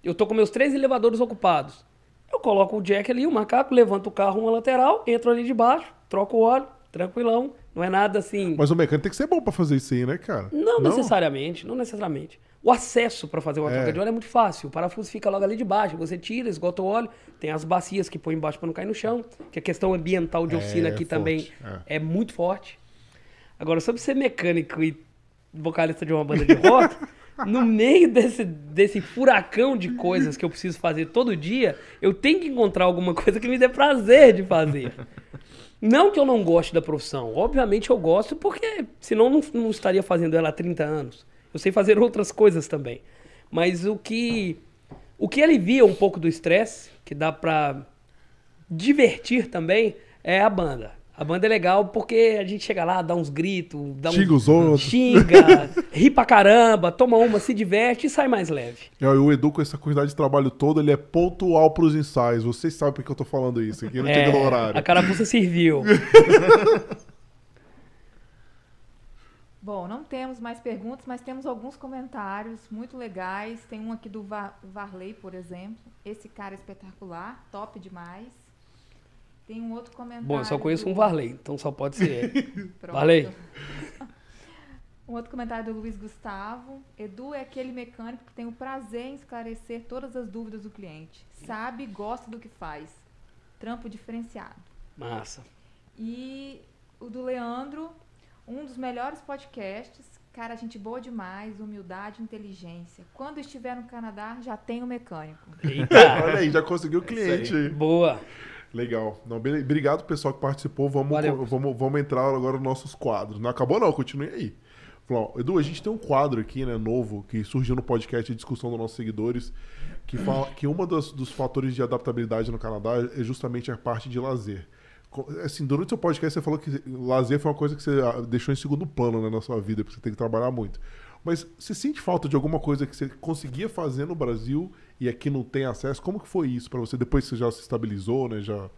Eu tô com meus três elevadores ocupados. Eu coloco o jack ali, o macaco, levanto o carro uma lateral, entro ali de baixo, troco o óleo, tranquilão. Não é nada assim. Mas o mecânico tem que ser bom pra fazer isso aí, né, cara? Não, necessariamente, não necessariamente. O acesso para fazer uma É. troca de óleo é muito fácil. O parafuso fica logo ali de baixo. Você tira, esgota o óleo, tem as bacias que põe embaixo para não cair no chão. Que a questão ambiental de É, oficina aqui forte, também é. é. muito forte. Agora, sobre ser mecânico e vocalista de uma banda de rock, no meio desse, desse furacão de coisas que eu preciso fazer todo dia, eu tenho que encontrar alguma coisa que me dê prazer de fazer. Não que eu não goste da profissão. Obviamente eu gosto, porque senão não, não estaria fazendo ela há 30 anos. Eu sei fazer outras coisas também. Mas o que o que alivia um pouco do estresse, que dá pra divertir também, é a banda. A banda é legal porque a gente chega lá, dá uns gritos, dá Xinga um, os outros. xinga, ri pra caramba, toma uma, se diverte e sai mais leve. E o Edu, com essa quantidade de trabalho todo, ele é pontual pros ensaios. Vocês sabem por que eu tô falando isso. Aqui não chega no horário. É, a carapuça serviu. Bom, não temos mais perguntas, mas temos alguns comentários muito legais. Tem um aqui do Va- Varley, por exemplo. Esse cara é espetacular, top demais. Tem um outro comentário. Bom, eu só conheço do- um Varley, então só pode ser ele. Varley. Um outro comentário do Luiz Gustavo. Edu é aquele mecânico que tem o prazer em esclarecer todas as dúvidas do cliente. Sabe e gosta do que faz. Trampo diferenciado. Massa. E o do Leandro, um dos melhores podcasts. Cara, gente boa demais, humildade, inteligência. Quando estiver no Canadá, já tem o mecânico. Eita, Olha aí, já conseguiu o cliente aí. boa. Legal. Não, obrigado, pessoal, que participou. Vamos, Valeu. vamos, vamos entrar agora nos nossos quadros. Não acabou, não, continue aí. Falou, Edu, a gente tem um quadro aqui, né, novo, que surgiu no podcast de discussão dos nossos seguidores, que fala que um dos, dos fatores de adaptabilidade no Canadá é justamente a parte de lazer. Assim, durante o seu podcast você falou que lazer foi uma coisa que você ah, deixou em segundo plano né, na sua vida, porque você tem que trabalhar muito. Mas você sente falta de alguma coisa que você conseguia fazer no Brasil e aqui não tem acesso? Como que foi isso pra você? Depois que você já se estabilizou, né? Já...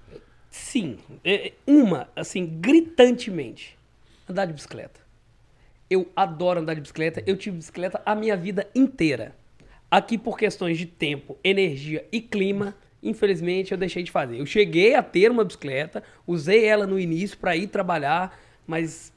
Sim, é- é uma, assim, gritantemente, andar de bicicleta. Eu adoro andar de bicicleta, eu tive bicicleta a minha vida inteira. Aqui, por questões de tempo, energia e clima, infelizmente eu deixei de fazer. Eu cheguei a ter uma bicicleta, usei ela no início para ir trabalhar, mas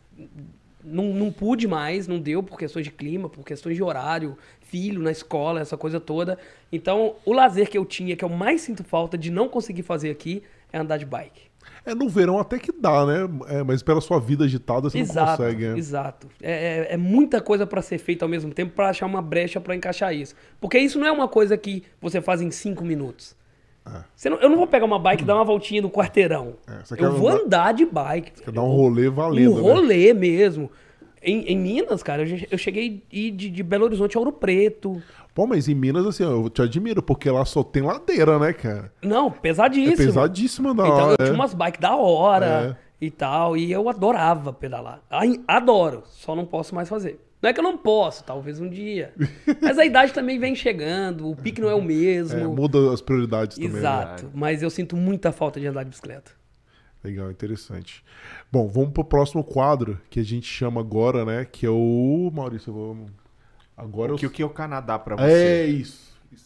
não, não pude mais, não deu por questões de clima, por questões de horário, filho na escola, essa coisa toda. Então, o lazer que eu tinha, que eu mais sinto falta de não conseguir fazer aqui, é andar de bike. É, no verão até que dá, né? É, mas pela sua vida agitada você não exato, consegue, né? exato. É, é- é muita coisa para ser feita ao mesmo tempo para achar uma brecha para encaixar isso. Porque isso não é uma coisa que você faz em cinco minutos. Você não- eu não vou pegar uma bike e dar uma voltinha no quarteirão. É, você eu vou andar- andar de bike. Quer dar um rolê valendo, um né? rolê mesmo. Em, em Minas, cara, eu, cheguei a ir de, de Belo Horizonte a Ouro Preto. Pô, mas em Minas, assim, eu te admiro, porque lá só tem ladeira, né, cara? Não, pesadíssimo. É pesadíssimo andar Então eu é. tinha umas bikes da hora e tal. E eu adorava pedalar. Adoro, só não posso mais fazer. Não é que eu não posso, talvez um dia. Mas a idade também vem chegando, o pique não é o É, mesmo. muda as prioridades também. né? Exato. Mas eu sinto muita falta de andar de bicicleta. Legal, interessante. Bom, vamos pro próximo quadro que a gente chama agora, né? Que é o. Maurício, eu vou. Agora O eu. que, o que é o Canadá pra você? É isso. isso.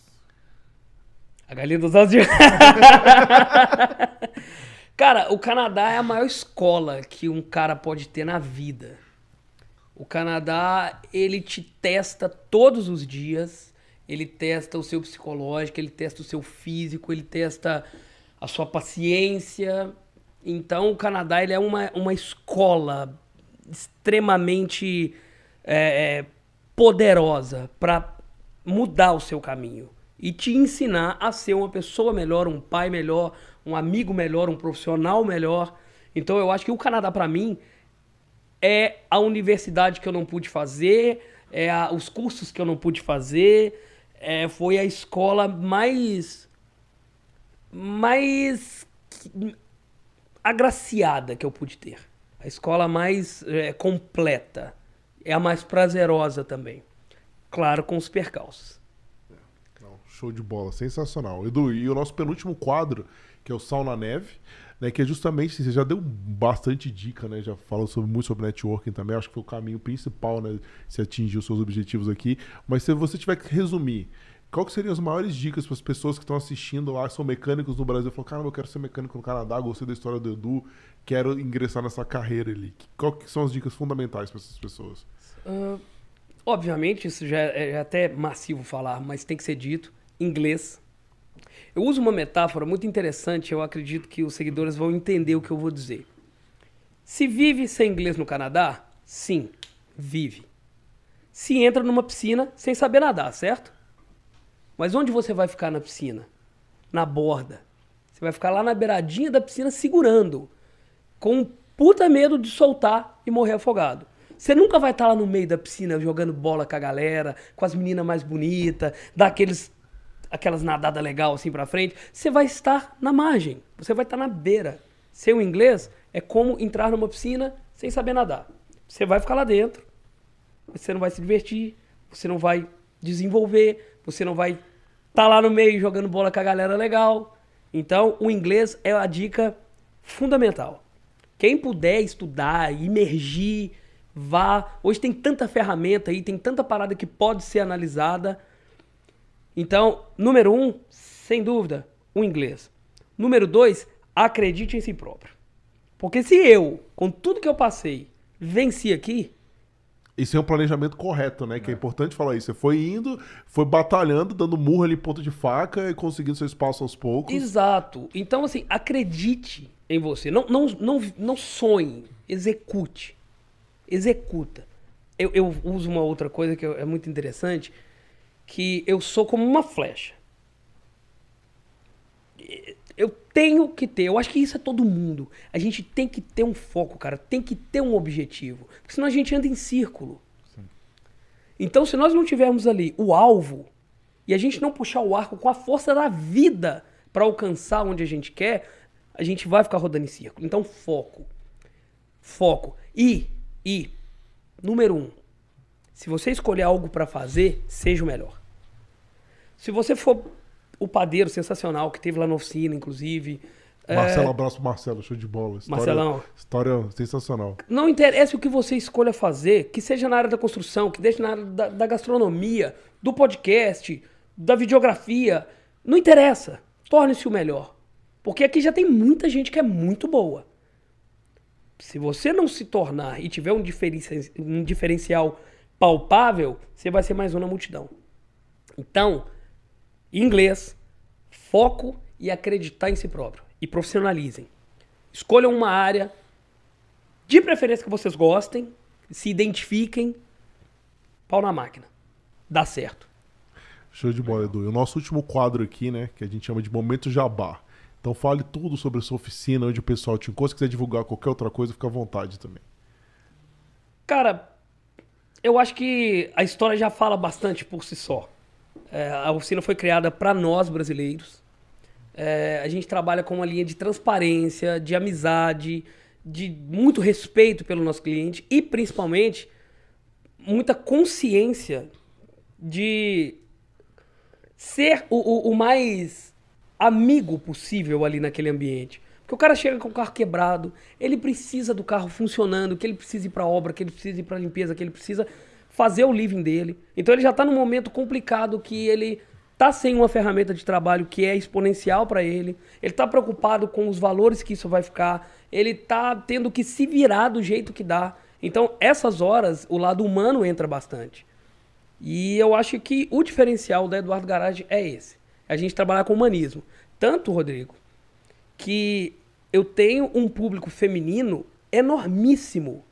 A galinha dos ovos de... Cara, o Canadá é a maior escola que um cara pode ter na vida. O Canadá, ele te testa todos os dias. Ele testa o seu psicológico, ele testa o seu físico, ele testa a sua paciência. Então, o Canadá, ele é uma, uma escola extremamente é, é, poderosa para mudar o seu caminho e te ensinar a ser uma pessoa melhor, um pai melhor, um amigo melhor, um profissional melhor. Então eu acho que o Canadá para mim é a universidade que eu não pude fazer, é a- os cursos que eu não pude fazer, é, foi a escola mais mais agraciada que eu pude ter. A escola mais é, completa. É a mais prazerosa também. Claro, com os percalços. Show de bola, sensacional. Edu, e o nosso penúltimo quadro, que é o Sal na Neve, né? Que é justamente, você já deu bastante dica, né? Já falou sobre, muito sobre networking também, acho que foi o caminho principal, né? Se atingir os seus objetivos aqui. Mas se você tiver que resumir, qual que seriam as maiores dicas para as pessoas que estão assistindo lá, são mecânicos no Brasil, falam, caramba, eu quero ser mecânico no Canadá, gostei da história do Edu, quero ingressar nessa carreira ali. Qual que são as dicas fundamentais para essas pessoas? Ah, obviamente, isso já é, é até massivo falar, mas tem que ser dito. Inglês. Eu uso uma metáfora muito interessante, eu acredito que os seguidores vão entender o que eu vou dizer. Se vive sem inglês no Canadá, sim, vive. Se entra numa piscina sem saber nadar, certo? Mas onde você vai ficar na piscina? Na borda. Você vai ficar lá na beiradinha da piscina segurando, com um puta medo de soltar e morrer afogado. Você nunca vai estar lá no meio da piscina jogando bola com a galera, com as meninas mais bonitas, daqueles aquelas nadadas legal assim pra frente. Você vai estar na margem, você vai estar na beira. Seu inglês é como entrar numa piscina sem saber nadar. Você vai ficar lá dentro, você não vai se divertir, você não vai desenvolver, você não vai estar lá no meio jogando bola com a galera legal. Então, o inglês é a dica fundamental. Quem puder estudar, imergir, vá. Hoje tem tanta ferramenta aí, tem tanta parada que pode ser analisada. Então, número um, sem dúvida, o inglês. Número dois, acredite em si próprio. Porque se eu, com tudo que eu passei, venci aqui, Isso é um planejamento correto, né? Que é importante falar isso. Você foi indo, foi batalhando, dando murro ali, ponto de faca e conseguindo seu espaço aos poucos. Exato. Então, assim, acredite em você. Não, não, não, não sonhe. Execute. Executa. Eu, eu uso uma outra coisa que é muito interessante, que eu sou como uma flecha. Eu tenho que ter, eu acho que isso é todo mundo. A gente tem que ter um foco, cara. Tem que ter um objetivo. Porque senão a gente anda em círculo. Então, se nós não tivermos ali o alvo e a gente não puxar o arco com a força da vida para alcançar onde a gente quer, a gente vai ficar rodando em círculo. Então, foco. Foco. E, e, número um, se você escolher algo para fazer, seja o melhor. Se você for o padeiro sensacional que teve lá na oficina, inclusive. é, Marcelo, abraço pro Marcelo, show de bola. História, Marcelão. História sensacional. Não interessa o que você escolha fazer, que seja na área da construção, que seja na área da, da gastronomia, do podcast, da videografia. Não interessa. Torne-se o melhor. Porque aqui já tem muita gente que é muito boa. Se você não se tornar e tiver um, diferenci- um diferencial palpável, você vai ser mais um na multidão. Então, inglês, foco e acreditar em si próprio. E profissionalizem. Escolham uma área, de preferência que vocês gostem, se identifiquem, pau na máquina. Dá certo. Show de bola, Edu. E o nosso último quadro aqui, né, que a gente chama de Momento Jabá. Então fale tudo sobre a sua oficina, onde o pessoal te encontra. Se quiser divulgar qualquer outra coisa, fica à vontade também. Cara, eu acho que a história já fala bastante por si só. É, a oficina foi criada para nós brasileiros. É, a gente trabalha com uma linha de transparência, de amizade, de muito respeito pelo nosso cliente e principalmente muita consciência de ser o, o, o mais amigo possível ali naquele ambiente. Porque o cara chega com o carro quebrado, ele precisa do carro funcionando, que ele precisa ir para obra, que ele precisa ir para limpeza, que ele precisa fazer o living dele. Então ele já está num momento complicado que ele tá sem uma ferramenta de trabalho que é exponencial para ele. Ele está preocupado com os valores que isso vai ficar. Ele está tendo que se virar do jeito que dá. Então essas horas o lado humano entra bastante. E eu acho que o diferencial da Eduardo Garage é esse. É a gente trabalhar com humanismo. Tanto, Rodrigo, que eu tenho um público feminino enormíssimo.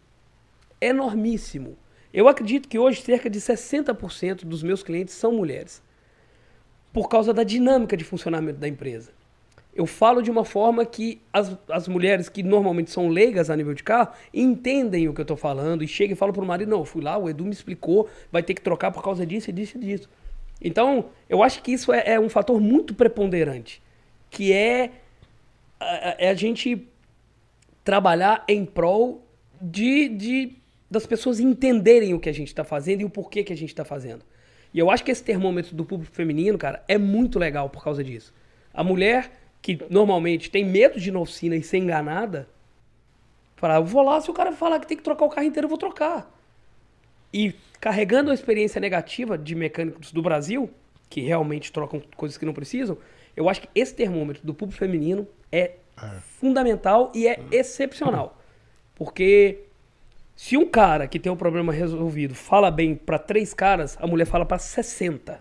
Enormíssimo. Eu acredito que hoje cerca de 60% dos meus clientes são mulheres. Por causa da dinâmica de funcionamento da empresa. Eu falo de uma forma que as, as mulheres que normalmente são leigas a nível de carro entendem o que eu estou falando e chegam e falam para o marido: não, fui lá, o Edu me explicou, vai ter que trocar por causa disso e disso e disso. Então, eu acho que isso é, é um fator muito preponderante, que é é a gente trabalhar em prol de, de das pessoas entenderem o que a gente está fazendo e o porquê que a gente está fazendo. E eu acho que esse termômetro do público feminino, cara, é muito legal por causa disso. A mulher que normalmente tem medo de ir na oficina e ser enganada, fala, eu vou lá, se o cara falar que tem que trocar o carro inteiro, eu vou trocar. E carregando a experiência negativa de mecânicos do Brasil, que realmente trocam coisas que não precisam, eu acho que esse termômetro do público feminino é, é. fundamental e é excepcional. Porque se um cara que tem um problema resolvido fala bem para três caras, a mulher fala para 60.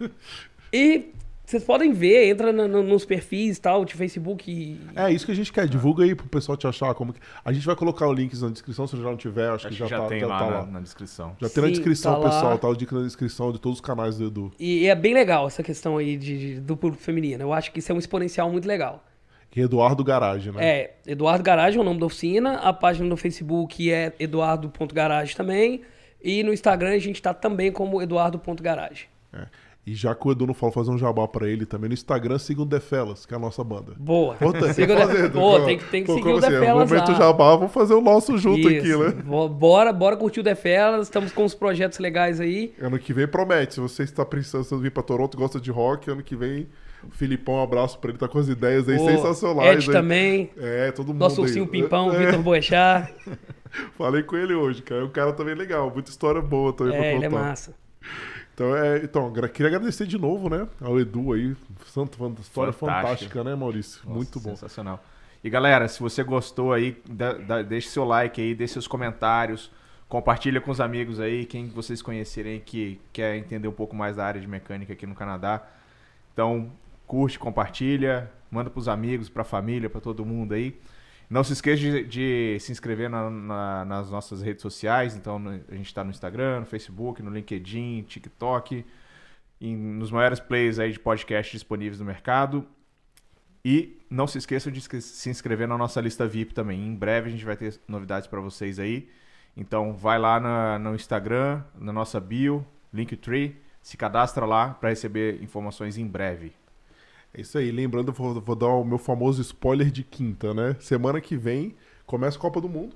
e vocês podem ver, entra no, no, nos perfis tal, de Facebook. E... É isso que a gente quer. Divulga aí pro pessoal te achar. Como que... A gente vai colocar o link na descrição, se já não tiver, acho, acho que já, já tá, tem já lá, tá na, lá. na descrição. Já tem Sim, na descrição, tá pessoal. Tá o link na descrição de todos os canais do Edu. E é bem legal essa questão aí de, de, do público feminino. Eu acho que isso é um exponencial muito legal. E Eduardo Garage, né? É, Eduardo Garage é o nome da oficina. A página no Facebook é eduardo.garage também. E no Instagram a gente tá também como eduardo.garage. É. E já que o Edu não falou fazer um jabá pra ele também, no Instagram siga o Defelas, que é a nossa banda. Boa. Puta, siga fazer, Boa, tem que, tem que seguir o assim, Defelas momento lá. jabá, vamos fazer o nosso junto Isso. aqui, né? Bora, bora curtir o Defelas, estamos com uns projetos legais aí. Ano que vem promete, se você está pensando em vir pra Toronto, gosta de rock, ano que vem o Filipão, um abraço pra ele, tá com as ideias aí sensacionais. Ed aí. também. É, todo mundo Nosso aí. ursinho Pimpão, É. Vitor Boechat. Falei com ele hoje, cara. O cara também é legal, muita história boa também É, pra ele é contar. massa. Então, é, então, queria agradecer de novo, né, ao Edu aí. Santo, história Fantástica. fantástica, né, Maurício? Nossa, Muito bom. Sensacional. E galera, se você gostou aí, da- da- deixe seu like aí, deixe seus comentários, compartilha com os amigos aí, quem vocês conhecerem que quer entender um pouco mais da área de mecânica aqui no Canadá. Então, curte, compartilha, manda pros amigos, pra família, pra todo mundo aí. Não se esqueça de, de se inscrever na- na- nas nossas redes sociais. Então, no- a gente está no Instagram, no Facebook, no LinkedIn, TikTok, em- nos maiores players aí de podcast disponíveis no mercado. E não se esqueçam de se inscrever na nossa lista VIP também. Em breve a gente vai ter novidades para vocês aí. Então vai lá na- no Instagram, na nossa bio, Linktree, se cadastra lá para receber informações em breve. É isso aí. Lembrando, vou, vou dar o meu famoso spoiler de quinta, né? Semana que vem começa a Copa do Mundo.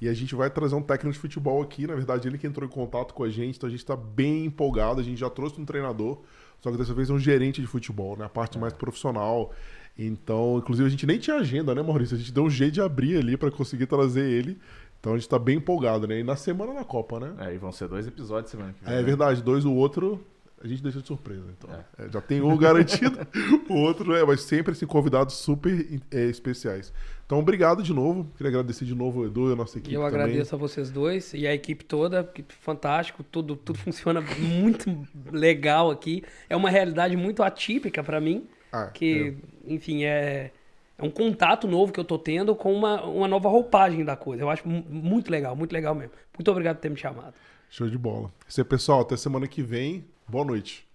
E a gente vai trazer um técnico de futebol aqui. Na verdade, ele que entrou em contato com a gente. Então a gente tá bem empolgado. A gente já trouxe um treinador. Só que dessa vez é um gerente de futebol, né? A parte mais profissional. Então, inclusive, a gente nem tinha agenda, né, Maurício? A gente deu um jeito de abrir ali para conseguir trazer ele. Então a gente tá bem empolgado, né? E na semana da Copa, né? É, e vão ser dois episódios semana que vem. É, né? verdade, dois, o outro a gente deixa de surpresa. Então, É, já tem um garantido, o outro é, mas sempre assim, convidados super é, especiais. Então, obrigado de novo. Queria agradecer de novo o Edu e a nossa equipe eu também. agradeço a vocês dois e a equipe toda, que fantástico, tudo, tudo funciona muito legal aqui. É uma realidade muito atípica para mim, Ah, que, enfim, é, é um contato novo que eu tô tendo com uma, uma nova roupagem da coisa. Eu acho mu- muito legal, muito legal mesmo. Muito obrigado por ter me chamado. Show de bola. Isso aí, pessoal. Até semana que vem. Boa noite.